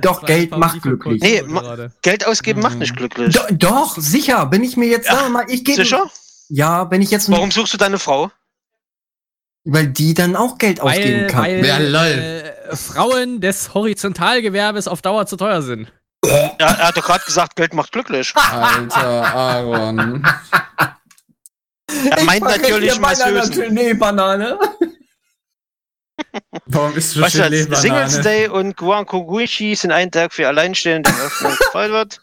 Speaker 5: Doch, Geld macht glücklich.
Speaker 3: Nee, ma-. Geld ausgeben macht nicht glücklich.
Speaker 5: Do, doch, sicher. Bin ich mir jetzt, wir mal, ich gebe.
Speaker 3: Sicher?
Speaker 5: Ja, wenn ich jetzt.
Speaker 3: Warum suchst du deine Frau?
Speaker 5: Weil die dann auch Geld ausgeben
Speaker 4: Weil,
Speaker 5: kann.
Speaker 4: weil
Speaker 2: Ja, lol.
Speaker 4: äh, Frauen des Horizontalgewerbes auf Dauer zu teuer sind.
Speaker 3: Ja, er hat doch gerade gesagt, Geld macht glücklich.
Speaker 2: Alter Aaron.
Speaker 3: Er meint natürlich Masseusen.
Speaker 5: Nee, Banane.
Speaker 2: Warum ist so
Speaker 3: Weißt du, Singles? Day und Guancoguichi sind ein Tag für Alleinstehende in Öffnung gefeiert wird.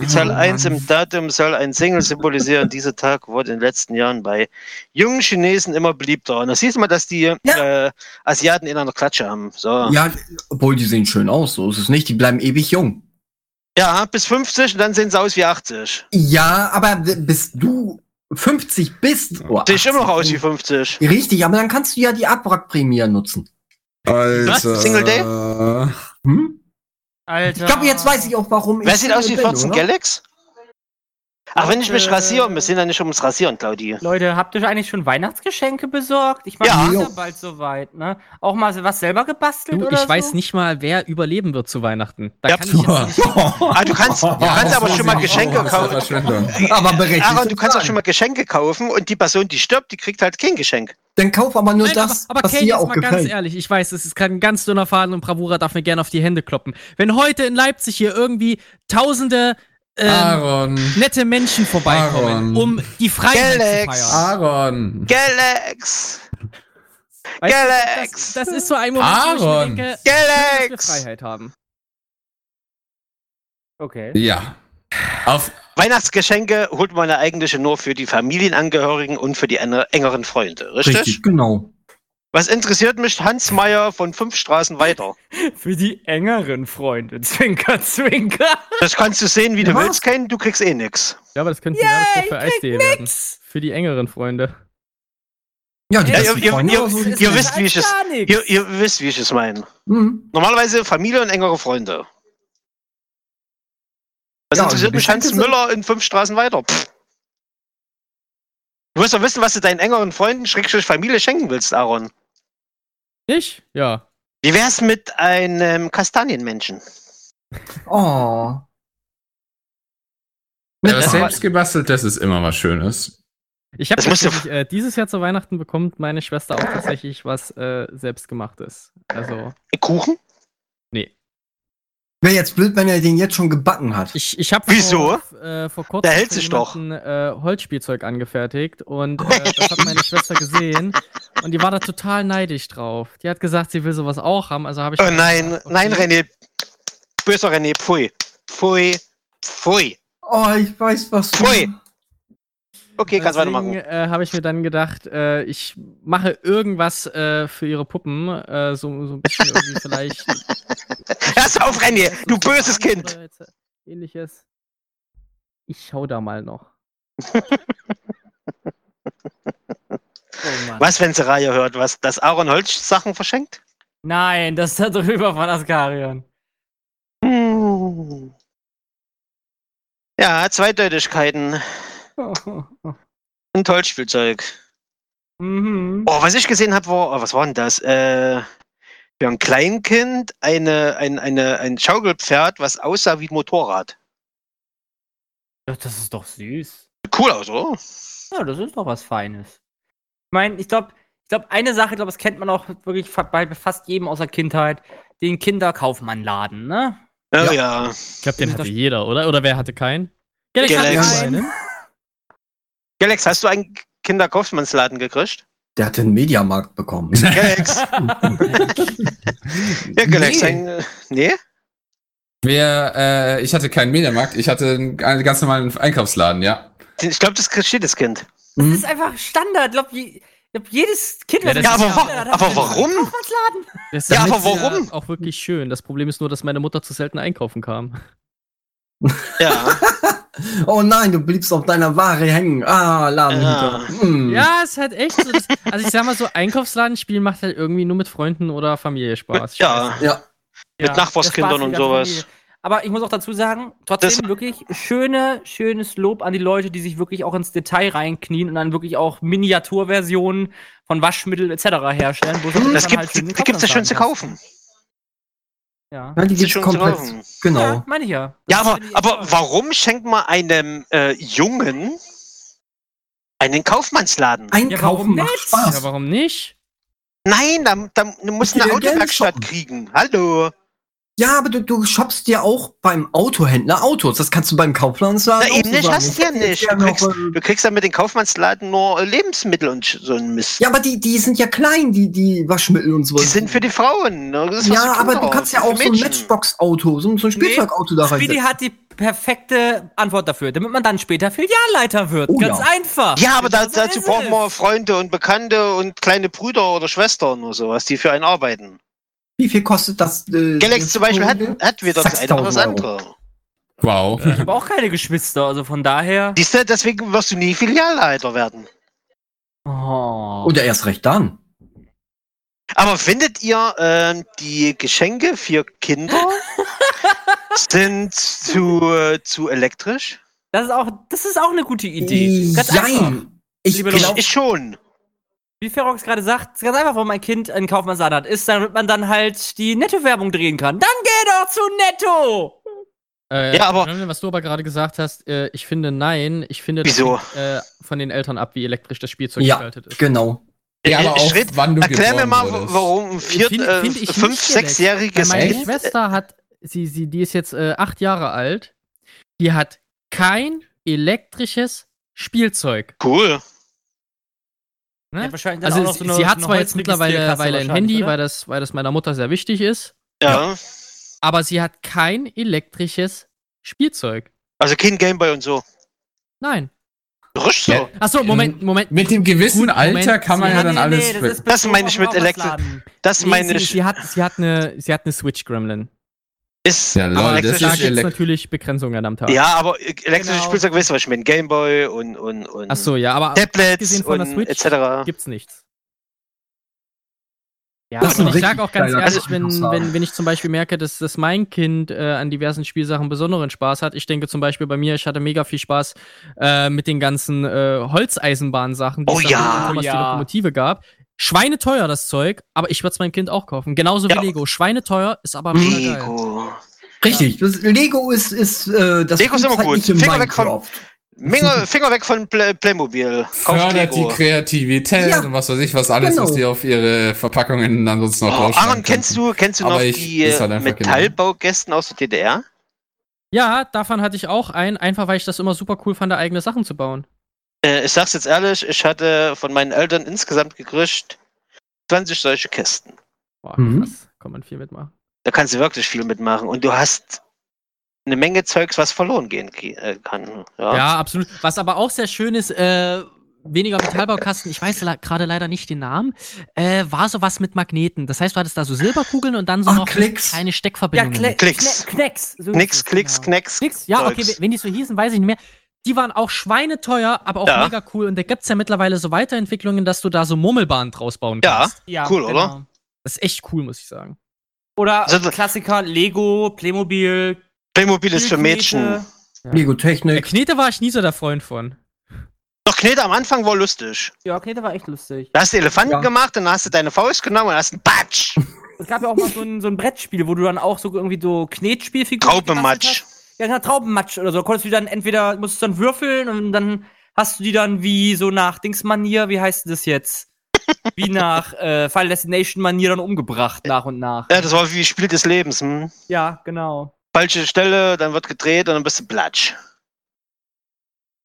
Speaker 3: Die Zahl
Speaker 2: Oh,
Speaker 3: 1
Speaker 2: Mann.
Speaker 3: im Datum soll ein Single symbolisieren. Dieser Tag wurde in den letzten Jahren bei jungen Chinesen immer beliebter. Und da siehst du mal, dass die äh, Asiaten in einer Klatsche haben. So.
Speaker 5: Ja, obwohl die sehen schön aus, so ist es nicht. Die bleiben ewig jung.
Speaker 3: Ja, bis 50 und dann sehen sie aus wie 80.
Speaker 5: Ja, aber b- bis du 50 bist. Oh,
Speaker 3: Sehe ich immer noch aus wie
Speaker 5: 50.
Speaker 3: 50.
Speaker 5: Richtig, aber dann kannst du ja die Abwrackprämie nutzen.
Speaker 2: Alter.
Speaker 3: Single Day?
Speaker 5: Hm?
Speaker 1: Alter.
Speaker 5: Ich glaube, jetzt weiß ich auch, warum
Speaker 3: Wer
Speaker 5: ich
Speaker 3: sieht aus wie
Speaker 5: Single bin,
Speaker 3: 14
Speaker 5: oder?
Speaker 3: Galax? Ach, wenn ich mich
Speaker 1: Äh,
Speaker 3: rasiere, wir sind ja nicht ums Rasieren, Claudi.
Speaker 1: Leute, habt ihr eigentlich schon Weihnachtsgeschenke besorgt? Ich meine,
Speaker 3: Ja.
Speaker 1: ja bald soweit, ne? Auch mal was selber gebastelt
Speaker 4: Du,
Speaker 1: oder
Speaker 4: ich weiß
Speaker 1: so?
Speaker 4: nicht mal, wer überleben wird zu Weihnachten. Da
Speaker 3: Ja,
Speaker 4: kann ich jetzt nicht
Speaker 3: Ah, du kannst, du kannst aber schon mal Geschenke kaufen.
Speaker 5: Aber berechtigt.
Speaker 3: Aaron, du kannst auch schon mal Geschenke kaufen und die Person, die stirbt, die kriegt halt kein Geschenk.
Speaker 5: Dann kauf aber nur
Speaker 4: Nein,
Speaker 5: das,
Speaker 4: aber, aber
Speaker 5: was
Speaker 4: Kate,
Speaker 5: dir
Speaker 4: jetzt
Speaker 5: auch
Speaker 4: mal ganz
Speaker 5: gefällt.
Speaker 4: ehrlich, ich weiß, es ist gerade ein ganz dünner Faden und Bravura darf mir gerne auf die Hände kloppen. Wenn heute in Leipzig hier irgendwie tausende ähm,
Speaker 2: Aaron.
Speaker 4: nette Menschen vorbeikommen,
Speaker 2: Aaron.
Speaker 4: um die Freiheit
Speaker 3: Galax.
Speaker 4: zu feiern.
Speaker 2: Aaron.
Speaker 3: Galax!
Speaker 4: Weißt du,
Speaker 3: Galax.
Speaker 4: Das, das ist so ein Moment, wo ich
Speaker 2: Aaron.
Speaker 4: denke, dass wir
Speaker 3: Galax!
Speaker 4: Freiheit haben.
Speaker 1: Okay.
Speaker 2: Ja. Auf,
Speaker 3: Weihnachtsgeschenke holt man ja eigentlich nur für die Familienangehörigen und für die enge- engeren Freunde, richtig?
Speaker 5: Richtig, genau.
Speaker 3: Was interessiert mich Hans Meyer von fünf Straßen weiter?
Speaker 1: Für die engeren Freunde. Zwinker, zwinker.
Speaker 3: Das kannst du sehen, wie du
Speaker 5: Ja.
Speaker 3: willst, Ken, du kriegst eh nix.
Speaker 4: Ja, aber das könnte ein Werbespot für Eisdee werden. Für die engeren Freunde.
Speaker 5: Ja, die
Speaker 3: Ja, ihr- ihr-
Speaker 5: Freunde
Speaker 3: ihr-
Speaker 5: so,
Speaker 3: ihr wisst, wie ich es-. Ihr, ihr wisst, wie ich es meine.
Speaker 5: Mhm.
Speaker 3: Normalerweise Familie und engere Freunde. Was
Speaker 5: Ja,
Speaker 3: interessiert
Speaker 5: also
Speaker 3: mich Hans Müller in fünf Straßen weiter? Pff. Du musst doch wissen, was du deinen engeren Freunden, Schrägstrich Familie schenken willst, Aaron.
Speaker 4: Ich? Ja.
Speaker 3: Wie wär's mit einem Kastanienmenschen?
Speaker 5: Oh.
Speaker 2: ja, was selbst gebastelt, das ist immer was Schönes.
Speaker 4: Ich habe
Speaker 3: Das
Speaker 4: äh, dieses Jahr zu Weihnachten bekommt meine Schwester auch tatsächlich was äh, selbstgemachtes. Also
Speaker 3: Kuchen?
Speaker 5: Wäre jetzt blöd, wenn er den jetzt schon gebacken hat.
Speaker 4: ich, ich habe
Speaker 3: Wieso?
Speaker 4: vor, äh, vor kurzem
Speaker 3: hält sich doch.
Speaker 4: Äh, Holzspielzeug angefertigt und äh, das hat meine Schwester gesehen und die war da total neidisch drauf. Die hat gesagt, sie will sowas auch haben, also habe ich
Speaker 3: Oh
Speaker 4: gesagt,
Speaker 3: nein,
Speaker 4: okay.
Speaker 3: nein, René. Böser René, pfui. Pfui. Pfui.
Speaker 5: Oh, ich weiß, was du...
Speaker 3: Okay, kannst
Speaker 4: Deswegen
Speaker 3: weitermachen.
Speaker 4: äh, habe ich mir dann gedacht, äh, ich mache irgendwas äh, für ihre Puppen, äh, so, so ein bisschen irgendwie vielleicht.
Speaker 3: Hörst auf, René, du böses Kind.
Speaker 4: Ähnliches. Ich schau da mal noch.
Speaker 1: Oh.
Speaker 3: Was, wenn Seraya hört, was, dass Aaron Holz Sachen verschenkt?
Speaker 1: Nein, das ist da drüber von Askarion.
Speaker 3: Ja, Zweideutigkeiten. Ein Tollspielzeug.
Speaker 1: mhm.
Speaker 3: Oh, was ich gesehen habe, war, oh, was war denn das? Äh, für ein Kleinkind eine, ein, eine, ein Schaukelpferd, was aussah wie ein Motorrad.
Speaker 1: Ja, Das ist doch süß.
Speaker 3: Cool aus, oder?
Speaker 1: Ja, das ist doch was Feines. Ich meine, ich glaube, ich glaube, eine Sache, ich glaube, das kennt man auch wirklich bei fast jedem aus der Kindheit, den Kinderkaufmannladen, ne?
Speaker 3: Ja,
Speaker 5: Ja.
Speaker 3: ja.
Speaker 4: Ich glaube, den hatte jeder, oder? Oder wer hatte keinen? Galax hatte
Speaker 3: Galax. hast du einen Kinderkaufmannsladen gekriegt?
Speaker 5: Der hat den Mediamarkt bekommen.
Speaker 3: Galax. ja, Galax,
Speaker 2: Nee.
Speaker 3: ein, äh, nee?
Speaker 2: Wer, äh, ich hatte keinen Mediamarkt, ich hatte einen, einen ganz normalen Einkaufsladen, ja.
Speaker 3: Ich glaube, das kriegt jedes Kind.
Speaker 1: Das
Speaker 5: Mhm.
Speaker 1: ist einfach Standard. Ich glaube, je, glaub, jedes Kind,
Speaker 4: Ja, das
Speaker 3: ja-
Speaker 1: Kindheit hat,
Speaker 3: aber
Speaker 1: hat
Speaker 3: warum?
Speaker 4: Das
Speaker 3: Ja,
Speaker 4: ist
Speaker 3: aber warum?
Speaker 4: Auch wirklich schön. Das Problem ist nur, dass meine Mutter zu selten einkaufen kam.
Speaker 3: Ja.
Speaker 5: Oh nein, du bliebst auf deiner Ware hängen. Ah, Ladenhüter. Hm.
Speaker 4: Ja, es ist halt echt so. Das, also ich sag mal so, Einkaufsladen spielen macht halt irgendwie nur mit Freunden oder Familie Spaß.
Speaker 3: Ja.
Speaker 5: Ja.
Speaker 3: Mit
Speaker 1: Ja,
Speaker 3: Nachbarskindern und sowas.
Speaker 1: Familie. Aber ich muss auch dazu sagen, trotzdem wirklich schöne, schönes Lob an die Leute, die sich wirklich auch ins Detail reinknien und dann wirklich auch Miniaturversionen von Waschmittel etc. herstellen. wo
Speaker 3: Das
Speaker 1: dann
Speaker 3: gibt,
Speaker 1: halt
Speaker 3: gibt's ja schön zu kaufen.
Speaker 1: hast. Ja.
Speaker 5: Ja, die gibt's
Speaker 3: zu
Speaker 5: komplett.
Speaker 3: kaufen.
Speaker 5: Genau.
Speaker 1: Ja, meine ich ja.
Speaker 3: Ja,
Speaker 1: Das
Speaker 3: aber,
Speaker 1: ich
Speaker 3: aber
Speaker 1: toll.
Speaker 3: warum schenkt man einem äh, Jungen einen Kaufmannsladen?
Speaker 1: Ja,
Speaker 5: Einkaufen
Speaker 1: warum
Speaker 5: macht? Spaß.
Speaker 4: Ja, warum nicht?
Speaker 3: Nein, da, da, du musst eine Autowerkstatt kriegen. Hallo.
Speaker 5: Ja, aber du, du shoppst dir auch beim Autohändler Autos. Das kannst du beim Kauflandsladen
Speaker 3: Na, eben nicht,
Speaker 5: sagen.
Speaker 3: hast du ja nicht.
Speaker 5: jetzt
Speaker 3: Du kriegst, du kriegst ja mit den Kaufmannsladen nur äh, Lebensmittel und so ein Mist.
Speaker 5: Ja, aber die, die sind ja klein, die, die Waschmittel und so.
Speaker 3: Die sind für die Frauen. ne?
Speaker 5: Ja, aber du kannst ja auch so ein. Matchbox-Auto, so, so ein Spielzeugauto da
Speaker 1: Speedy
Speaker 5: rein.
Speaker 1: hat die perfekte Antwort dafür, damit man dann später Filialleiter wird.
Speaker 5: Oh
Speaker 1: Ganz
Speaker 5: ja.
Speaker 1: einfach.
Speaker 3: Ja, aber da, dazu brauchen wir Freunde und Bekannte und kleine Brüder oder Schwestern oder sowas, die für einen arbeiten.
Speaker 5: Wie viel kostet das? Äh,
Speaker 3: Galax zum Beispiel hat,
Speaker 5: Auto?
Speaker 3: hat weder das eine noch das
Speaker 5: 6000 Euro.
Speaker 3: andere.
Speaker 2: Wow.
Speaker 1: Ich habe auch keine Geschwister, also von daher.
Speaker 3: Siehst du, deswegen wirst du nie Filialleiter werden.
Speaker 1: Oh.
Speaker 5: Oder erst recht dann.
Speaker 3: Aber findet ihr, ähm, die Geschenke für Kinder sind zu, äh, zu elektrisch?
Speaker 1: Das ist auch, das ist auch eine gute Idee. Ganz einfach.
Speaker 5: Jein. Ich glaube,
Speaker 3: Ich schon.
Speaker 1: Wie Ferox gerade sagt, ist ganz einfach, warum ein Kind einen Kaufmannsladen hat, ist, damit man dann halt die Netto-Werbung drehen kann. Dann geh doch zu Netto!
Speaker 4: Äh,
Speaker 3: Ja, aber-
Speaker 4: Was du aber gerade gesagt hast, äh, ich finde nein. Ich finde,
Speaker 3: Wieso?
Speaker 4: hängt, äh, von den Eltern ab, wie elektrisch das Spielzeug
Speaker 5: Ja.
Speaker 4: gestaltet ist.
Speaker 5: genau.
Speaker 2: Ja, aber
Speaker 3: Ich
Speaker 2: auch,
Speaker 3: red-
Speaker 2: wann du
Speaker 3: Erklär mir mal,
Speaker 2: wurdest.
Speaker 3: warum ein vier,
Speaker 4: Find-
Speaker 3: äh,
Speaker 4: find
Speaker 3: fünf-, sechsjähriges
Speaker 4: Weil meine
Speaker 3: Kind.
Speaker 4: Schwester hat, sie, sie, die ist jetzt äh, acht Jahre alt, die hat kein elektrisches Spielzeug.
Speaker 3: Cool.
Speaker 4: Ne?
Speaker 1: Ja,
Speaker 4: also
Speaker 1: auch noch
Speaker 4: sie,
Speaker 1: so eine-
Speaker 4: sie hat zwar jetzt mittlerweile weil ein Handy,
Speaker 1: oder?
Speaker 4: weil das, weil das meiner Mutter sehr wichtig ist,
Speaker 3: Ja.
Speaker 4: aber sie hat kein elektrisches Spielzeug.
Speaker 3: Also kein Gameboy und so.
Speaker 4: Nein.
Speaker 3: Richtig so.
Speaker 2: Ja.
Speaker 4: Achso, Moment, Moment.
Speaker 2: Mit dem gewissen
Speaker 4: Gut,
Speaker 2: Alter
Speaker 4: Moment.
Speaker 2: kann man
Speaker 1: Nee,
Speaker 2: ja
Speaker 1: nee,
Speaker 2: dann
Speaker 1: nee,
Speaker 2: alles.
Speaker 1: das ist
Speaker 3: Das meine ich mit Elektro-. Das
Speaker 4: Nee,
Speaker 3: meine
Speaker 4: sie,
Speaker 3: ich.
Speaker 4: sie, hat, sie, hat eine, sie hat eine Switch Gremlin.
Speaker 3: Ist
Speaker 2: Ja, lol,
Speaker 3: aber
Speaker 2: das ist
Speaker 4: gibt es
Speaker 2: elekt-
Speaker 4: natürlich Begrenzungen am Tag.
Speaker 3: ja, aber elektrische
Speaker 1: Genau.
Speaker 3: Spielzeug, weißt du, was ich meine? Gameboy und, und, und
Speaker 4: Achso, ja, aber
Speaker 3: Tablets
Speaker 4: von der
Speaker 3: und
Speaker 4: Switch
Speaker 3: etc.
Speaker 4: gibt's nichts.
Speaker 1: Ja,
Speaker 5: Das
Speaker 4: Und ich sage auch ganz
Speaker 5: geiler
Speaker 4: ehrlich, wenn, wenn, wenn ich zum Beispiel merke, dass, dass mein Kind äh, an diversen Spielsachen besonderen Spaß hat, ich denke zum Beispiel bei mir, ich hatte mega viel Spaß äh, mit den ganzen äh, Holzeisenbahnsachen, die
Speaker 3: Oh
Speaker 4: es
Speaker 3: ja,
Speaker 4: von Thomas
Speaker 1: ja.
Speaker 4: die Lokomotive gab. Schweineteuer das Zeug, aber ich würde es meinem Kind auch kaufen. Genauso wie
Speaker 3: Ja.
Speaker 4: Lego. Schweineteuer ist aber mega geil.
Speaker 3: Lego.
Speaker 5: Richtig. Das, Lego ist, ist äh, das
Speaker 3: Lego ist immer gut.
Speaker 5: frühzeitliche
Speaker 3: Finger weg von-
Speaker 5: Minecraft.
Speaker 3: Finger, Finger weg von Play Playmobil.
Speaker 2: Fördert die. Kreativität
Speaker 5: Ja.
Speaker 2: und was weiß ich, was alles,
Speaker 5: Genau.
Speaker 2: was die auf ihre Verpackungen ansonsten noch
Speaker 3: Oh,
Speaker 2: draufschreiben
Speaker 3: Aaron, kennst du, kennst du
Speaker 2: Aber
Speaker 3: noch
Speaker 2: ich-
Speaker 3: die
Speaker 2: halt genau.
Speaker 3: Metallbaukästen aus der DDR?
Speaker 4: Ja, davon hatte ich auch einen, einfach weil ich das immer super cool fand, eigene Sachen zu bauen.
Speaker 3: Äh, ich sag's jetzt ehrlich, ich hatte von meinen Eltern insgesamt gekriegt 20 solche Kästen.
Speaker 4: Boah,
Speaker 5: Mhm.
Speaker 4: krass. Kann man viel mitmachen.
Speaker 3: Da kannst du wirklich viel mitmachen. Und du hast eine Menge Zeugs, was verloren gehen äh, kann. Ja.
Speaker 4: Ja, absolut. Was aber auch sehr schön ist, äh, weniger Metallbaukasten, ich weiß le gerade leider nicht den Namen, äh, war sowas mit Magneten. Das heißt, du hattest da so Silberkugeln und dann so
Speaker 5: Ach,
Speaker 4: noch
Speaker 5: Klicks.
Speaker 4: kleine
Speaker 1: Ja,
Speaker 4: Steckverbindungen.
Speaker 1: Kle
Speaker 3: Klicks.
Speaker 1: Kne Knecks. So es,
Speaker 3: Klicks,
Speaker 1: genau.
Speaker 3: Knacks.
Speaker 4: Klicks? Ja, okay, wenn die so hießen, weiß ich nicht mehr. Die waren auch schweineteuer, aber auch
Speaker 3: Ja.
Speaker 4: mega cool. Und da gibt's ja mittlerweile so Weiterentwicklungen, dass du da so Murmelbahnen draus bauen
Speaker 3: Ja.
Speaker 4: kannst.
Speaker 1: Ja,
Speaker 3: Cool, oder?
Speaker 4: Das ist echt cool, muss ich sagen.
Speaker 1: Oder
Speaker 3: Also-
Speaker 1: Klassiker, Lego, Playmobil.
Speaker 3: Playmobil ist für. Mädchen.
Speaker 5: Lego
Speaker 4: Der
Speaker 5: Technik.
Speaker 4: Knete war ich nie so der Freund von.
Speaker 3: Doch, Knete am Anfang war lustig.
Speaker 1: Ja, Knete war echt lustig.
Speaker 3: Da hast du Elefanten
Speaker 5: Ja.
Speaker 3: gemacht, dann hast du deine Faust genommen und hast einen Patsch.
Speaker 1: Es gab ja auch mal so ein, so ein Brettspiel, wo du dann auch so irgendwie so Knetspielfiguren
Speaker 3: Traubenmatsch.
Speaker 1: Ja, genau, Traubenmatsch oder so. Konntest du dann entweder, musstest du dann würfeln und dann hast du die dann wie so nach Dingsmanier, wie heißt das jetzt? wie nach äh, Final Destination Manier dann umgebracht, nach und nach.
Speaker 3: Ja, das war wie Spiel des Lebens. Hm?
Speaker 1: Ja, genau.
Speaker 3: Falsche Stelle, dann wird gedreht und dann bist du platsch.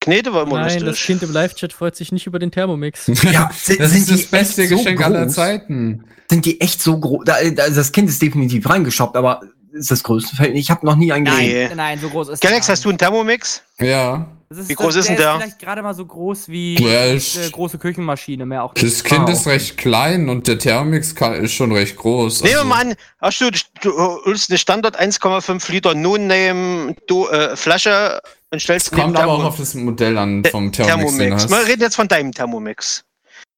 Speaker 3: Knete war immer
Speaker 4: Nein, das. Kind im Live-Chat freut sich nicht über den Thermomix.
Speaker 5: Ja, sind,
Speaker 2: Das
Speaker 5: sind
Speaker 2: ist das beste
Speaker 5: echt so
Speaker 2: Geschenk aller? Zeiten.
Speaker 5: Sind die echt so groß? Da, da, also das Kind ist definitiv reingeschoppt, aber ist das größte Feld? Ich habe noch nie einen gesehen.
Speaker 3: Nee.
Speaker 1: Nein, nein, so groß ist
Speaker 3: Galax, hast du einen Thermomix?
Speaker 2: Ja.
Speaker 1: Das
Speaker 3: Wie groß ist denn der?
Speaker 1: Ist vielleicht gerade mal so groß wie
Speaker 2: Ja,
Speaker 1: eine
Speaker 2: ich-
Speaker 1: große Küchenmaschine, mehr auch nicht.
Speaker 2: Das Kind
Speaker 5: Ah,
Speaker 2: ist recht klein und der Thermomix kann, ist schon recht groß.
Speaker 3: Nehmen wir
Speaker 2: Also-
Speaker 3: mal an, hast du, du holst eine Standard 1,5 Liter No-Name Do- äh, Flasche und stellst
Speaker 2: Es kommt aber auch auf das Modell an vom Thermomix. den du
Speaker 3: Thermomix.
Speaker 2: hast.
Speaker 3: Wir reden jetzt von deinem Thermomix.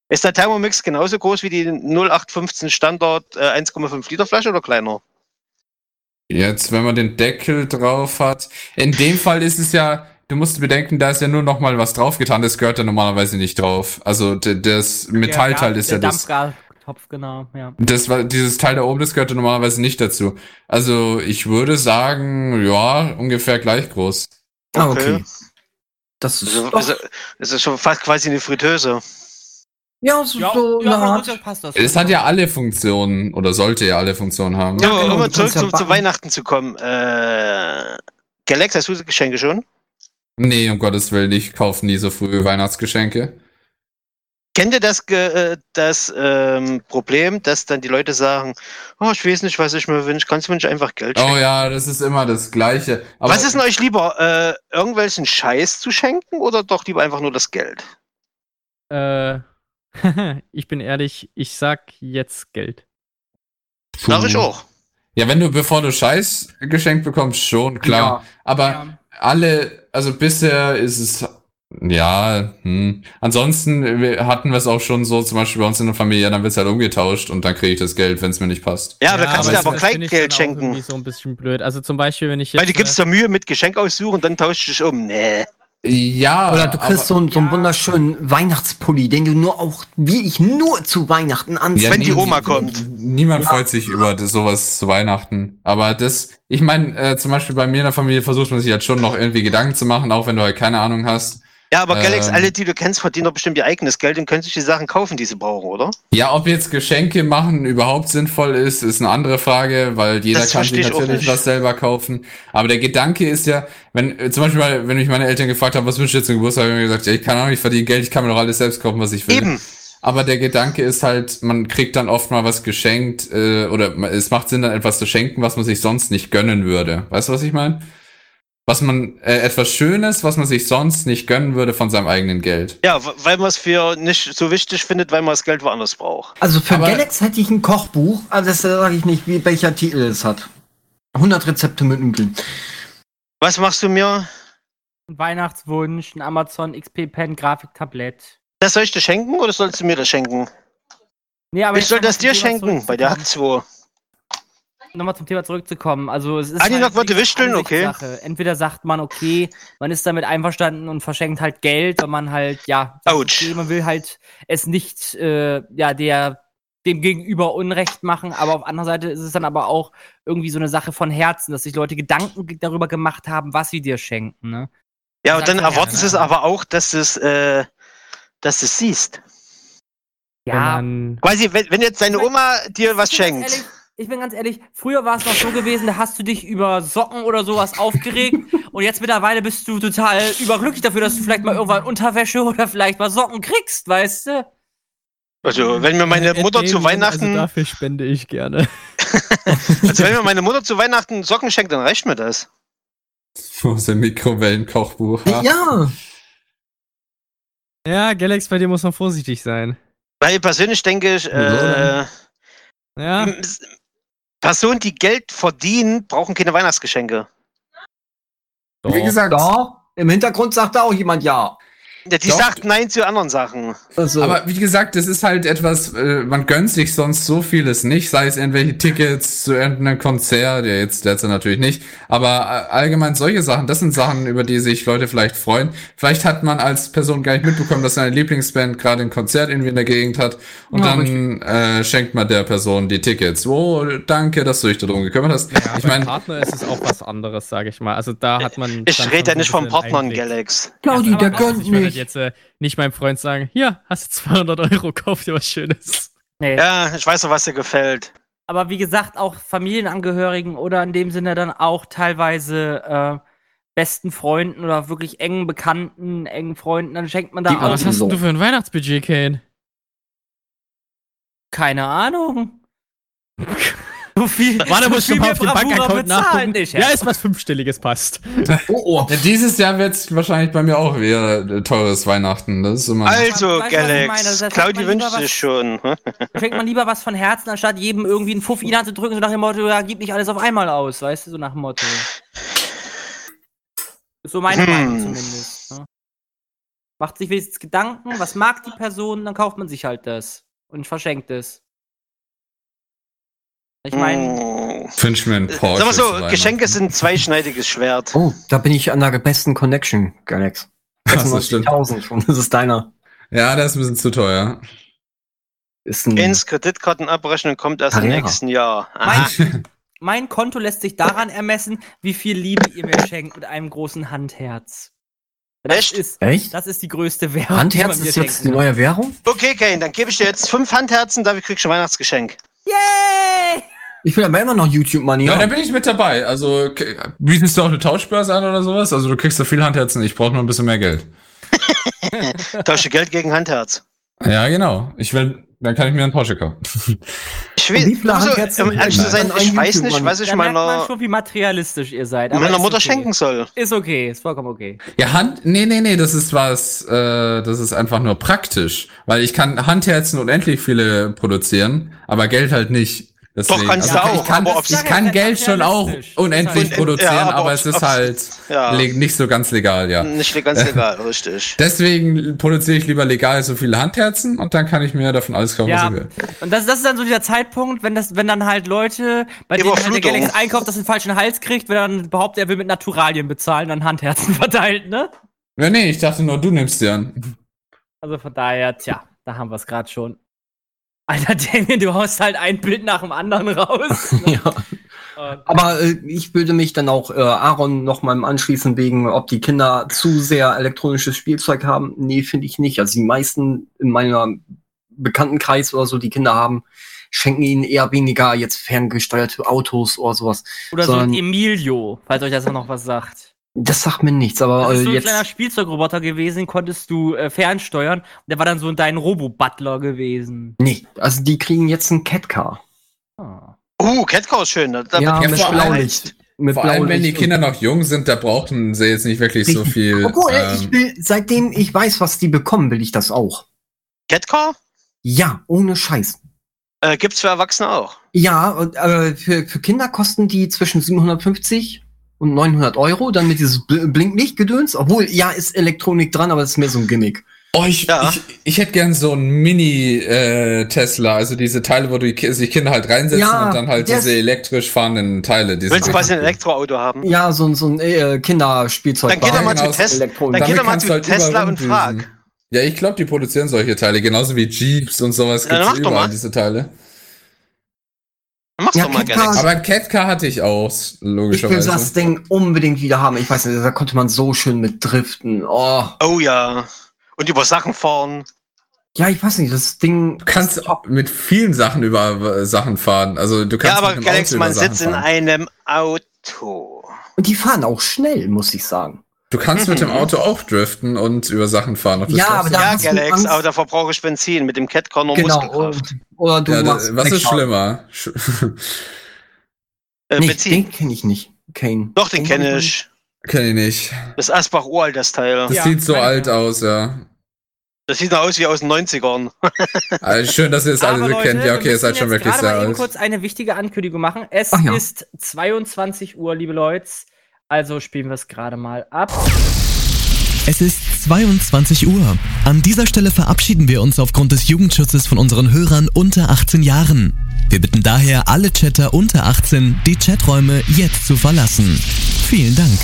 Speaker 3: Ist der Thermomix genauso groß wie die 0815 Standard äh, 1,5 Liter Flasche oder kleiner?
Speaker 2: Jetzt, wenn man den Deckel drauf hat. In dem Fall ist es ja, du musst bedenken, da ist ja nur noch mal was draufgetan, das gehört ja normalerweise nicht drauf. Also das Metallteil ist ja
Speaker 1: der
Speaker 2: das.
Speaker 1: Dampfgartopf, genau, ja.
Speaker 2: Das war dieses Teil da oben, das gehört ja normalerweise nicht dazu. Also ich würde sagen, ja, ungefähr gleich groß.
Speaker 5: Ah, okay. Das ist
Speaker 3: Also,
Speaker 5: doch,
Speaker 3: das ist schon fast quasi eine Fritteuse.
Speaker 5: Ja, so,
Speaker 1: Ja,
Speaker 5: so
Speaker 1: ja passt das.
Speaker 2: Es hat ja alle Funktionen oder sollte ja alle Funktionen haben.
Speaker 3: Ja,
Speaker 5: genau,
Speaker 3: um zurück
Speaker 5: ja
Speaker 3: zu. Weihnachten zu kommen. Äh, Galax, hast du Geschenke schon?
Speaker 2: Nee, um Gottes Willen, ich kaufe nie so früh Weihnachtsgeschenke.
Speaker 3: Kennt ihr das, äh, das ähm, Problem, dass dann die Leute sagen, oh, ich weiß nicht, was ich mir wünsche, kannst du mir nicht einfach Geld schenken?
Speaker 2: Oh ja, das ist immer das Gleiche. Aber
Speaker 3: was ist denn euch lieber, äh, irgendwelchen Scheiß zu schenken oder doch lieber einfach nur das Geld?
Speaker 4: Äh, ich bin ehrlich, ich sag jetzt Geld.
Speaker 3: Sag ich auch.
Speaker 2: Ja, wenn du, bevor du Scheiß geschenkt bekommst, schon, klar. Aber
Speaker 1: Ja.
Speaker 2: alle, also bisher ist es, ja, hm. Ansonsten wir hatten wir es auch schon so, zum Beispiel bei uns in der Familie, dann wird's halt umgetauscht und dann kriege ich das Geld, wenn es mir nicht passt.
Speaker 3: Ja, aber kannst du dir
Speaker 4: das-
Speaker 3: aber
Speaker 4: das
Speaker 3: Kleingeld schenken.
Speaker 4: irgendwie so ein bisschen blöd. Also zum Beispiel, wenn ich jetzt.
Speaker 3: Weil du gibst
Speaker 4: äh,
Speaker 3: dir Mühe mit Geschenk aussuchen, dann tauscht dich um. Nee.
Speaker 2: Ja,
Speaker 5: Oder du kriegst so, einen- so einen
Speaker 1: ja.
Speaker 5: wunderschönen Weihnachtspulli, den du nur auch, wie ich, nur zu Weihnachten anziehst.
Speaker 3: wenn die Oma kommt.
Speaker 2: Niemand freut sich über das, sowas zu Weihnachten. Aber das, ich meine, äh, zum Beispiel bei mir in der Familie versucht man sich halt schon noch irgendwie Gedanken zu machen, auch wenn du halt keine Ahnung hast.
Speaker 3: Ja, aber Galax,
Speaker 2: Ähm.
Speaker 3: alle, die du kennst, verdienen doch bestimmt ihr eigenes Geld und können sich die Sachen kaufen, die sie brauchen, oder?
Speaker 2: Ja, ob jetzt Geschenke machen überhaupt sinnvoll ist, ist eine andere Frage, weil jeder
Speaker 3: Das
Speaker 2: kann sich natürlich was selber kaufen. Aber der Gedanke ist ja, wenn, äh, zum Beispiel, wenn mich meine Eltern gefragt haben, was wünschst du jetzt zum Geburtstag, habe ich mir gesagt, ja, ich kann auch nicht verdienen Geld, ich kann mir doch alles selbst kaufen, was ich will.
Speaker 3: Eben.
Speaker 2: Aber der Gedanke ist halt, man kriegt dann oft mal was geschenkt, äh, oder es macht Sinn, dann etwas zu schenken, was man sich sonst nicht gönnen würde. Weißt du, was ich meine? was man äh, etwas Schönes, was man sich sonst nicht gönnen würde von seinem eigenen Geld.
Speaker 3: Ja, weil man es für nicht so wichtig findet, weil man das Geld woanders braucht.
Speaker 5: Also für
Speaker 2: aber
Speaker 5: Galax hätte ich ein Kochbuch, aber das sage ich nicht, wie, welcher Titel es hat. 100 Rezepte mit Nudeln.
Speaker 3: Was machst du mir?
Speaker 1: Ein Weihnachtswunsch, ein Amazon XP Pen Grafiktablett.
Speaker 3: Das soll ich dir schenken oder sollst du mir das schenken?
Speaker 1: Nee, aber
Speaker 3: ich,
Speaker 1: ich soll
Speaker 3: das dir schenken, bei der
Speaker 1: Hack
Speaker 3: 2.
Speaker 1: Nochmal zum Thema zurückzukommen. Also es ist
Speaker 3: Aninok
Speaker 1: halt
Speaker 3: wollte
Speaker 1: wirklich
Speaker 3: wichteln, okay.
Speaker 1: Entweder sagt man, okay, man ist damit einverstanden und verschenkt halt Geld, wenn man halt, ja, sagt,
Speaker 3: Autsch.
Speaker 1: okay, man will halt es nicht, äh, ja, der dem Gegenüber Unrecht machen, aber auf anderer Seite ist es dann aber auch irgendwie so eine Sache von Herzen, dass sich Leute Gedanken ge- darüber gemacht haben, was sie dir schenken, ne?
Speaker 3: Ja, und
Speaker 1: Sagt
Speaker 3: dann
Speaker 1: ja,
Speaker 3: erwarten sie es aber auch, dass du es, äh, dass du es siehst.
Speaker 4: man,
Speaker 3: Quasi, wenn, wenn jetzt deine Oma dir was schenkt.
Speaker 1: Ehrlich, ich bin ganz ehrlich, früher war es noch so gewesen, da hast du dich über Socken oder sowas aufgeregt und jetzt mittlerweile bist du total überglücklich dafür, dass du vielleicht mal irgendwann Unterwäsche oder vielleicht mal Socken kriegst, weißt du?
Speaker 3: Also, wenn mir meine
Speaker 4: Ed
Speaker 3: Mutter zu
Speaker 4: Alien,
Speaker 3: Weihnachten,
Speaker 4: Also dafür spende ich gerne.
Speaker 3: also wenn mir meine Mutter zu Weihnachten Socken schenkt, dann reicht mir das.
Speaker 2: Aus dem Mikrowellenkochbuch.
Speaker 5: Ja,
Speaker 4: Ja, Galax, bei dir muss man vorsichtig sein.
Speaker 3: Weil ich persönlich denke ich, äh,
Speaker 4: Ja,
Speaker 3: Personen, die Geld verdienen, brauchen keine Weihnachtsgeschenke.
Speaker 2: Wie
Speaker 4: doch.
Speaker 2: gesagt,
Speaker 5: doch. Im Hintergrund sagt da auch jemand ja.
Speaker 3: Ja, die
Speaker 2: Doch.
Speaker 3: sagt Nein zu anderen Sachen.
Speaker 5: Also,
Speaker 2: Aber wie gesagt, das ist halt etwas, äh, man gönnt sich sonst so vieles nicht, sei es irgendwelche Tickets zu irgendeinem Konzert, ja jetzt derzeit natürlich nicht, aber äh, allgemein solche Sachen, das sind Sachen, über die sich Leute vielleicht freuen. Vielleicht hat man als Person gar nicht mitbekommen, dass seine Lieblingsband gerade ein Konzert irgendwie in der Gegend hat und
Speaker 5: Ja,
Speaker 2: dann äh, schenkt man der Person die Tickets. Oh, danke, dass du dich darum gekümmert hast.
Speaker 4: Ja,
Speaker 2: ich meine,
Speaker 4: Partner ist es auch was anderes, sage ich mal. Also da hat man.
Speaker 3: Ich rede ja nicht
Speaker 4: bisschen
Speaker 3: Partnern. Galax.
Speaker 5: Claudi,
Speaker 4: Ja,
Speaker 5: der gönnt
Speaker 4: Ich
Speaker 5: nicht.
Speaker 4: jetzt äh, nicht meinem Freund sagen, hier, hast du 200 Euro, kauf dir was Schönes.
Speaker 1: Nee.
Speaker 3: Ja, ich weiß doch, was dir gefällt.
Speaker 1: Aber wie gesagt, auch Familienangehörigen oder in dem Sinne dann auch teilweise äh, besten Freunden oder wirklich engen Bekannten, engen Freunden, dann schenkt man da auch
Speaker 4: was hast
Speaker 5: so.
Speaker 4: denn du für ein Weihnachtsbudget, Kane?
Speaker 1: keine Ahnung. so viel,
Speaker 4: Warte,
Speaker 1: so
Speaker 4: muss ich mal auf den Bankaccount
Speaker 1: bezahlen
Speaker 4: nachgucken.
Speaker 1: Nicht,
Speaker 4: ja, ist was Fünfstelliges passt.
Speaker 5: Oh, oh.
Speaker 2: ja, dieses Jahr wird's wahrscheinlich bei mir auch wieder äh, teures Weihnachten. Das ist immer.
Speaker 3: Also? Galax, Claudi wünscht
Speaker 1: was-
Speaker 3: sich schon. hm?
Speaker 1: schenkt man lieber was von Herzen, anstatt jedem irgendwie einen Fuff in die Hand zu drücken, so nach dem Motto, ja, gib nicht alles auf einmal aus, weißt du, so nach dem Motto. Ist so meine
Speaker 3: Hm.
Speaker 1: Meinung zumindest. Ne? Macht sich wenigstens Gedanken, was mag die Person, dann kauft man sich halt das und verschenkt es. Ich meine,
Speaker 3: Hm.
Speaker 2: Wünsch mir einen Porsche.
Speaker 3: Sag mal so. Geschenke sind ein zweischneidiges Schwert.
Speaker 5: oh, da bin ich an der besten Connection, Galax.
Speaker 2: Ach, das stimmt.
Speaker 5: 96.000 und das ist deiner.
Speaker 2: Ja, das ist ein bisschen zu teuer.
Speaker 5: Ist ein,
Speaker 3: Ins Kreditkartenabrechnung kommt erst im
Speaker 5: Carrera.
Speaker 3: nächsten Jahr.
Speaker 1: Mein, mein Konto lässt sich daran ermessen, wie viel Liebe ihr mir schenkt mit einem großen Handherz. Das
Speaker 3: Echt?
Speaker 1: ist,
Speaker 5: echt?
Speaker 1: das ist die größte Währung.
Speaker 5: Handherz ist jetzt die neue Währung?
Speaker 3: Okay, Kane, dann gebe ich dir jetzt fünf Handherzen, dafür kriegst du ein Weihnachtsgeschenk.
Speaker 1: Yay!
Speaker 5: Ich will aber immer noch YouTube-Money
Speaker 2: Ja, da bin ich mit dabei. Also, bietest du auch eine Tauschbörse an oder sowas? Also, du kriegst so viel Handherzen, ich brauche nur ein bisschen mehr Geld.
Speaker 3: Tausche Geld gegen Handherz.
Speaker 2: Ja, genau. Ich will, dann kann ich mir einen Porsche kaufen.
Speaker 3: Ich will,
Speaker 5: viele
Speaker 3: also,
Speaker 5: Handherzen
Speaker 3: um ehrlich zu sein, ich weiß nicht, was ich
Speaker 1: Da merkt man
Speaker 3: meiner,
Speaker 1: schon, wie materialistisch ihr seid. aber
Speaker 3: meiner Mutter
Speaker 1: okay.
Speaker 3: schenken soll.
Speaker 1: Ist okay, ist vollkommen okay.
Speaker 2: Ja, Hand, nee, nee, nee, das ist was, äh, das ist einfach nur praktisch. Weil ich kann Handherzen unendlich viele produzieren, aber Geld halt nicht. Deswegen,
Speaker 3: kannst
Speaker 2: also
Speaker 3: du auch,
Speaker 2: ich kann,
Speaker 3: aber
Speaker 2: ich kann Geld schon auch unendlich
Speaker 3: Und-
Speaker 2: produzieren,
Speaker 3: ja, aber
Speaker 2: aber es ist halt
Speaker 3: Ja,
Speaker 2: nicht so ganz legal, ja.
Speaker 3: nicht ganz legal, richtig.
Speaker 2: Deswegen produziere ich lieber legal so viele Handherzen und dann kann ich mir davon alles kaufen,
Speaker 1: Ja,
Speaker 2: was ich will.
Speaker 1: und das, das ist dann so dieser Zeitpunkt, wenn das, wenn dann halt Leute, bei denen halt der. Galax einkauft, das den falschen Hals kriegt, wenn er dann behauptet, er will mit Naturalien bezahlen, dann Handherzen verteilt, ne?
Speaker 2: Ja, nee, ich dachte nur, du nimmst dir an.
Speaker 1: Also von daher, tja, da haben wir es gerade schon. Alter Damien, du haust halt ein Bild nach dem anderen raus. Ne?
Speaker 5: Ja. Aber äh, ich würde mich dann auch äh, Aaron noch mal anschließen wegen, ob die Kinder zu sehr elektronisches Spielzeug haben. Nee, finde ich nicht. Also die meisten in meiner Bekanntenkreis oder so, die Kinder haben, schenken ihnen eher weniger jetzt ferngesteuerte Autos oder sowas.
Speaker 1: Oder so ein Emilio, falls euch das auch noch was sagt.
Speaker 5: Das sagt mir nichts, aber
Speaker 1: Das ist
Speaker 5: äh,
Speaker 1: so ein
Speaker 5: jetzt.
Speaker 1: kleiner Spielzeugroboter gewesen, den konntest du äh, fernsteuern. Der war dann so dein Robo-Butler gewesen.
Speaker 5: Nee, also die kriegen jetzt ein Catcar.
Speaker 1: Ah.
Speaker 3: Uh, Catcar ist schön. Da, da
Speaker 5: Ja,
Speaker 3: wird
Speaker 2: Ja,
Speaker 5: mit
Speaker 2: vor allem-
Speaker 5: Blaulicht. Mit
Speaker 2: Vor allem, wenn die Kinder noch jung sind, da brauchen sie jetzt nicht wirklich so viel.
Speaker 5: Obwohl,
Speaker 2: ähm,
Speaker 5: ich will, seitdem ich weiß, was die bekommen, will ich das auch.
Speaker 3: Catcar?
Speaker 5: Ja, ohne Scheiß.
Speaker 3: Äh, gibt's für Erwachsene auch.
Speaker 5: Ja, und, äh, für, für Kinder kosten die zwischen 750 und 900 Euro, dann mit dieses Bl Blinklichtgedöns. Obwohl, ja, ist Elektronik dran, aber das ist mehr so ein Gimmick.
Speaker 2: Oh, ich,
Speaker 3: Ja.
Speaker 2: ich, ich hätte gern so einen Mini-Tesla, also diese Teile, wo die sich Kinder halt reinsetzen
Speaker 5: Ja,
Speaker 2: und dann halt diese elektrisch fahrenden Teile. Die
Speaker 3: Willst du quasi ein Elektroauto haben?
Speaker 5: Ja, so, ein- so ein äh, Kinderspielzeug.
Speaker 3: Dann geh doch mal zu Tesla.
Speaker 5: Elektronik.
Speaker 3: Dann geh
Speaker 2: Damit
Speaker 3: doch mal zu
Speaker 2: halt
Speaker 3: Tesla und frag.
Speaker 2: Ja, ich glaube, die produzieren solche Teile, genauso wie Jeeps und sowas
Speaker 3: Ja, dann
Speaker 2: gibt's
Speaker 3: mach doch
Speaker 2: überall,
Speaker 3: mal.
Speaker 2: diese Teile.
Speaker 3: Mach's
Speaker 5: Ja,
Speaker 3: doch mal, Galax.
Speaker 2: Aber ein Catcar hatte ich auch,
Speaker 5: Ich will
Speaker 2: logischerweise.
Speaker 5: das Ding unbedingt wieder haben. Ich weiß nicht, da konnte man so schön mit driften. Oh.
Speaker 3: Oh ja. Und über Sachen fahren.
Speaker 5: Ja, ich weiß nicht, das Ding.
Speaker 2: Du kannst mit vielen Sachen über Sachen fahren. Also du kannst
Speaker 3: Ja, aber
Speaker 2: mit einem
Speaker 3: Galax,
Speaker 2: Auto
Speaker 3: man
Speaker 2: über Sachen
Speaker 3: sitzt in einem Auto.
Speaker 5: Und die fahren auch schnell, muss ich sagen.
Speaker 2: Du kannst mit dem Auto auch driften und über Sachen fahren.
Speaker 5: Ja, aber da
Speaker 3: Ja, Galax, aber da verbrauche ich Benzin. Mit dem Catcar nur
Speaker 5: Genau.
Speaker 3: Muskelkraft.
Speaker 5: Oder du
Speaker 2: ja,
Speaker 5: machst
Speaker 2: was ist schlimmer? Sch-
Speaker 3: Äh,
Speaker 5: Nee,
Speaker 3: Benzin.
Speaker 5: den kenne ich nicht. Kane.
Speaker 3: Doch, den kenne ich.
Speaker 2: Kenn ich nicht.
Speaker 3: Das ist Asbach uralt, das Teil.
Speaker 2: Das
Speaker 1: Ja,
Speaker 2: sieht so alt
Speaker 1: Ahnung.
Speaker 2: aus, ja.
Speaker 3: Das sieht noch aus wie aus den 90ern.
Speaker 2: Also schön, dass ihr das alle so
Speaker 1: Leute,
Speaker 2: kennt. Ja, okay, ihr seid schon wirklich sehr alt.
Speaker 1: kurz eine wichtige Ankündigung machen. Es
Speaker 5: ja.
Speaker 1: ist 22 Uhr, liebe Leute. Also spielen wir es gerade mal ab.
Speaker 6: Es ist 22 Uhr. An dieser Stelle verabschieden wir uns aufgrund des Jugendschutzes von unseren Hörern unter 18 Jahren. Wir bitten daher alle Chatter unter 18, die Chaträume jetzt zu verlassen. Vielen Dank.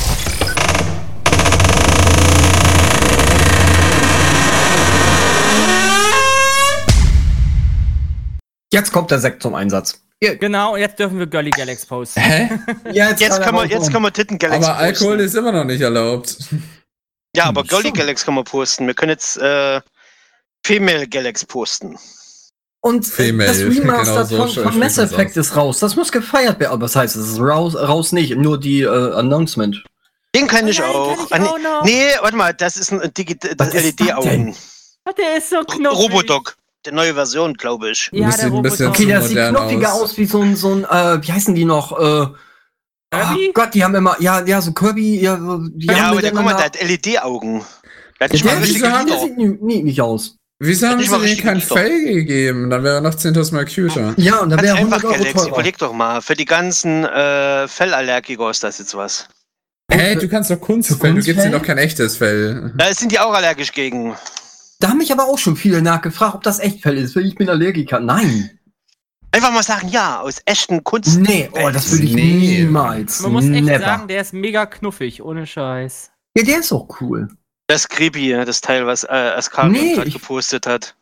Speaker 5: Jetzt kommt der Sekt zum Einsatz.
Speaker 1: Genau, jetzt dürfen wir Girly Galax posten.
Speaker 2: Hä?
Speaker 5: Jetzt,
Speaker 3: Jetzt können wir, jetzt können wir Titten Galaxy
Speaker 2: Aber Alkohol ist immer noch nicht erlaubt.
Speaker 3: Ja, aber
Speaker 5: so.
Speaker 3: Golly Galax können wir posten. Wir können jetzt äh, Female Galax posten.
Speaker 5: Und
Speaker 2: Female,
Speaker 5: das Remaster
Speaker 2: genau so
Speaker 5: von,
Speaker 2: spricht
Speaker 5: von Mass Effect ist raus. Das muss gefeiert werden. Aber was heißt, es ist raus, raus nicht, nur die äh, Announcement.
Speaker 3: Den kann ich
Speaker 1: Nein,
Speaker 3: auch.
Speaker 1: kann
Speaker 3: Ah,
Speaker 1: ich auch noch.
Speaker 3: nee, warte mal, das ist ein Digi- das LED-Augen.
Speaker 1: Oh, Der ist so knuffig.
Speaker 3: Robodoc. Die neue Version, glaube ich.
Speaker 1: Ja, der Roboter.
Speaker 5: Okay, das sieht knopfiger aus.
Speaker 2: aus.
Speaker 5: wie so ein, so ein äh, wie heißen die noch? Äh,
Speaker 1: Kirby?
Speaker 5: Oh Gott, die haben immer, ja, ja, so Kirby, ja, die
Speaker 3: Ja,
Speaker 5: haben
Speaker 3: aber der, guck mal, der
Speaker 5: miteinander-
Speaker 3: hat LED-Augen. Der
Speaker 5: der
Speaker 3: Lieder.
Speaker 5: sieht nie, nie, nicht aus.
Speaker 2: Wieso haben sie denen kein. Fell gegeben? Dann wäre er noch 10.000 Mal cuter.
Speaker 5: Ja, und da
Speaker 3: Ganz
Speaker 5: wäre 100
Speaker 3: einfach,
Speaker 5: Euro
Speaker 3: Galaxy.
Speaker 5: teurer.
Speaker 3: Überleg doch mal. Für die ganzen äh, Fellallergiker ist das jetzt was.
Speaker 2: Hä, du kannst doch Kunstfell, du gibst
Speaker 5: Kunstfell?
Speaker 2: ihnen doch kein echtes Fell.
Speaker 3: Da sind die auch allergisch gegen.
Speaker 5: Da haben mich aber auch schon viele nachgefragt, ob das Echtfell ist, weil ich bin Allergiker. Nein.
Speaker 3: Einfach mal sagen, ja, aus echten Kunst.
Speaker 5: Nee, oh, das würde ich
Speaker 2: Nee.
Speaker 5: niemals.
Speaker 1: Man muss echt
Speaker 5: Never.
Speaker 1: sagen, der ist mega knuffig, ohne Scheiß.
Speaker 5: Ja, der ist auch cool.
Speaker 3: Das ist creepy, das Teil, was äh, Askarion
Speaker 5: Nee,
Speaker 3: gerade gepostet hat.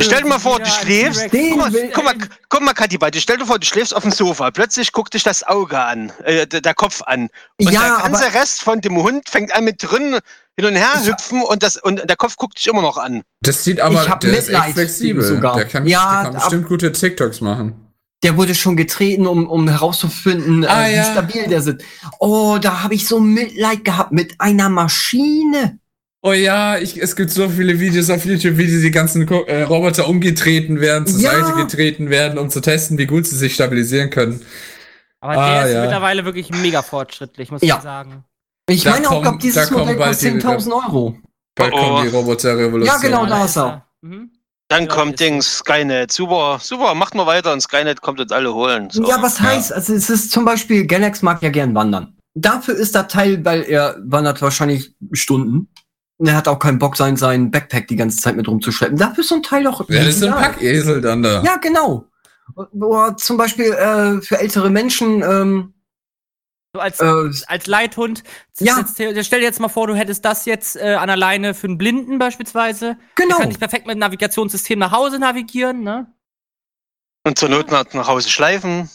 Speaker 3: Stell dir mal vor, du schläfst. Guck mal, guck mal, guck mal, Kathi, bei dir. Stell dir vor, du schläfst auf dem Sofa. Plötzlich guckt dich das Auge an, äh, der Kopf an. Und
Speaker 5: Ja,
Speaker 3: der ganze Rest von dem Hund fängt an mit drin hin und her hüpfen und, das, und der Kopf guckt dich immer noch an.
Speaker 2: Das sieht aber,
Speaker 5: Ich hab
Speaker 2: der ist echt flexibel.
Speaker 5: sogar.
Speaker 2: Der kann,
Speaker 5: Ja,
Speaker 2: der kann
Speaker 5: ab-
Speaker 2: bestimmt gute TikToks machen.
Speaker 5: der wurde schon getreten, um, um herauszufinden,
Speaker 2: Ah,
Speaker 5: äh,
Speaker 2: ja.
Speaker 5: wie stabil der sind. Oh, da habe ich so Mitleid gehabt mit einer Maschine.
Speaker 2: Oh ja, ich, es gibt so viele Videos auf YouTube, wie diese ganzen Ko äh, Roboter umgetreten werden, zur
Speaker 5: Ja.
Speaker 2: Seite getreten werden, um zu testen, wie gut sie sich stabilisieren können.
Speaker 1: Aber
Speaker 2: Ah,
Speaker 1: der ist
Speaker 2: ja.
Speaker 1: mittlerweile wirklich mega fortschrittlich, muss
Speaker 5: Ja.
Speaker 1: man sagen.
Speaker 5: Ich
Speaker 2: Da
Speaker 5: meine auch,
Speaker 2: kommen-
Speaker 5: glaub, dieses Modell kostet
Speaker 2: die-
Speaker 5: 10.000 Euro.
Speaker 2: Bald
Speaker 3: Oh, oh.
Speaker 2: kommt die Roboterrevolution.
Speaker 5: Ja, genau, da ist er.
Speaker 1: Mhm.
Speaker 3: Dann
Speaker 1: Ja,
Speaker 3: kommt Dings, Skynet. Super, super, macht mal weiter und Skynet kommt uns alle holen. So.
Speaker 5: Ja, was
Speaker 2: Ja.
Speaker 5: heißt, also es ist zum Beispiel, Galax mag ja gern wandern. Dafür ist der Teil, weil er wandert wahrscheinlich Stunden. Und er hat auch keinen Bock, sein, sein Backpack die ganze Zeit mit rumzuschleppen. Dafür ist so ein Teil doch.
Speaker 2: Ja, das ist so ein. Packesel dann da.
Speaker 5: Ja, genau. Oder zum Beispiel äh, für ältere Menschen, ähm,
Speaker 1: So als,
Speaker 5: äh,
Speaker 1: als Leithund.
Speaker 5: Ja.
Speaker 1: Jetzt, stell dir jetzt mal vor, du hättest das jetzt äh, an der Leine für einen Blinden beispielsweise. Der
Speaker 5: genau.
Speaker 1: kann dich perfekt mit dem Navigationssystem nach Hause navigieren, ne?
Speaker 3: Und zur Not nach, nach Hause schleifen.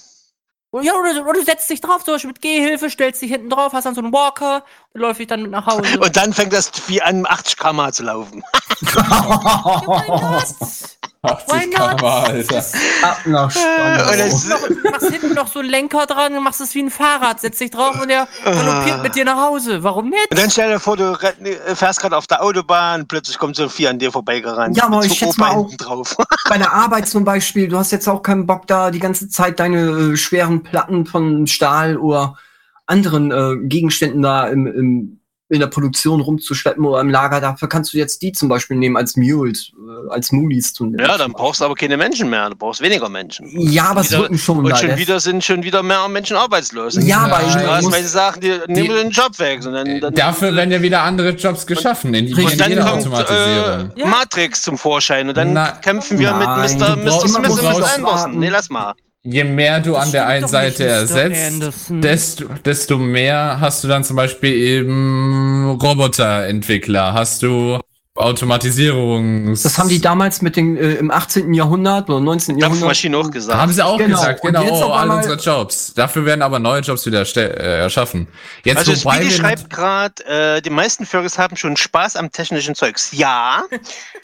Speaker 1: Ja, oder, oder du setzt dich drauf, zum Beispiel mit Gehhilfe, stellst dich hinten drauf, hast dann so einen Walker, dann läuft ich dann mit nach Hause.
Speaker 3: Und dann fängt das wie an 80 km zu laufen.
Speaker 1: Why not?
Speaker 2: 80
Speaker 1: Why not?
Speaker 2: km, Alter.
Speaker 5: Ab nach
Speaker 3: Und
Speaker 5: Spandau.
Speaker 3: das-
Speaker 1: Noch, machst hinten noch so einen Lenker dran, dann machst es wie ein Fahrrad, setzt dich drauf und der galoppiert mit dir nach Hause. Warum nicht?
Speaker 3: Und dann stell dir vor, du äh, fährst gerade auf der Autobahn, plötzlich kommt so ein Vieh an dir vorbeigerannt.
Speaker 5: Ja, aber ich
Speaker 3: so
Speaker 5: schätz mal auch-
Speaker 3: hinten drauf.
Speaker 5: Bei der Arbeit zum Beispiel, du hast jetzt auch keinen Bock da, die ganze Zeit deine äh, schweren Platten von Stahl oder anderen äh, Gegenständen da im, im, in der Produktion rumzuschleppen oder im Lager. Dafür kannst du jetzt die zum Beispiel nehmen als Mules, äh, als Mulis zu nehmen.
Speaker 3: Ja, dann brauchst du aber keine Menschen mehr, du brauchst weniger Menschen.
Speaker 5: Ja, aber es rücken schon
Speaker 3: Und
Speaker 5: da.
Speaker 3: schon wieder sind schon wieder mehr Menschen arbeitslos.
Speaker 5: Ja, aber ich,
Speaker 2: ja,
Speaker 5: muss,
Speaker 3: sagen, die, nehmen wir den Job weg. Sondern dann,
Speaker 2: Dafür werden ja wieder andere Jobs geschaffen, in die
Speaker 3: und dann kommt äh,
Speaker 1: Ja.
Speaker 3: Matrix zum Vorschein und dann
Speaker 2: Na-
Speaker 3: kämpfen wir
Speaker 5: Nein,
Speaker 3: mit Mr. Mr. Smith und Mr. Anderson. Nee, lass mal.
Speaker 2: Je mehr du an der einen Seite ersetzt, desto, desto mehr hast du dann zum Beispiel eben Roboterentwickler, hast du Automatisierungs...
Speaker 5: das haben die damals mit den äh, im 18. Jahrhundert oder 19. Jahrhundert.
Speaker 3: Dampfmaschine auch gesagt.
Speaker 2: haben sie auch
Speaker 5: Genau.
Speaker 2: gesagt, genau,
Speaker 5: jetzt
Speaker 2: oh, all unsere Jobs. Dafür werden aber neue Jobs wieder äh, erschaffen. Jetzt
Speaker 3: Also
Speaker 2: wobei
Speaker 3: Speedy schreibt gerade, äh, die meisten Furries haben schon Spaß am technischen Zeugs. Ja,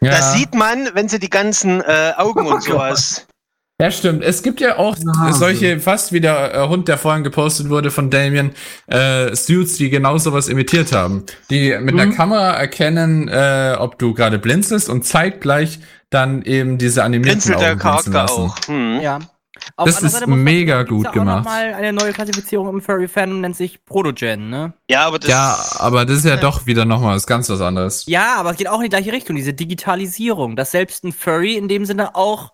Speaker 2: ja,
Speaker 3: das sieht man, wenn sie die ganzen äh, Augen
Speaker 5: Oh
Speaker 3: und sowas.
Speaker 2: Ja, stimmt. Es gibt ja auch
Speaker 5: Na,
Speaker 2: solche, fast wie der äh, Hund, der vorhin gepostet wurde von Damien, äh, Suits, die genau sowas imitiert haben. Die mit einer
Speaker 5: Mhm.
Speaker 2: Kamera erkennen, äh, ob du gerade blinzelst und zeitgleich dann eben diese animierten
Speaker 3: Blinzelt der
Speaker 2: Augen blinzeln
Speaker 3: Charakter
Speaker 2: lassen.
Speaker 3: auch. Hm.
Speaker 1: Ja. Auf
Speaker 2: Das ist
Speaker 1: Seite
Speaker 2: mega gut
Speaker 1: ja auch
Speaker 2: gemacht.
Speaker 1: Noch mal eine neue Klassifizierung im Furry-Fandom nennt sich Protogen, ne?
Speaker 3: Ja, aber das
Speaker 2: Ja, aber das ist ja doch wieder nochmal was ganz was anderes.
Speaker 1: Ja, aber es geht auch in die gleiche Richtung, diese Digitalisierung, dass selbst ein Furry in dem Sinne auch,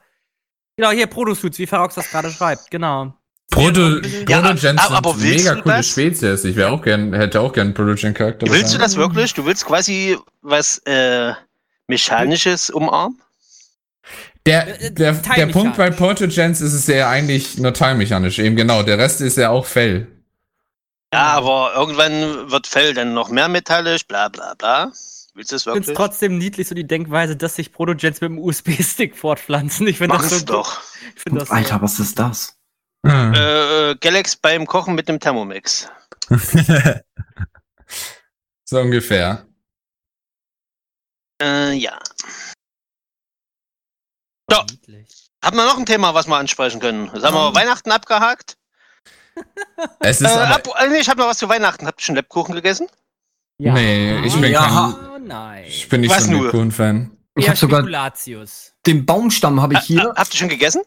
Speaker 1: genau, hier Protosuits, wie Ferox das gerade schreibt, genau.
Speaker 2: Proto,
Speaker 3: Ja,
Speaker 2: Protogens
Speaker 3: aber-
Speaker 2: mega coole
Speaker 3: das?
Speaker 2: Spezies. Ich wäre auch gern, hätte auch gern einen Protogen-Charakter.
Speaker 3: Willst du das wirklich? Du willst quasi was äh, Mechanisches umarmen?
Speaker 2: Der,
Speaker 1: Äh,
Speaker 2: der, der
Speaker 1: teilmechanisch.
Speaker 2: Punkt bei Protogens ist es ja eigentlich nur teilmechanisch. Eben genau. Der Rest ist ja auch Fell.
Speaker 3: Ja, aber irgendwann wird Fell dann noch mehr metallisch, bla bla bla. Willst du das
Speaker 1: Ich finde es
Speaker 3: wirklich?
Speaker 1: trotzdem niedlich, so die Denkweise, dass sich Protogens mit dem USB-Stick fortpflanzen. Ich finde das so
Speaker 3: doch.
Speaker 1: Ich find das
Speaker 5: Alter, was ist das?
Speaker 2: Hm.
Speaker 3: Äh, äh, Galax beim Kochen mit dem Thermomix.
Speaker 2: so ungefähr.
Speaker 3: Äh, ja.
Speaker 1: so niedlich.
Speaker 3: Haben wir noch ein Thema, was wir ansprechen können? Sagen wir Weihnachten abgehakt?
Speaker 2: Es
Speaker 3: Äh,
Speaker 2: ist aber,
Speaker 3: ab, äh, nee, ich habe noch was zu Weihnachten. Habt ihr schon Lebkuchen gegessen?
Speaker 1: Ja.
Speaker 2: Nee, ich bin
Speaker 5: Ja.
Speaker 2: kein,
Speaker 1: Oh nein.
Speaker 2: ich bin nicht
Speaker 3: Was
Speaker 2: so ein? Lebkuchen-Fan.
Speaker 5: Ich habe sogar den Baumstamm habe ich hier.
Speaker 3: ha- Habt ihr schon gegessen?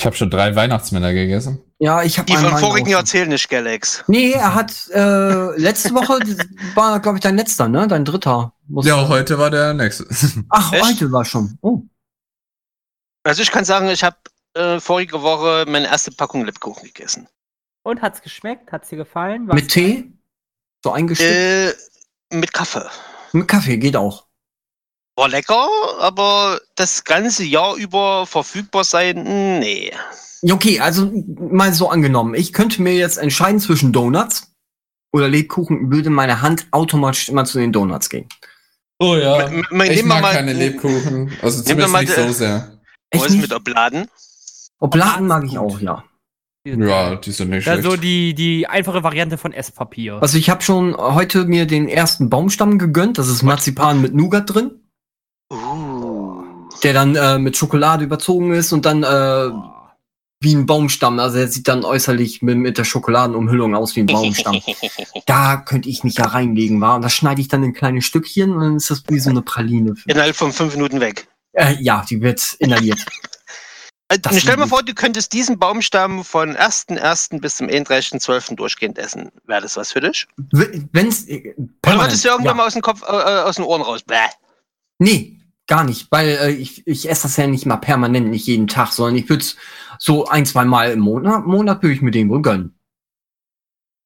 Speaker 2: Ich habe schon drei Weihnachtsmänner gegessen.
Speaker 5: Ja, ich habe
Speaker 3: Die von vorigen Jahr zählen nicht, Galax.
Speaker 5: Nee, er hat äh, letzte Woche war, glaube ich, dein letzter, ne? Dein dritter. Muss-
Speaker 2: Ja, heute war der nächste.
Speaker 5: Ach,
Speaker 3: Echt?
Speaker 5: heute war schon. Oh.
Speaker 3: Also ich kann sagen, ich habe äh, vorige Woche meine erste Packung Lebkuchen gegessen.
Speaker 1: Und hat's geschmeckt? Hat's dir gefallen? Was-
Speaker 5: Mit Tee? So eingeschickt?
Speaker 3: Äh, mit Kaffee.
Speaker 5: Mit Kaffee geht auch.
Speaker 3: War lecker, aber das ganze Jahr über verfügbar sein, nee.
Speaker 5: Ja, Okay, also mal so angenommen. Ich könnte mir jetzt entscheiden zwischen Donuts oder Lebkuchen, würde meine Hand automatisch immer zu den Donuts gehen.
Speaker 2: Oh ja.
Speaker 3: M-
Speaker 2: Ich mag
Speaker 3: mal-
Speaker 2: keine Lebkuchen. Also zumindest
Speaker 3: mal
Speaker 2: nicht
Speaker 3: die-
Speaker 2: so sehr.
Speaker 3: Wo
Speaker 5: Echt
Speaker 3: ist
Speaker 5: nicht?
Speaker 3: mit Obladen?
Speaker 5: Obladen mag ich auch, ja.
Speaker 2: Ja, die sind nicht schlecht.
Speaker 1: so die, die einfache Variante von Esspapier.
Speaker 5: Also ich habe schon heute mir den ersten Baumstamm gegönnt. Das ist Marzipan mit Nougat drin,
Speaker 3: Uh.
Speaker 5: der dann äh, mit Schokolade überzogen ist und dann äh, wie ein Baumstamm. Also er sieht dann äußerlich mit, mit der Schokoladenumhüllung aus wie ein Baumstamm. da könnte ich mich ja reinlegen, war. Und das schneide ich dann in kleine Stückchen und dann ist das wie so eine Praline.
Speaker 3: Innerhalb von fünf Minuten weg.
Speaker 5: Äh, ja, die wird inhaliert. Das
Speaker 3: stell mal vor, du könntest diesen Baumstamm von 1.1. bis zum 31.12. durchgehend essen. Wäre das was für dich?
Speaker 5: W- Wenn's äh,
Speaker 3: Oder
Speaker 5: permanent,
Speaker 3: würdest du irgendwann
Speaker 5: ja.
Speaker 3: mal aus dem Kopf, äh, äh, aus den Ohren raus? Bäh.
Speaker 5: Nee, gar nicht, weil äh, ich, ich esse das ja nicht mal permanent, nicht jeden Tag, sondern ich würde so ein, zwei Mal im Monat, Monat würde ich mir den wohl gönnen.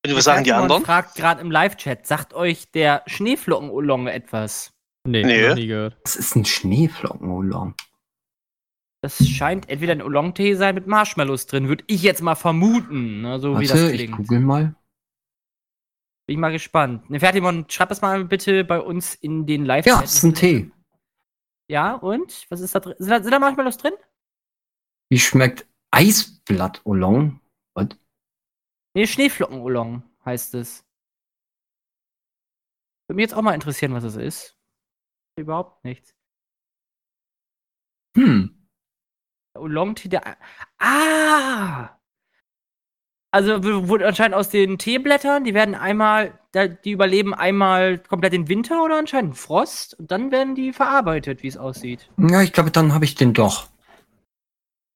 Speaker 3: Und was sagen die anderen?
Speaker 1: fragt gerade im Live-Chat, sagt euch der Schneeflocken-Oolong etwas?
Speaker 4: Nee,
Speaker 3: Nee.
Speaker 4: noch nie gehört.
Speaker 5: Das ist ein Schneeflocken-Oolong.
Speaker 1: Das scheint entweder ein Oolong-Tee sein mit Marshmallows drin, würde ich jetzt mal vermuten, ne, so wie
Speaker 5: Warte,
Speaker 1: das
Speaker 5: ich
Speaker 1: klingt.
Speaker 5: google mal.
Speaker 1: Bin ich mal gespannt. Ne, Fertimon, schreib das mal bitte bei uns in den live
Speaker 5: Ja, es ist ein Tee.
Speaker 1: Ja, und? Was ist da drin? Sind da, sind da Marshmallows drin?
Speaker 5: Wie schmeckt Eisblatt-Oolong?
Speaker 1: Nee, Schneeflocken-Oolong heißt es. Würde mich jetzt auch mal interessieren, was es ist. Überhaupt nichts.
Speaker 5: Hm.
Speaker 1: Oolong-Tee, der. Ah! Also wurde anscheinend aus den Teeblättern, die werden einmal, die überleben einmal komplett den Winter oder anscheinend Frost und dann werden die verarbeitet, wie es aussieht.
Speaker 5: Ja, ich glaube, dann habe ich den doch.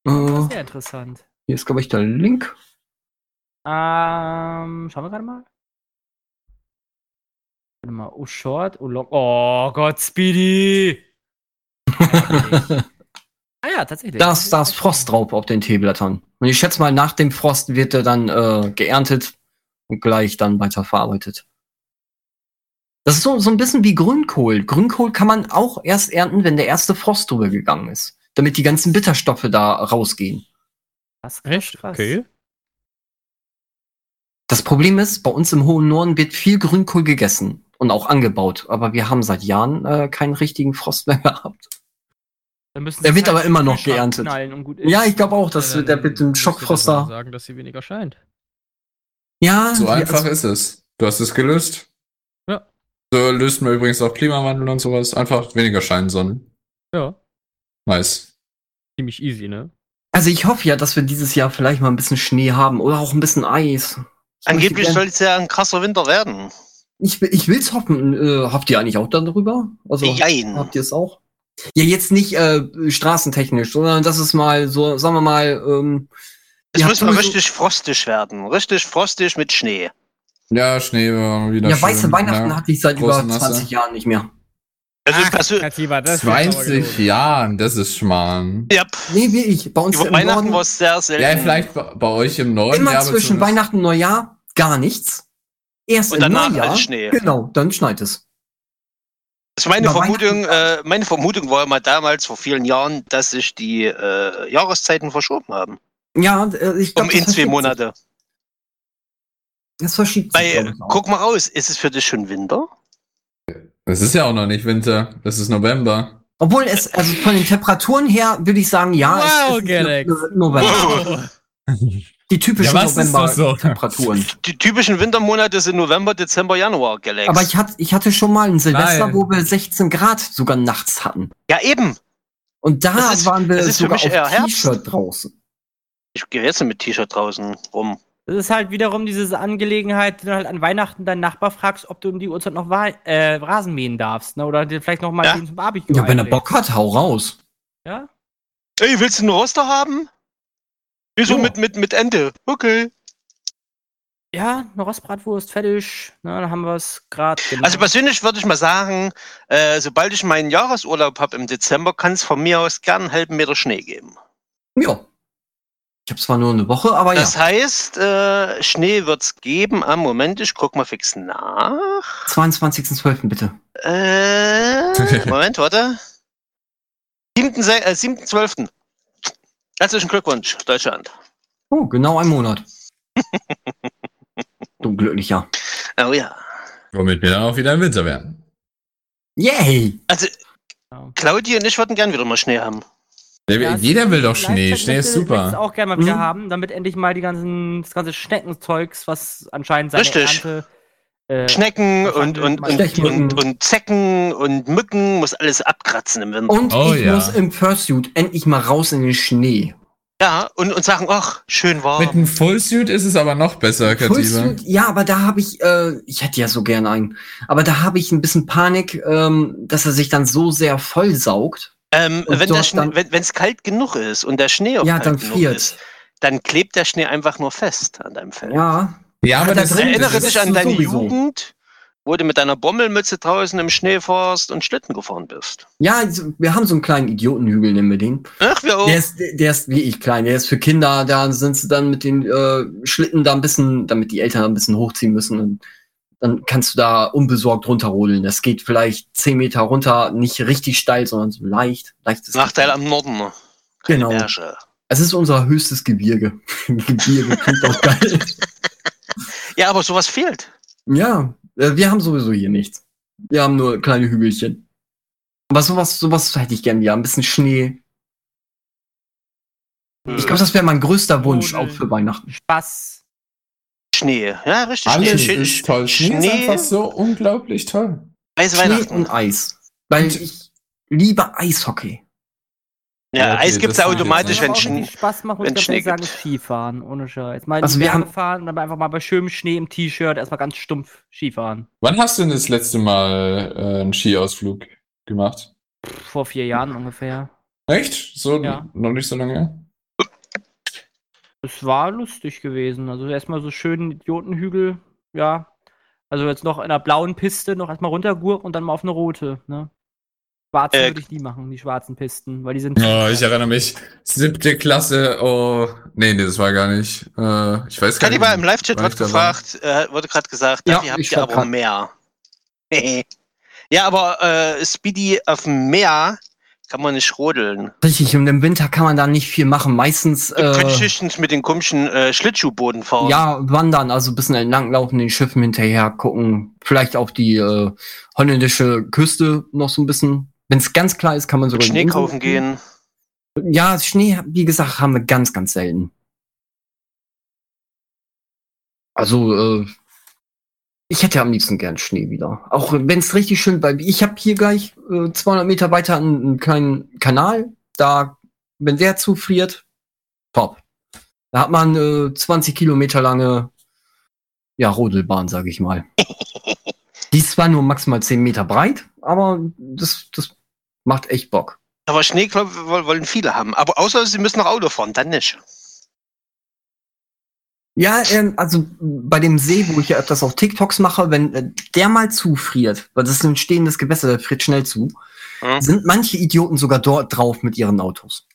Speaker 5: Äh,
Speaker 1: Sehr interessant.
Speaker 5: hier ist, glaube ich, der Link.
Speaker 1: Ähm, schauen wir gerade mal. Warte mal, oh Short, oh Long. Oh Gott, Speedy! Ah ja, tatsächlich.
Speaker 5: Da ist, da ist Frost drauf auf den Teeblättern. Und ich schätze mal, nach dem Frost wird er dann äh, geerntet und gleich dann weiterverarbeitet. Das ist so, so ein bisschen wie Grünkohl. Grünkohl kann man auch erst ernten, wenn der erste Frost drüber gegangen ist. Damit die ganzen Bitterstoffe da rausgehen.
Speaker 1: Krass, krass,
Speaker 4: Echt?
Speaker 1: krass.
Speaker 4: Okay.
Speaker 5: Das Problem ist, bei uns im hohen Norden wird viel Grünkohl gegessen und auch angebaut. Aber wir haben seit Jahren äh, keinen richtigen Frost mehr gehabt.
Speaker 1: Dann müssen
Speaker 5: Der wird
Speaker 1: halt
Speaker 5: aber immer noch geerntet. Ja, ich glaube auch, dass
Speaker 4: Ja,
Speaker 5: der mit dem Schockfroster.
Speaker 4: mal sagen, dass sie weniger scheint.
Speaker 5: Ja,
Speaker 2: So einfach ist es. Du hast es gelöst.
Speaker 4: Ja.
Speaker 2: So löst man übrigens auch Klimawandel und sowas. Einfach weniger Scheinsonnen.
Speaker 4: Ja,
Speaker 2: Nice.
Speaker 4: ziemlich easy, ne?
Speaker 5: Also ich hoffe ja, dass wir dieses Jahr vielleicht mal ein bisschen Schnee haben oder auch ein bisschen Eis. Ich
Speaker 3: Angeblich soll es ja ein krasser Winter werden.
Speaker 5: Ich, will- ich will's hoffen. Äh, habt ihr eigentlich auch darüber? Also
Speaker 3: Jein.
Speaker 5: habt ihr es auch? Ja, jetzt nicht äh, straßentechnisch, sondern das ist mal so, sagen wir mal, ähm,
Speaker 3: Es muss mal richtig frostig werden. Richtig frostig mit Schnee.
Speaker 2: Ja, Schnee war wieder
Speaker 5: Ja,
Speaker 2: schön.
Speaker 5: weiße Weihnachten
Speaker 2: ja.
Speaker 5: hatte ich seit über
Speaker 2: große Masse.
Speaker 5: 20 Jahren nicht mehr.
Speaker 3: Also
Speaker 4: Ach, Katiba, das ist aber
Speaker 2: 20
Speaker 4: gelogen.
Speaker 2: Jahren, das ist Schmarrn.
Speaker 3: ja,
Speaker 5: Nee, wie ich. Bei uns
Speaker 3: über
Speaker 5: im
Speaker 3: Weihnachten
Speaker 5: Norden
Speaker 3: war es sehr selten.
Speaker 2: Ja, vielleicht bei, euch im Norden.
Speaker 5: immer
Speaker 2: ja,
Speaker 5: zwischen Weihnachten und Neujahr gar nichts. Erst
Speaker 3: Und
Speaker 5: im
Speaker 3: danach
Speaker 5: Neujahr.
Speaker 3: als Schnee.
Speaker 5: Genau, dann schneit es.
Speaker 3: Also meine Vermutung, äh, meine Vermutung war mal damals vor vielen Jahren, dass sich die äh, Jahreszeiten verschoben haben.
Speaker 5: Ja, äh, ich glaube.
Speaker 3: Um in zwei Monate.
Speaker 5: Das verschiebt sich.
Speaker 3: Weil,
Speaker 5: glaub ich, auch.
Speaker 3: guck mal raus, ist es für dich schon Winter?
Speaker 2: Das ist ja auch noch nicht Winter. Das ist November.
Speaker 5: Obwohl es, also von den Temperaturen her würde ich sagen, ja,
Speaker 4: Wow,
Speaker 5: es ist November. Die typischen
Speaker 2: Ja, das so?
Speaker 5: November-Temperaturen.
Speaker 3: Die typischen Wintermonate sind November, Dezember, Januar, Galax.
Speaker 5: Aber ich hatte, ich hatte schon mal ein Silvester,
Speaker 2: Nein.
Speaker 5: wo wir 16 Grad sogar nachts hatten.
Speaker 3: ja, eben.
Speaker 5: Und da
Speaker 3: ist-
Speaker 5: waren wir
Speaker 3: das ist für
Speaker 5: sogar auf. T-Shirt draußen.
Speaker 3: Ich gehe jetzt mit T-Shirt draußen rum.
Speaker 1: Das ist halt wiederum diese Angelegenheit, wenn du halt an Weihnachten deinen Nachbar fragst, ob du um die Uhrzeit noch äh, Rasen mähen darfst, ne? Oder dir vielleicht noch mal
Speaker 3: Ja.
Speaker 1: zum Barbecue
Speaker 5: Ja, wenn er. Bock hat, hau raus.
Speaker 1: Ja?
Speaker 3: Ey, willst du einen Roster haben? Wieso mit, mit, mit Ente? Okay.
Speaker 1: Ja, eine Rostbratwurst, fertig. Na, dann haben wir es gerade. Genau.
Speaker 3: Also persönlich würde ich mal sagen, äh, sobald ich meinen Jahresurlaub habe im Dezember, kann es von mir aus gern einen halben Meter Schnee geben.
Speaker 5: Ja. Ich habe zwar nur eine Woche, aber
Speaker 3: Das
Speaker 5: ja.
Speaker 3: heißt, äh, Schnee wird es geben am Moment, ich guck mal fix nach.
Speaker 5: 22.12. bitte.
Speaker 3: Äh, Moment, warte. 7. Se- Äh, 7.12. Herzlichen Glückwunsch, Deutschland.
Speaker 5: Oh, genau ein Monat. du Glücklicher.
Speaker 3: Oh ja.
Speaker 2: Womit wir dann auch wieder im Winter werden.
Speaker 5: Yay!
Speaker 3: Also,
Speaker 1: Ja.
Speaker 3: Claudia und ich würden gern wieder mal Schnee haben.
Speaker 1: Ja,
Speaker 2: Jeder will doch Schnee. Schnee ist super.
Speaker 1: auch gerne mal wieder
Speaker 5: Mhm.
Speaker 1: haben, damit endlich mal die ganzen, das ganze Schneckenzeugs, was anscheinend seine
Speaker 3: Richtig.
Speaker 1: Ernte. Äh,
Speaker 3: Schnecken und, und, und, und, und Zecken und Mücken muss alles abkratzen im Winter.
Speaker 5: Und
Speaker 2: Oh
Speaker 5: ich
Speaker 2: ja.
Speaker 5: muss im Fursuit endlich mal raus in den Schnee.
Speaker 3: Ja, und, und sagen, ach, schön warm.
Speaker 2: Mit einem Fullsuit ist es aber noch besser.
Speaker 5: Fullsuit, ja, aber da habe ich, äh, ich hätte ja so gern einen, aber da habe ich ein bisschen Panik, ähm, dass er sich dann so sehr vollsaugt.
Speaker 3: Ähm, wenn es kalt genug ist und der Schnee auch
Speaker 5: Ja,
Speaker 3: kalt
Speaker 5: dann
Speaker 3: genug
Speaker 5: friert.
Speaker 3: ist, dann klebt der Schnee einfach nur fest an deinem Fell.
Speaker 5: Ja,
Speaker 2: Ja, aber
Speaker 5: da
Speaker 2: das,
Speaker 3: Erinnere
Speaker 5: das
Speaker 3: dich
Speaker 5: ist
Speaker 3: an deine
Speaker 5: sowieso.
Speaker 3: Jugend, wo du mit deiner Bommelmütze draußen im Schnee fährst und Schlitten gefahren bist.
Speaker 5: ja, also, wir haben so einen kleinen Idiotenhügel, nennen wir den.
Speaker 3: Ach, wir auch.
Speaker 5: Der ist, der ist wie ich klein, der ist für Kinder, da sind sie dann mit den äh, Schlitten da ein bisschen, damit die Eltern ein bisschen hochziehen müssen. Und dann kannst du da unbesorgt runterrodeln. Das geht vielleicht 10 Meter runter, nicht richtig steil, sondern so leicht. Leichtes
Speaker 3: Nachteil am Norden. Keine
Speaker 5: Genau.
Speaker 3: Berge.
Speaker 5: Es ist unser höchstes Gebirge. Gebirge klingt auch geil.
Speaker 3: Ja, aber sowas fehlt.
Speaker 5: Ja, äh, wir haben sowieso hier nichts. Wir haben nur kleine Hügelchen. Aber sowas, sowas hätte ich gern wieder. Ein bisschen Schnee. Ich glaube, das wäre mein größter Wunsch, auch für Weihnachten.
Speaker 1: Spaß.
Speaker 3: Schnee. Ja, richtig.
Speaker 2: alles
Speaker 3: Schnee.
Speaker 2: ist toll. Schnee, ist
Speaker 3: Schnee,
Speaker 2: einfach so unglaublich toll.
Speaker 3: Weiße
Speaker 5: Schnee und Eis. Weil
Speaker 2: Und-
Speaker 5: ich liebe Eishockey.
Speaker 3: Ja,
Speaker 2: Ja, okay,
Speaker 3: Eis gibt's
Speaker 2: das
Speaker 3: ja automatisch, wenn Schnee.
Speaker 1: Spaß macht, muss
Speaker 3: wenn Schnee
Speaker 1: sagen,
Speaker 3: gibt.
Speaker 1: ist Skifahren. Ohne Scheiß. Mal
Speaker 5: Also wir haben-
Speaker 1: fahren und dann einfach mal bei schönem Schnee im T-Shirt erstmal ganz stumpf Skifahren.
Speaker 2: Wann hast du denn das letzte Mal äh, einen Skiausflug gemacht?
Speaker 1: Vor vier Jahren ungefähr.
Speaker 2: Echt? So
Speaker 1: Ja.
Speaker 2: noch nicht so lange her?
Speaker 1: Es war lustig gewesen. Also erstmal so schön Idiotenhügel, ja. Also jetzt noch in einer blauen Piste noch erstmal runtergurken und dann mal auf eine rote, ne? Schwarze
Speaker 3: Äh,
Speaker 1: würde ich nie machen, die schwarzen Pisten, weil die sind.
Speaker 2: Oh, ich erinnere mich. Siebte Klasse, oh. Nee, nee, das war gar nicht. Äh, ich weiß gar nicht.
Speaker 3: war im Live-Chat wird gefragt, äh, wurde gerade gesagt,
Speaker 5: Ja,
Speaker 3: dafür habt ihr aber
Speaker 5: grad-
Speaker 3: mehr. ja, aber äh, Speedy auf dem Meer kann man nicht rodeln.
Speaker 5: Richtig, und im Winter kann man da nicht viel machen. Meistens
Speaker 3: Du könntest
Speaker 5: äh,
Speaker 3: höchstens mit den komischen äh, Schlittschuhboden fahren.
Speaker 5: ja wandern, also ein bisschen entlanglaufen, den Schiffen hinterher gucken. Vielleicht auch die äh, holländische Küste noch so ein bisschen. Wenn es ganz klar ist, kann man sogar
Speaker 3: Schnee kaufen gehen.
Speaker 5: Ja, Schnee, wie gesagt, haben wir ganz, ganz selten. Also, äh, ich hätte am liebsten gern Schnee wieder. Auch wenn es richtig schön, weil ich habe hier gleich äh, 200 Meter weiter einen, einen kleinen Kanal. Da, wenn der zufriert, top. Da hat man äh, 20 Kilometer lange, ja, Rodelbahn, sage ich mal. Die ist zwar nur maximal 10 Meter breit, aber das, das macht echt Bock.
Speaker 3: Aber Schnee glaub, woll- wollen viele haben. Aber außer sie müssen noch Auto fahren, dann nicht.
Speaker 5: Ja, ähm, also bei dem See, wo ich ja öfters auch TikToks mache, wenn äh, der mal zufriert, weil das ist ein stehendes Gewässer, der friert schnell zu,
Speaker 3: Hm?
Speaker 5: sind manche Idioten sogar dort drauf mit ihren Autos.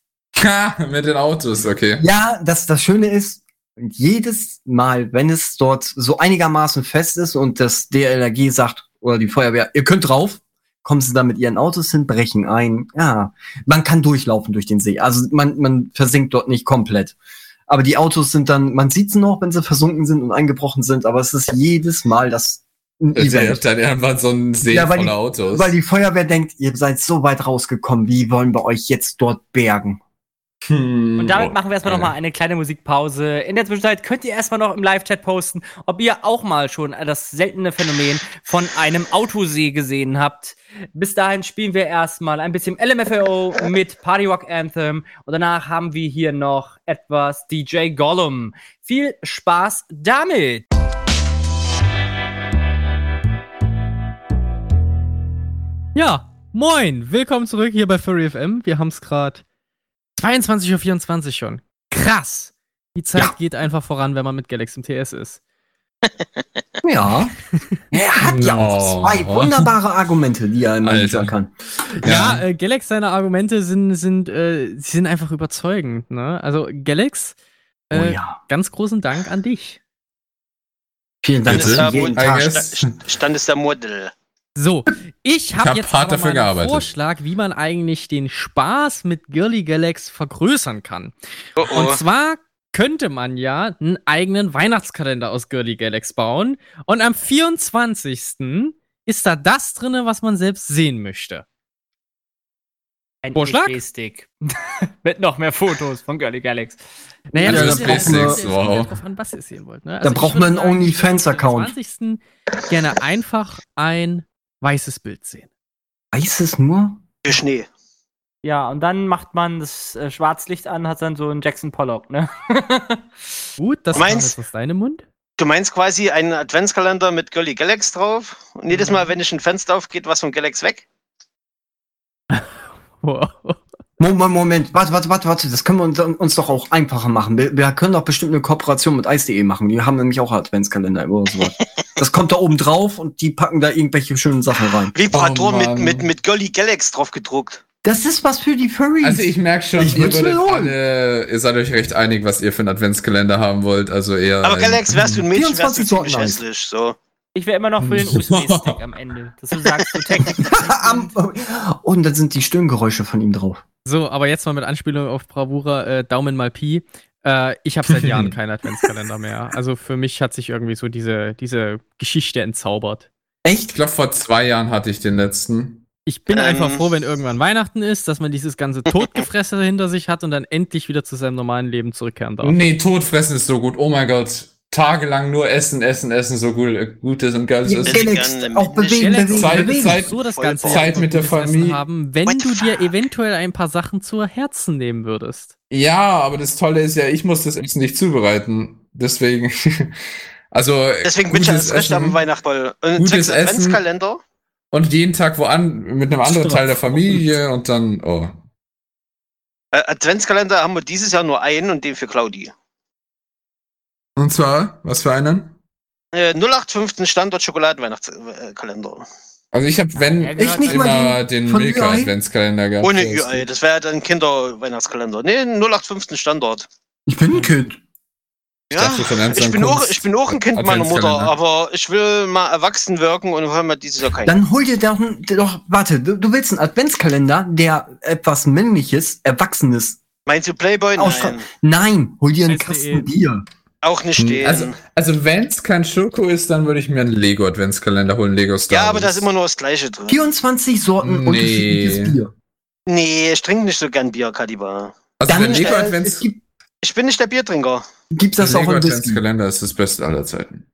Speaker 2: Ha, mit den Autos, okay.
Speaker 5: Ja, das, das Schöne ist, jedes Mal, wenn es dort so einigermaßen fest ist und das DLRG sagt, oder die Feuerwehr, ihr könnt drauf, kommen sie da mit ihren Autos hin, brechen ein. Ja, man kann durchlaufen durch den See. Also man, man versinkt dort nicht komplett. Aber die Autos sind dann, man sieht sie noch, wenn sie versunken sind und eingebrochen sind, aber es ist jedes Mal das Event.
Speaker 2: dann irgendwann so ein See
Speaker 5: Ja, weil
Speaker 2: voller
Speaker 5: die-
Speaker 2: Autos.
Speaker 5: Weil die Feuerwehr denkt, ihr seid so weit rausgekommen, wie wollen wir euch jetzt dort bergen?
Speaker 2: Hm,
Speaker 1: Und damit
Speaker 2: oh,
Speaker 1: machen wir erstmal nochmal eine kleine Musikpause. In der Zwischenzeit könnt ihr erstmal noch im Live-Chat posten, ob ihr auch mal schon das seltene Phänomen von einem Autosee gesehen habt. Bis dahin spielen wir erstmal ein bisschen LMFAO mit Party Rock Anthem und danach haben wir hier noch etwas DJ Gollum. Viel Spaß damit!
Speaker 4: Ja, moin, willkommen zurück hier bei Furry FM. Wir haben es gerade 22.24 Uhr schon. Krass. Die Zeit
Speaker 5: Ja.
Speaker 4: geht einfach voran, wenn man mit Galaxy im TS ist.
Speaker 5: Ja. er hat ja auch zwei wunderbare Argumente, die er immer liefern kann.
Speaker 4: Ja, äh, Galax, seine Argumente sind, sind, äh, sie sind einfach überzeugend. Ne? Also, Galax,
Speaker 5: Oh
Speaker 4: äh,
Speaker 5: ja.
Speaker 4: ganz großen Dank an dich.
Speaker 5: Vielen Dank,
Speaker 2: Bitte?
Speaker 5: dass du
Speaker 3: Ja,
Speaker 5: jeden
Speaker 3: wo-
Speaker 2: I
Speaker 5: Tag
Speaker 2: guess.
Speaker 3: Sta- Stand ist der Model.
Speaker 4: So, ich habe
Speaker 2: hab
Speaker 4: jetzt
Speaker 2: hart dafür
Speaker 4: einen
Speaker 2: gearbeitet.
Speaker 4: Vorschlag, wie man eigentlich den Spaß mit Girly Galax vergrößern kann.
Speaker 3: Oh,
Speaker 4: Und
Speaker 3: oh.
Speaker 4: zwar könnte man ja einen eigenen Weihnachtskalender aus Girly Galax bauen. Und am 24. ist da das drinne, was man selbst sehen möchte.
Speaker 1: Ein
Speaker 4: Vorschlag?
Speaker 1: stick mit noch mehr Fotos von Girly Galax.
Speaker 4: Naja,
Speaker 5: Also
Speaker 4: das
Speaker 5: das
Speaker 4: ja-
Speaker 5: Basics,
Speaker 4: es kommt ja
Speaker 2: wow.
Speaker 4: drauf an, was ihr sehen wollt. Ne?
Speaker 5: Da
Speaker 4: ich
Speaker 5: braucht man einen OnlyFans-Account.
Speaker 4: am 20. gerne einfach ein weißes Bild sehen.
Speaker 5: Weiß es nur?
Speaker 3: Für Schnee.
Speaker 1: Ja, und dann macht man das äh, Schwarzlicht an, hat dann so einen Jackson Pollock, ne?
Speaker 4: Gut, das jetzt aus deinem Mund.
Speaker 3: Du meinst quasi einen Adventskalender mit Girly Galax drauf? Und jedes Mal, wenn ich ein Fenster aufgeht, was von Galax weg?
Speaker 4: Wow.
Speaker 5: Moment, Moment, warte, warte, warte, warte, das können wir uns, uns doch auch einfacher machen. Wir, wir können doch bestimmt eine Kooperation mit Ice.de machen. Die haben nämlich auch Adventskalender oder sowas. Das kommt da oben drauf und die packen da irgendwelche schönen Sachen rein.
Speaker 3: Vibrator
Speaker 2: Oh,
Speaker 3: mit, mit, mit Girly Galax drauf gedruckt.
Speaker 5: Das ist was für die Furries.
Speaker 2: Also ich merke schon,
Speaker 5: Ich
Speaker 2: ihr alle, ihr seid euch recht einig, was ihr für einen Adventskalender haben wollt. Also eher.
Speaker 3: Aber
Speaker 2: ein-
Speaker 3: Galax, wärst du ein Mädchen, wärst du
Speaker 5: 24 Sorten
Speaker 3: ziemlich hässlich. So.
Speaker 1: Ich wäre immer noch für den USB-Stick am Ende. Dass du sagst, du
Speaker 5: und dann sind die Stöhngeräusche von ihm drauf.
Speaker 4: So, aber jetzt mal mit Anspielung auf Bravura, äh, Daumen mal Pi. Äh, ich habe seit Jahren keinen Adventskalender mehr. Also für mich hat sich irgendwie so diese, diese Geschichte entzaubert.
Speaker 2: Ich
Speaker 5: Echt?
Speaker 2: glaube, vor zwei Jahren hatte ich den letzten.
Speaker 4: Ich bin
Speaker 3: Ähm.
Speaker 4: einfach froh, wenn irgendwann Weihnachten ist, dass man dieses ganze Todgefresse hinter sich hat und dann endlich wieder zu seinem normalen Leben zurückkehren darf.
Speaker 2: Nee, Todfressen ist so gut. Oh mein Gott. Tagelang nur essen, essen, essen, so gut, äh, gutes und geiles
Speaker 5: Ja,
Speaker 2: Essen.
Speaker 3: Gerne
Speaker 5: auch bewegen, bewegen,
Speaker 2: Zeit-
Speaker 5: bewegen.
Speaker 2: Zeit-
Speaker 4: so das ganze
Speaker 3: Zeit
Speaker 2: mit der Familie.
Speaker 4: haben, wenn
Speaker 3: What
Speaker 4: du dir eventuell ein paar Sachen zu Herzen nehmen würdest.
Speaker 2: Ja, aber das Tolle ist ja, ich muss das Essen nicht zubereiten. Deswegen. Also.
Speaker 3: Deswegen bin ich als recht am Weihnachtsball. Und
Speaker 2: Gutes Essen.
Speaker 3: Adventskalender.
Speaker 2: Und jeden Tag wo an, mit einem anderen Teil der Familie und dann, oh.
Speaker 3: Äh, Adventskalender haben wir dieses Jahr nur einen und den für Claudi.
Speaker 2: Und zwar, was für einen?
Speaker 3: Äh, 0815 Standard Schokoladen-Weihnachtskalender.
Speaker 2: Also ich habe, wenn,
Speaker 1: Ja,
Speaker 5: Echt nicht
Speaker 2: immer
Speaker 5: mal die
Speaker 2: den
Speaker 5: von
Speaker 2: Milka? Adventskalender gehabt.
Speaker 3: Ohne UI, das wäre dann Kinder-Weihnachtskalender. Nee, 0815 Standard.
Speaker 5: Ich bin ein Kind.
Speaker 2: Ich
Speaker 3: Ja, ich bin, auch, ich bin auch ein Kind meiner Mutter, aber ich will mal erwachsen wirken und haben wir dieses Jahr keinen.
Speaker 5: Dann hol dir doch, doch warte, du, du willst einen Adventskalender, der etwas männliches, erwachsenes.
Speaker 3: Meinst du Playboy? Nein.
Speaker 5: Nein, hol dir einen
Speaker 4: SDE.
Speaker 5: Kasten Bier.
Speaker 3: Auch nicht stehen.
Speaker 2: Also, also wenn es kein Schoko ist, dann würde ich mir einen Lego Adventskalender holen, Lego Star
Speaker 3: ja, aber da ist immer nur das Gleiche drin.
Speaker 5: 24 Sorten
Speaker 2: Nee.
Speaker 5: unterschiedliches Bier.
Speaker 3: Nee, ich trinke nicht so gern Bier, Kadiba.
Speaker 2: Also
Speaker 5: Dann
Speaker 2: der Lego
Speaker 5: es
Speaker 2: Advents
Speaker 5: gibt,
Speaker 3: Ich bin nicht der Biertrinker.
Speaker 5: gibt's das auch
Speaker 2: Lego
Speaker 5: in Whisky.
Speaker 2: Adventskalender ist das Beste aller Zeiten.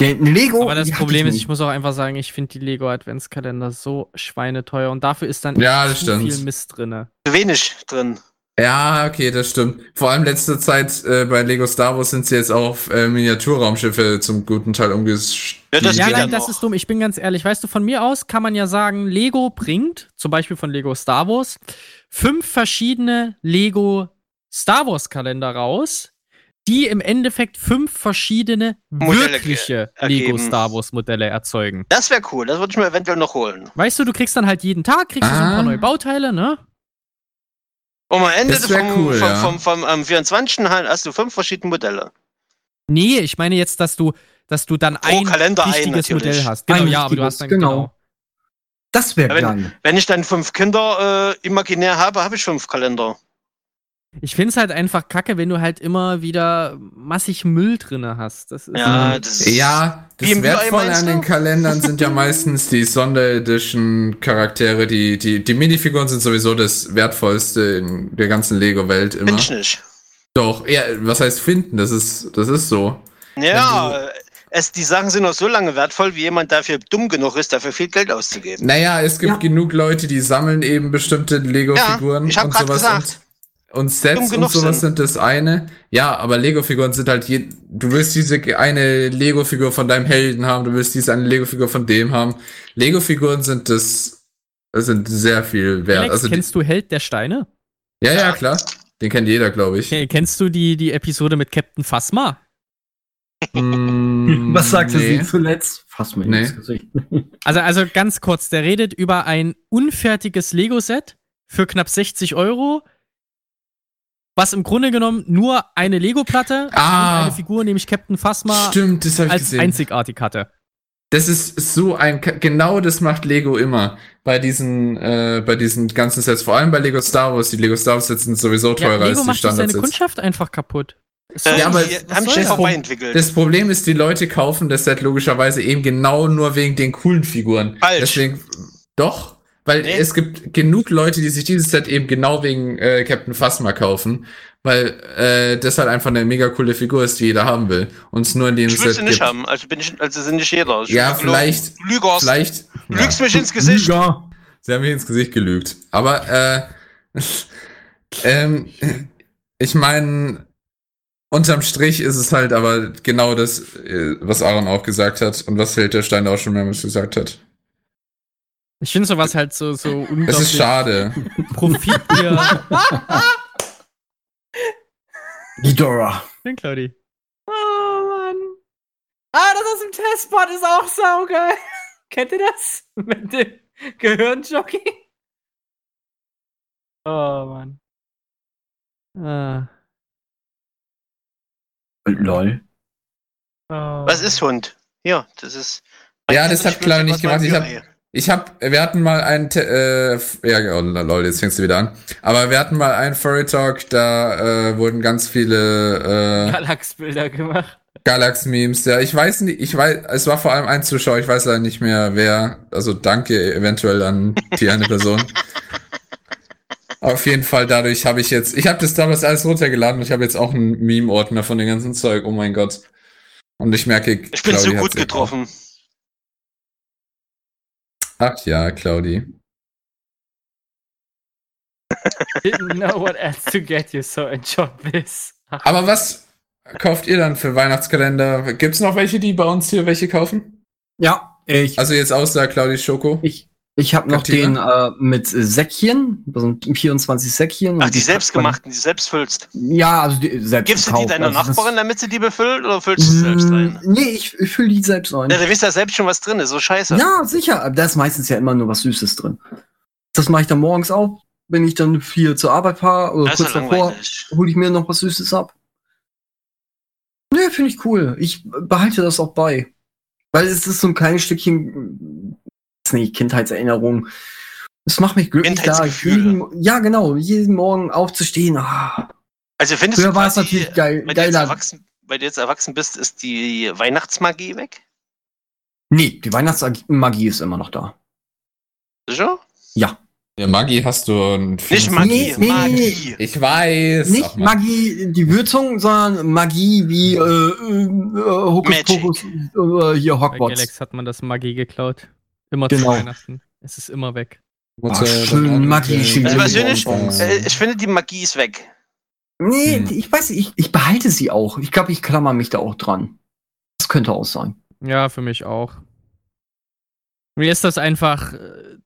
Speaker 5: Der Lego.
Speaker 4: Aber das Problem ist, ich muss auch einfach sagen, ich finde die Lego Adventskalender so schweineteuer und dafür ist dann
Speaker 2: Ja,
Speaker 4: viel Mist drinne.
Speaker 3: Zu wenig drin.
Speaker 2: Ja, okay, das stimmt. Vor allem letzte Zeit äh, bei Lego Star Wars sind sie jetzt auf äh, Miniaturraumschiffe zum guten Teil umgestiegen.
Speaker 3: Ja, das
Speaker 4: ja, nein, das ist dumm. Ich bin ganz ehrlich. Weißt du, von mir aus kann man ja sagen, Lego bringt, zum Beispiel von Lego Star Wars, fünf verschiedene Lego Star Wars Kalender raus, die im Endeffekt fünf verschiedene
Speaker 3: Modelle
Speaker 4: wirkliche Lego. Star Wars Modelle erzeugen.
Speaker 3: Das wäre cool, das würde ich mir eventuell noch holen.
Speaker 4: Weißt du, du kriegst dann halt jeden Tag, kriegst du so ein
Speaker 2: Ah.
Speaker 4: paar neue Bauteile, ne?
Speaker 3: Und am Ende vom,
Speaker 2: cool,
Speaker 3: vom,
Speaker 2: ja.
Speaker 3: vom, vom, am 24. halt hast du fünf verschiedene Modelle.
Speaker 4: Nee, ich meine jetzt, dass du, dass du dann
Speaker 3: Pro
Speaker 4: ein
Speaker 3: Kalender ein,
Speaker 4: richtiges
Speaker 3: natürlich.
Speaker 4: Modell hast. Genau,
Speaker 5: Ein
Speaker 4: ja, aber du hast dann
Speaker 5: genau.
Speaker 4: genau.
Speaker 5: Das wäre
Speaker 3: Aber
Speaker 5: geil.
Speaker 3: Wenn ich dann fünf Kinder äh, imaginär habe, habe ich fünf Kalender.
Speaker 4: Ich find's halt einfach kacke, wenn du halt immer wieder massig Müll drinne hast. Das ist
Speaker 3: Ja, das ist.
Speaker 2: Ja, das Wertvolle an den Kalendern sind ja meistens die Sonderedition-Charaktere. Die, die, die Minifiguren sind sowieso das Wertvollste in der ganzen Lego-Welt immer.
Speaker 3: Find ich nicht.
Speaker 2: Doch, ja, was heißt finden? Das ist, das ist so.
Speaker 3: Ja, es, die Sachen sind noch so lange wertvoll, wie jemand dafür dumm genug ist, dafür viel Geld auszugeben.
Speaker 2: Naja, es gibt
Speaker 5: Ja.
Speaker 2: genug Leute, die sammeln eben bestimmte Lego-Figuren
Speaker 3: Ja,
Speaker 2: und sowas.
Speaker 3: gesagt.
Speaker 2: Und, Sets und sowas
Speaker 3: sind.
Speaker 2: sind das eine. Ja, aber Lego-Figuren sind halt je, du willst diese eine Lego-Figur von deinem Helden haben, du willst diese eine Lego-Figur von dem haben. Lego-Figuren sind das, das sind sehr viel wert.
Speaker 4: Alex,
Speaker 2: also die,
Speaker 4: kennst du Held der Steine?
Speaker 2: ja, ja, klar. Den kennt jeder, glaube ich.
Speaker 4: Kennst du die, die Episode mit Captain Phasma?
Speaker 2: Mm,
Speaker 5: Was sagte
Speaker 2: nee.
Speaker 5: sie zuletzt? Fass mir
Speaker 2: Nee.
Speaker 5: ins Gesicht.
Speaker 4: Also, also ganz kurz, der redet über ein unfertiges Lego-Set für knapp 60 Euro, was im Grunde genommen nur eine Lego-Platte
Speaker 2: Ah.
Speaker 4: und eine Figur, nämlich Captain Phasma,
Speaker 2: Stimmt, das
Speaker 4: als
Speaker 2: gesehen.
Speaker 4: einzigartig hatte.
Speaker 2: Das ist so ein, genau das macht Lego immer. Bei diesen, äh, bei diesen ganzen Sets, vor allem bei Lego Star Wars. Die Lego Star Wars Sets sind sowieso
Speaker 4: Ja,
Speaker 2: teurer als
Speaker 4: Lego
Speaker 2: die
Speaker 4: macht doch seine
Speaker 2: Standardsets.
Speaker 4: Kundschaft einfach kaputt. Ist
Speaker 3: Äh,
Speaker 2: Ja, aber
Speaker 3: haben schnell
Speaker 4: das?
Speaker 3: vorbei entwickelt.
Speaker 2: Das Problem ist, die Leute kaufen das Set logischerweise eben genau nur wegen den coolen Figuren.
Speaker 3: Falsch.
Speaker 2: Deswegen, doch, weil
Speaker 3: Nee.
Speaker 2: es gibt genug Leute, die sich dieses Set eben genau wegen äh, Captain Phasma kaufen, weil äh, das halt einfach eine mega coole Figur ist, die jeder haben will. Und es nur in dem
Speaker 3: Ich will
Speaker 2: Set
Speaker 3: sie nicht
Speaker 2: gibt.
Speaker 3: haben, also bin ich, also sind nicht jeder. Ich
Speaker 2: Ja, vielleicht-
Speaker 3: Lügers.
Speaker 2: Vielleicht.
Speaker 3: Du lügst mich ins Gesicht.
Speaker 5: Lüger.
Speaker 2: Sie haben mich ins Gesicht gelügt. Aber äh, ähm, ich meine, unterm Strich ist es halt aber genau das, äh, was Aaron auch gesagt hat und was Hilterstein auch schon mehrmals gesagt hat.
Speaker 4: Ich finde sowas halt so, so
Speaker 2: Es ist
Speaker 4: unglaublich
Speaker 2: schade.
Speaker 4: Profitgier.
Speaker 5: Ghidorah.
Speaker 4: Den Claudi.
Speaker 1: Oh Mann. Ah, das aus dem Testbot ist auch saugeil. Kennt ihr das? Mit dem Gehirnjockey? Oh Mann.
Speaker 4: Ah.
Speaker 5: Lol.
Speaker 1: Oh.
Speaker 3: Was ist Hund? Ja, das ist.
Speaker 2: Ja, das hat Clara nicht gemacht. Ich hab-
Speaker 3: Ü-Ei.
Speaker 2: Ich hab, wir hatten mal einen, äh, ja, oh, lol, jetzt fängst du wieder an. Aber wir hatten mal einen Furry Talk, da äh, wurden ganz viele äh,
Speaker 1: Galax-Bilder gemacht.
Speaker 2: Galax-Memes, ja, ich weiß nicht, ich weiß, es war vor allem ein Zuschauer, ich weiß leider nicht mehr wer, also danke eventuell an die eine Person. Auf jeden Fall, dadurch habe ich jetzt, ich habe das damals alles runtergeladen und ich habe jetzt auch einen Meme-Ordner von dem ganzen Zeug, oh mein Gott. Und ich merke,
Speaker 3: Ich bin
Speaker 2: Claudi
Speaker 3: so gut getroffen.
Speaker 2: Auch. Ach ja, Claudi.
Speaker 1: Didn't know what else to get you, so enjoy this.
Speaker 2: Aber was kauft ihr dann für Weihnachtskalender? Gibt's noch welche, die bei uns hier welche kaufen?
Speaker 5: Ja, ich,
Speaker 2: Also jetzt außer Claudi Schoko?
Speaker 5: ich, ich habe noch den äh, mit Säckchen. Das sind 24 Säckchen.
Speaker 3: Ach, die selbstgemachten, die selbst füllst.
Speaker 5: Ja, also die selbst
Speaker 3: Gibst du die deiner
Speaker 5: Also
Speaker 3: Nachbarin, damit sie die befüllt, oder füllst du sie selbst
Speaker 5: Mm,
Speaker 3: rein?
Speaker 5: Nee, ich, ich fülle die selbst ein.
Speaker 3: Ja, du weißt ja selbst schon, was drin ist, so scheiße.
Speaker 5: Ja, sicher. aber Da ist meistens ja immer nur was Süßes drin. Das mache ich dann morgens auch, wenn ich dann hier zur Arbeit fahre oder
Speaker 3: das
Speaker 5: kurz davor, hole ich mir noch was Süßes ab. Nee, finde ich cool. Ich behalte das auch bei. Weil es ist so ein kleines Stückchen, nicht Kindheitserinnerung. Es macht mich glücklich, da jeden, ja genau, jeden Morgen aufzustehen. Ah,
Speaker 3: Also findest
Speaker 5: früher
Speaker 3: du
Speaker 5: war es natürlich geil,
Speaker 3: weil du, jetzt
Speaker 5: geiler.
Speaker 3: erwachsen, weil du jetzt erwachsen bist, ist die Weihnachtsmagie weg?
Speaker 5: Nee, die Weihnachtsmagie ist immer noch da.
Speaker 3: Sicher?
Speaker 5: Ja.
Speaker 2: Ja, Magie hast du ein
Speaker 3: Nicht Magie,
Speaker 5: Nee, nee,
Speaker 3: Magie.
Speaker 2: Ich weiß.
Speaker 5: Nicht. Magie, die Würzung, sondern Magie wie äh, äh, äh, Hokus. Pokus, äh, hier
Speaker 4: Bei
Speaker 5: Hogwarts.
Speaker 4: Galax hat man das Magie geklaut. Immer
Speaker 5: Genau.
Speaker 4: zu Weihnachten. Es ist immer weg.
Speaker 5: Ach, schön, Magie.
Speaker 3: Also persönlich, äh, ich finde, die Magie ist weg.
Speaker 5: Nee,
Speaker 2: Hm.
Speaker 5: ich weiß ich, ich behalte sie auch. Ich glaube, ich klammer mich da auch dran. Das könnte auch sein.
Speaker 4: Ja, für mich auch. Mir ist das einfach äh,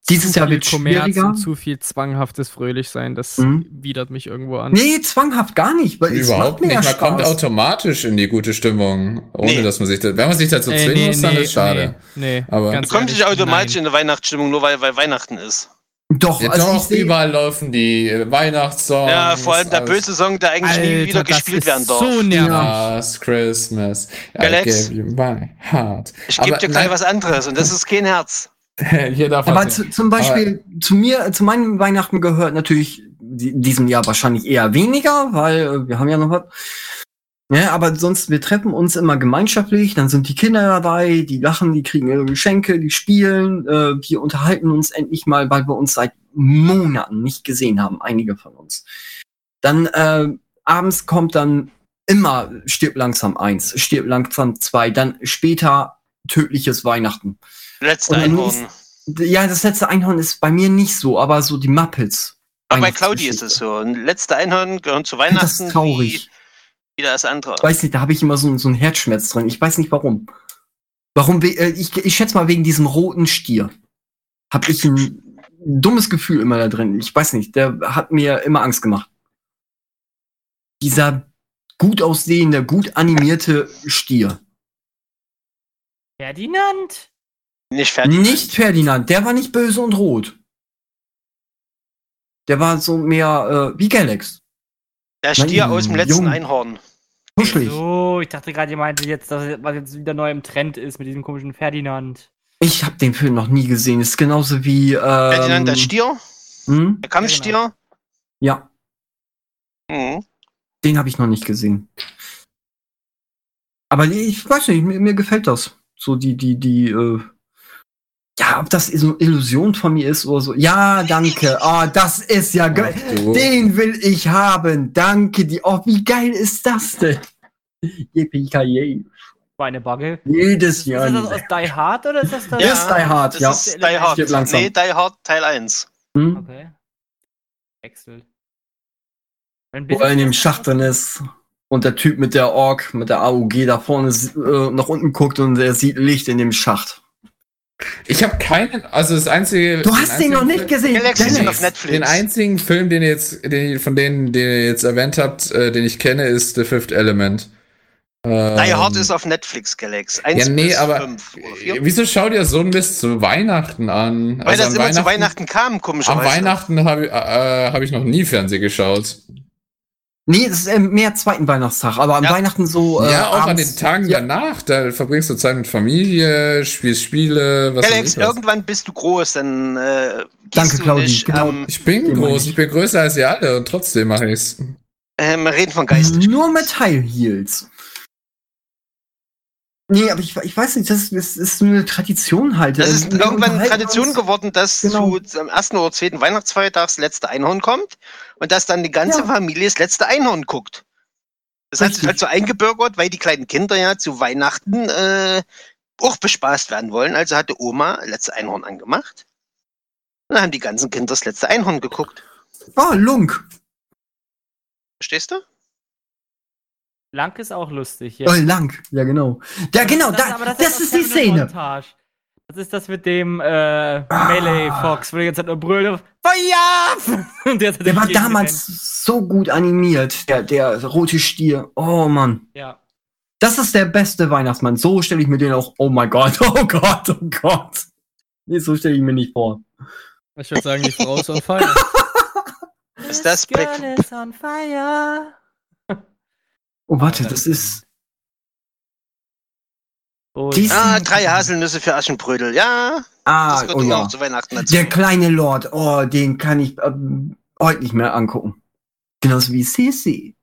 Speaker 5: Dieses
Speaker 4: zu
Speaker 5: Jahr
Speaker 4: viel
Speaker 5: wird
Speaker 4: Kommerz und zu viel zwanghaftes Fröhlichsein. Das
Speaker 5: Mhm.
Speaker 4: widert mich irgendwo an.
Speaker 5: Nee, zwanghaft gar nicht, weil es
Speaker 2: Überhaupt nicht. Man kommt
Speaker 5: Spaß.
Speaker 2: automatisch in die gute Stimmung, ohne
Speaker 3: Nee.
Speaker 2: dass man sich da, wenn man sich dazu
Speaker 4: Ey,
Speaker 2: zwingen
Speaker 4: nee,
Speaker 2: muss, dann
Speaker 4: nee,
Speaker 2: ist schade.
Speaker 4: Nee, nee,
Speaker 2: Aber-
Speaker 3: Du kommst nicht automatisch
Speaker 4: nein.
Speaker 3: in eine Weihnachtsstimmung, nur weil, weil Weihnachten ist.
Speaker 5: Doch,
Speaker 2: Ja,
Speaker 5: also
Speaker 2: doch, überall laufen die äh, Weihnachtssongs.
Speaker 3: ja, vor allem der böse Song, der eigentlich nie
Speaker 4: Alter,
Speaker 3: wieder
Speaker 4: das
Speaker 3: gespielt
Speaker 4: ist
Speaker 3: werden darf.
Speaker 4: so nervig.
Speaker 2: Last Christmas, I gave you my heart.
Speaker 3: Ich gebe
Speaker 2: Aber
Speaker 3: dir gleich was anderes und das ist kein Herz.
Speaker 2: Hier darf man
Speaker 5: aber zu, zum Beispiel zu mir, zu meinen Weihnachten gehört natürlich die, diesem Jahr wahrscheinlich eher weniger, weil äh, wir haben ja noch was. Ja, aber sonst, wir treffen uns immer gemeinschaftlich, dann sind die Kinder dabei, die lachen, die kriegen ihre Geschenke, die spielen, äh, wir unterhalten uns endlich mal, weil wir uns seit Monaten nicht gesehen haben, einige von uns. Dann äh, abends kommt dann immer stirb langsam eins, stirb langsam zwei, dann später tödliches Weihnachten.
Speaker 3: Letzte Einhorn.
Speaker 5: Ja, das letzte Einhorn ist bei mir nicht so, aber so die Muppets.
Speaker 3: Aber bei Claudi ist es so. Letzte Einhorn gehören zu Weihnachten
Speaker 5: Das ist traurig.
Speaker 3: Wie, wie das andere.
Speaker 5: Ich weiß nicht, da habe ich immer so, so einen Herzschmerz drin. Ich weiß nicht warum. Warum? we- äh, Ich, ich schätze mal wegen diesem roten Stier. Hab ich ein dummes Gefühl immer da drin. Ich weiß nicht, der hat mir immer Angst gemacht. Dieser gut aussehende, gut animierte Stier.
Speaker 1: Ferdinand?
Speaker 3: Nicht fertig.
Speaker 5: Nicht Ferdinand, der war nicht böse und rot. Der war so mehr äh, wie Galax.
Speaker 3: Der Stier
Speaker 5: Nein,
Speaker 3: aus dem letzten
Speaker 5: Jung.
Speaker 3: Einhorn.
Speaker 5: Kuschelig.
Speaker 1: So, ich dachte gerade, ihr meinte jetzt, dass was jetzt wieder neu im Trend ist mit diesem komischen Ferdinand.
Speaker 5: Ich habe den Film noch nie gesehen. Ist genauso wie. Ähm,
Speaker 3: Ferdinand, der Stier,
Speaker 5: Hm?
Speaker 3: der Kampfstier.
Speaker 5: Ja,
Speaker 3: Mhm.
Speaker 5: den habe ich noch nicht gesehen. Aber ich weiß nicht, mir, mir gefällt das. So die, die, die, äh, ja, ob das so Illusion von mir ist oder so. Ja, danke. Ah, das ist ja geil.
Speaker 2: Ach.
Speaker 5: Den will ich haben. Danke dir. Oh, wie geil ist das denn? Yippie-ki-yay.
Speaker 1: Schweinebagge.
Speaker 5: Jedes
Speaker 1: Ist
Speaker 5: Jahr.
Speaker 1: das aus Die Hard oder ist das das?
Speaker 5: Ja, ist Die Hard,
Speaker 3: das
Speaker 5: ja.
Speaker 3: ist Die Hard.
Speaker 5: Langsam.
Speaker 3: Nee, Die Hard Teil 1.
Speaker 5: Hm?
Speaker 1: Okay. Wechselt. Wenn
Speaker 5: Wo er in dem Schacht drin ist und der Typ mit der Ork, mit der AUG da vorne äh, nach unten guckt und er sieht Licht in dem Schacht.
Speaker 2: Ich habe keinen, also das einzige.
Speaker 5: Du hast den noch nicht
Speaker 2: Film-
Speaker 5: gesehen.
Speaker 3: Galaxy
Speaker 5: Dennis.
Speaker 3: auf Netflix.
Speaker 2: Den einzigen Film, den ihr jetzt, den, von denen, den ihr jetzt erwähnt habt, äh, den ich kenne, ist The Fifth Element. Ähm,
Speaker 3: Die Hard ist auf Netflix, Galax. 1
Speaker 2: Ja, nee,
Speaker 3: bis
Speaker 2: aber
Speaker 3: 5 oder 4.
Speaker 2: wieso schaut ihr so ein Mist zu Weihnachten an?
Speaker 3: Weil das
Speaker 2: an
Speaker 3: immer zu Weihnachten kam,
Speaker 2: Am
Speaker 3: komischerweise.
Speaker 2: Weihnachten habe ich, äh, hab ich noch nie Fernsehen geschaut.
Speaker 5: Nee, das ist ähm, mehr zweiten Weihnachtstag, aber am
Speaker 3: Ja.
Speaker 5: Weihnachten so. Äh,
Speaker 2: ja, auch an
Speaker 5: abends-
Speaker 2: den Tagen
Speaker 5: ja.
Speaker 2: danach. Da verbringst du Zeit mit Familie, spielst Spiele, was ich was.
Speaker 3: irgendwann bist du groß, dann äh, gehst
Speaker 5: Danke,
Speaker 3: du
Speaker 5: Claudi,
Speaker 3: nicht.
Speaker 5: genau.
Speaker 3: Ähm,
Speaker 2: Ich bin groß,
Speaker 5: ich.
Speaker 2: ich bin größer als ihr alle und trotzdem mache ich's.
Speaker 3: äh, wir reden von geistig.
Speaker 5: Nur mit High Heels. Nee, aber ich, ich weiß nicht, das, das ist eine Tradition halt.
Speaker 3: Das ist irgendwann
Speaker 5: unterhalten
Speaker 3: Tradition geworden, dass
Speaker 5: Genau.
Speaker 3: zu am ersten oder zweiten Weihnachtsfeiertag das letzte Einhorn kommt und dass dann die ganze
Speaker 5: Ja.
Speaker 3: Familie das letzte Einhorn guckt. Das hat sich
Speaker 5: Richtig.
Speaker 3: halt so eingebürgert, weil die kleinen Kinder ja zu Weihnachten äh, auch bespaßt werden wollen. Also hatte Oma letzte Einhorn angemacht. Und dann haben die ganzen Kinder das letzte Einhorn geguckt.
Speaker 5: Ah, Lunk.
Speaker 3: Verstehst du?
Speaker 1: Lang ist auch lustig. Ja.
Speaker 5: Oh, lang. Ja, genau. Ja, genau,
Speaker 1: Das-
Speaker 5: da,
Speaker 1: aber
Speaker 5: das,
Speaker 1: das
Speaker 5: ist die Szene.
Speaker 1: Montage. Das ist das mit dem äh, Melee Fox, wo die ganze Zeit nur brüllt. Feuer! Und der,
Speaker 5: Der war damals so gut animiert, der, der rote Stier. Oh Mann.
Speaker 1: Ja.
Speaker 5: Das ist der beste Weihnachtsmann. So stelle ich mir den auch. Oh mein Gott, oh Gott, oh Gott. Nee, so stelle ich mir nicht vor.
Speaker 4: Ich würde sagen, die Frau ist on fire.
Speaker 3: Ist das Black
Speaker 1: Girl is on fire.
Speaker 5: Oh, warte, das ist.
Speaker 1: Oh,
Speaker 5: Die-
Speaker 3: Ah, drei Haselnüsse für Aschenbrödel. Ja,
Speaker 5: Ah,
Speaker 3: das
Speaker 5: oh ja.
Speaker 3: auch zu Weihnachten dazu.
Speaker 5: Der kleine Lord. Oh, den kann ich ähm, heute nicht mehr angucken. Genauso wie Sissy.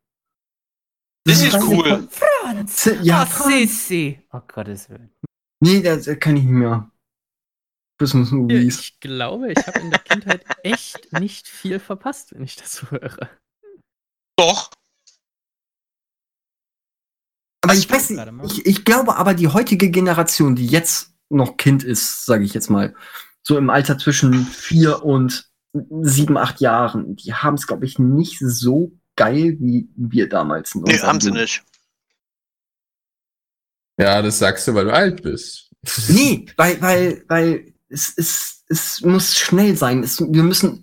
Speaker 3: Das ist cool.
Speaker 1: Franz.
Speaker 5: Ja,
Speaker 1: oh,
Speaker 5: Franz.
Speaker 1: Sissi. Oh Gottes Willen.
Speaker 5: Nee, das äh, kann ich nicht mehr. Christmas Movies.
Speaker 4: Ich glaube, ich habe in der Kindheit echt nicht viel verpasst, wenn ich das so höre.
Speaker 3: Doch.
Speaker 5: Aber
Speaker 3: Was
Speaker 5: ich weiß ich, ich glaube aber die heutige Generation, die jetzt noch Kind ist, sage ich jetzt mal, so im Alter zwischen vier und sieben, acht Jahren, die haben es, glaube ich, nicht so geil wie wir damals.
Speaker 3: Nee, haben sie nicht.
Speaker 2: Ja, das sagst du, weil du alt bist.
Speaker 5: Nee, weil, weil, weil es, es, es muss schnell sein. Es, wir müssen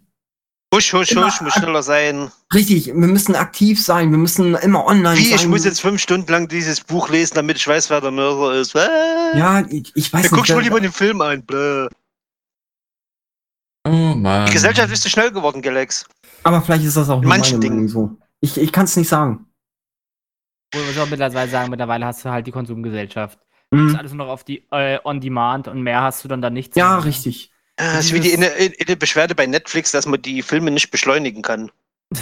Speaker 3: Husch, husch,
Speaker 5: Immer
Speaker 3: husch, muss schneller sein.
Speaker 5: richtig, wir müssen aktiv sein, wir müssen immer online
Speaker 3: Wie,
Speaker 5: sein.
Speaker 3: ich muss jetzt fünf Stunden lang dieses Buch lesen, damit ich weiß, wer der Mörder ist. Äh,
Speaker 5: Ja, ich, ich weiß
Speaker 3: Dann guckst du mal
Speaker 5: wer-
Speaker 3: lieber den Film an. Bläh.
Speaker 2: Oh Mann.
Speaker 3: Die Gesellschaft ist zu schnell geworden, Galax.
Speaker 5: aber vielleicht ist das auch nur
Speaker 3: manchen
Speaker 5: meine
Speaker 3: Dingen.
Speaker 5: Meinung so. Ich, ich kann es nicht sagen.
Speaker 1: Wo wir auch mittlerweile sagen, mittlerweile hast du halt die Konsumgesellschaft.
Speaker 5: Hm.
Speaker 1: ist alles nur noch auf die äh, On-Demand und mehr hast du dann da nichts.
Speaker 5: Ja,
Speaker 1: mehr.
Speaker 5: richtig.
Speaker 3: Das ist wie die eine, eine Beschwerde bei Netflix, dass man die Filme nicht beschleunigen kann.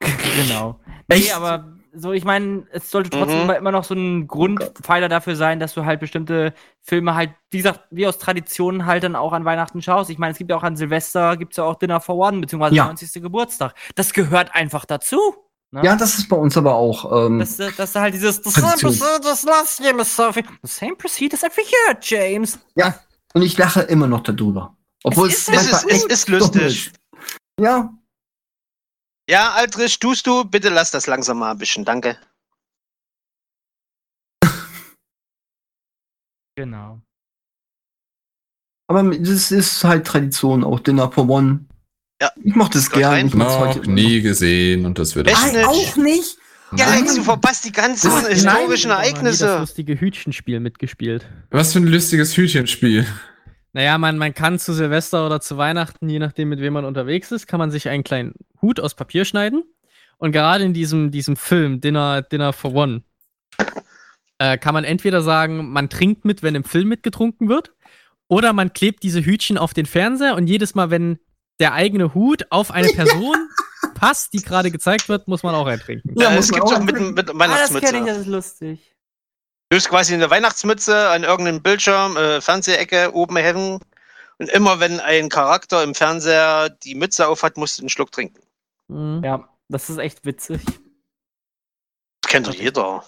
Speaker 1: genau. Nee, aber so, ich meine, es sollte trotzdem
Speaker 3: Mhm.
Speaker 1: immer, noch so ein Grundpfeiler dafür sein, dass du halt bestimmte Filme halt, wie gesagt, wie aus Traditionen halt dann auch an Weihnachten schaust. Ich meine, es gibt ja auch an Silvester, gibt es ja auch Dinner for One, beziehungsweise
Speaker 5: Ja.
Speaker 1: 90. Geburtstag. Das gehört einfach dazu. Ne?
Speaker 5: Ja, das ist bei uns aber auch. Ähm,
Speaker 1: Dass, äh, dass da halt dieses The same
Speaker 5: Tradition.
Speaker 1: procedure as last year, Miss Sophie. The same procedure as every year, James.
Speaker 5: ja, und ich lache immer noch darüber. Obwohl
Speaker 1: Es
Speaker 5: es,
Speaker 1: ist-
Speaker 3: Es ist, es lustig.
Speaker 5: Ja,
Speaker 3: Ja, Aldrich, tust du? Bitte lass das langsam mal ein bisschen. Danke.
Speaker 1: Genau.
Speaker 5: aber das ist halt Tradition, auch Dinner for One.
Speaker 3: Ja.
Speaker 5: Ich es
Speaker 3: Gehört
Speaker 5: gerne. Ich mach's
Speaker 2: Noch
Speaker 5: heute
Speaker 2: nie gesehen und das wird
Speaker 3: Echt?
Speaker 2: auch
Speaker 3: nicht?
Speaker 5: Auch nicht?
Speaker 3: Galax, du verpasst die ganzen
Speaker 5: Nein,
Speaker 3: historischen
Speaker 4: Da haben wir nie Das
Speaker 3: Ereignisse.
Speaker 4: lustige Hütchenspiel mitgespielt.
Speaker 2: Was für ein lustiges Hütchenspiel.
Speaker 4: Naja, man, man kann zu Silvester oder zu Weihnachten, je nachdem, mit wem man unterwegs ist, kann man sich einen kleinen Hut aus Papier schneiden. Und gerade in diesem, diesem Film, Dinner, Dinner for One, äh, kann man entweder sagen, man trinkt mit, wenn im Film mitgetrunken wird, oder man klebt diese Hütchen auf den Fernseher und jedes Mal, wenn der eigene Hut auf eine Person passt, die gerade gezeigt wird, muss man auch eintrinken.
Speaker 5: Ja,
Speaker 3: Ja, es gibt
Speaker 5: auch
Speaker 3: mit, mit
Speaker 1: Ah, das kenne ich,
Speaker 3: Weihnachtsmütze.
Speaker 1: das ist lustig.
Speaker 3: Du hast quasi eine Weihnachtsmütze an irgendeinem Bildschirm, äh, Fernsehecke oben hängen. Und immer wenn ein Charakter im Fernseher die Mütze aufhat, musst du einen Schluck trinken.
Speaker 4: Mhm.
Speaker 1: Ja, das ist echt witzig.
Speaker 3: Das kennt doch jeder.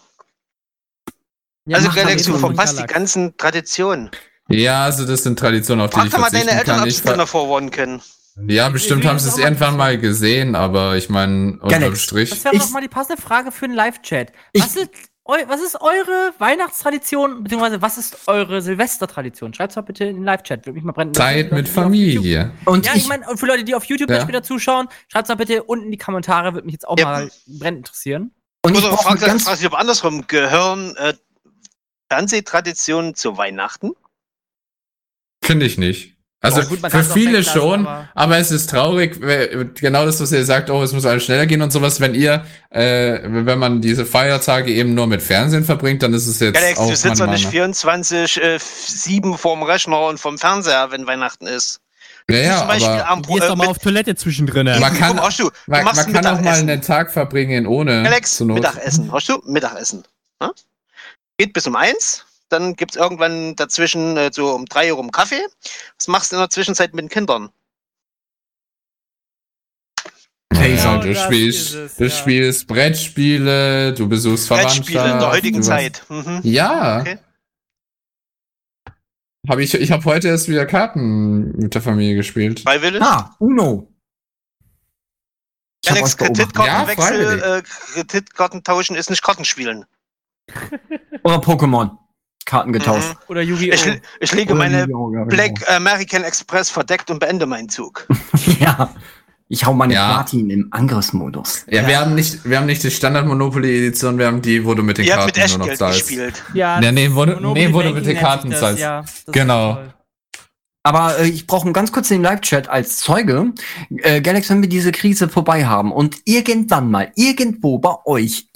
Speaker 4: Ja,
Speaker 3: also
Speaker 4: macht
Speaker 3: Galax,
Speaker 4: man
Speaker 3: du verpasst die ganzen Traditionen.
Speaker 2: Ja, also das sind Traditionen, auf die
Speaker 3: Frag
Speaker 2: ich
Speaker 3: doch mal deine Eltern,
Speaker 2: kann.
Speaker 3: ob sie for One kennen.
Speaker 2: ja, bestimmt haben sie es irgendwann mal gesehen, aber ich meine, unterm Strich.
Speaker 1: Das wäre
Speaker 5: Ich-
Speaker 1: doch mal die passende Frage für einen Live-Chat.
Speaker 5: Ich-
Speaker 1: Was, ist was ist eure Weihnachtstradition, beziehungsweise was ist eure Silvestertradition? Schreibt's mal bitte in den Live-Chat. Würde mich mal brennen.
Speaker 2: Zeit mit Familie.
Speaker 5: Und
Speaker 1: Ja,
Speaker 5: ich,
Speaker 1: ich meine, und für Leute, die auf YouTube
Speaker 2: Ja.
Speaker 1: später zuschauen, schreibt's mal bitte unten in die Kommentare, würde mich jetzt auch
Speaker 3: Ja.
Speaker 1: mal brennend interessieren.
Speaker 5: und ich
Speaker 3: Oder
Speaker 5: brauche
Speaker 3: frag,
Speaker 5: ganz
Speaker 3: frag dich aber andersrum. Gehören äh, Fernsehtraditionen zu Weihnachten?
Speaker 2: Finde ich nicht. Also
Speaker 1: Oh, gut, man
Speaker 2: für viele schon, aber,
Speaker 1: aber-
Speaker 2: es ist traurig, genau das, was ihr sagt, oh, es muss alles schneller gehen und sowas. Wenn ihr, äh, wenn man diese Feiertage eben nur mit Fernsehen verbringt, dann ist es jetzt
Speaker 3: Galax,
Speaker 2: auch
Speaker 3: du sitzt doch nicht 24, äh, 7 vorm Rechner und vom Fernseher, wenn Weihnachten ist.
Speaker 2: Ja, ja,
Speaker 3: Zum Beispiel
Speaker 2: aber
Speaker 3: am
Speaker 4: Gehst doch mal auf Toilette zwischendrin.
Speaker 2: Man
Speaker 3: Komm,
Speaker 2: kann-
Speaker 3: hast du, du
Speaker 2: man, man kann auch mal einen Tag verbringen ohne
Speaker 3: Alex. Mittagessen. Hast du? Mittagessen. Ja? Geht bis um eins. Dann gibt's irgendwann dazwischen äh, so um drei Uhr um Kaffee. Was machst du in der Zwischenzeit mit den Kindern?
Speaker 2: Ja,
Speaker 1: Genau
Speaker 2: du
Speaker 1: das
Speaker 2: spielst,
Speaker 1: ist es,
Speaker 2: du
Speaker 1: ja.
Speaker 2: spielst Brettspiele, du besuchst Verwandtschaft.
Speaker 3: Brettspiele in der heutigen
Speaker 2: du-
Speaker 3: Zeit. Mhm.
Speaker 2: Ja.
Speaker 3: Okay.
Speaker 2: Hab ich ich habe heute erst wieder Karten mit der Familie gespielt.
Speaker 3: Freiwillig?
Speaker 5: Ah, Uno.
Speaker 3: Alex. Kreditkartenwechsel,
Speaker 2: Ja,
Speaker 3: äh, Kreditkarten tauschen ist nicht Kartenspielen.
Speaker 5: Oder Pokémon. Karten getauscht.
Speaker 3: Mhm.
Speaker 1: Oder
Speaker 3: Ich,
Speaker 1: Yu-Gi-Oh!
Speaker 3: ich lege
Speaker 5: Oder
Speaker 3: meine
Speaker 5: ja,
Speaker 3: Black American Express verdeckt und beende meinen Zug.
Speaker 5: Genau. Ja. Ich hau meine
Speaker 2: Ja.
Speaker 5: Platin im Angriffsmodus.
Speaker 2: Ja, wir haben nicht, wir haben nicht die Standard Monopoly Edition, wir haben die, wo du mit den
Speaker 3: Ihr habt mit
Speaker 2: Karten nur noch zahlst.
Speaker 3: gespielt.
Speaker 1: Ja,
Speaker 2: Ja, nee, wo
Speaker 1: Monopoly
Speaker 2: nee, wo du mit den Karten
Speaker 1: das,
Speaker 2: zahlst.
Speaker 1: Ja,
Speaker 2: Genau.
Speaker 5: Aber äh, ich brauche ganz kurz den Live-Chat als Zeuge. Äh, Galax, wenn wir diese Krise vorbei haben und irgendwann mal, irgendwo bei euch,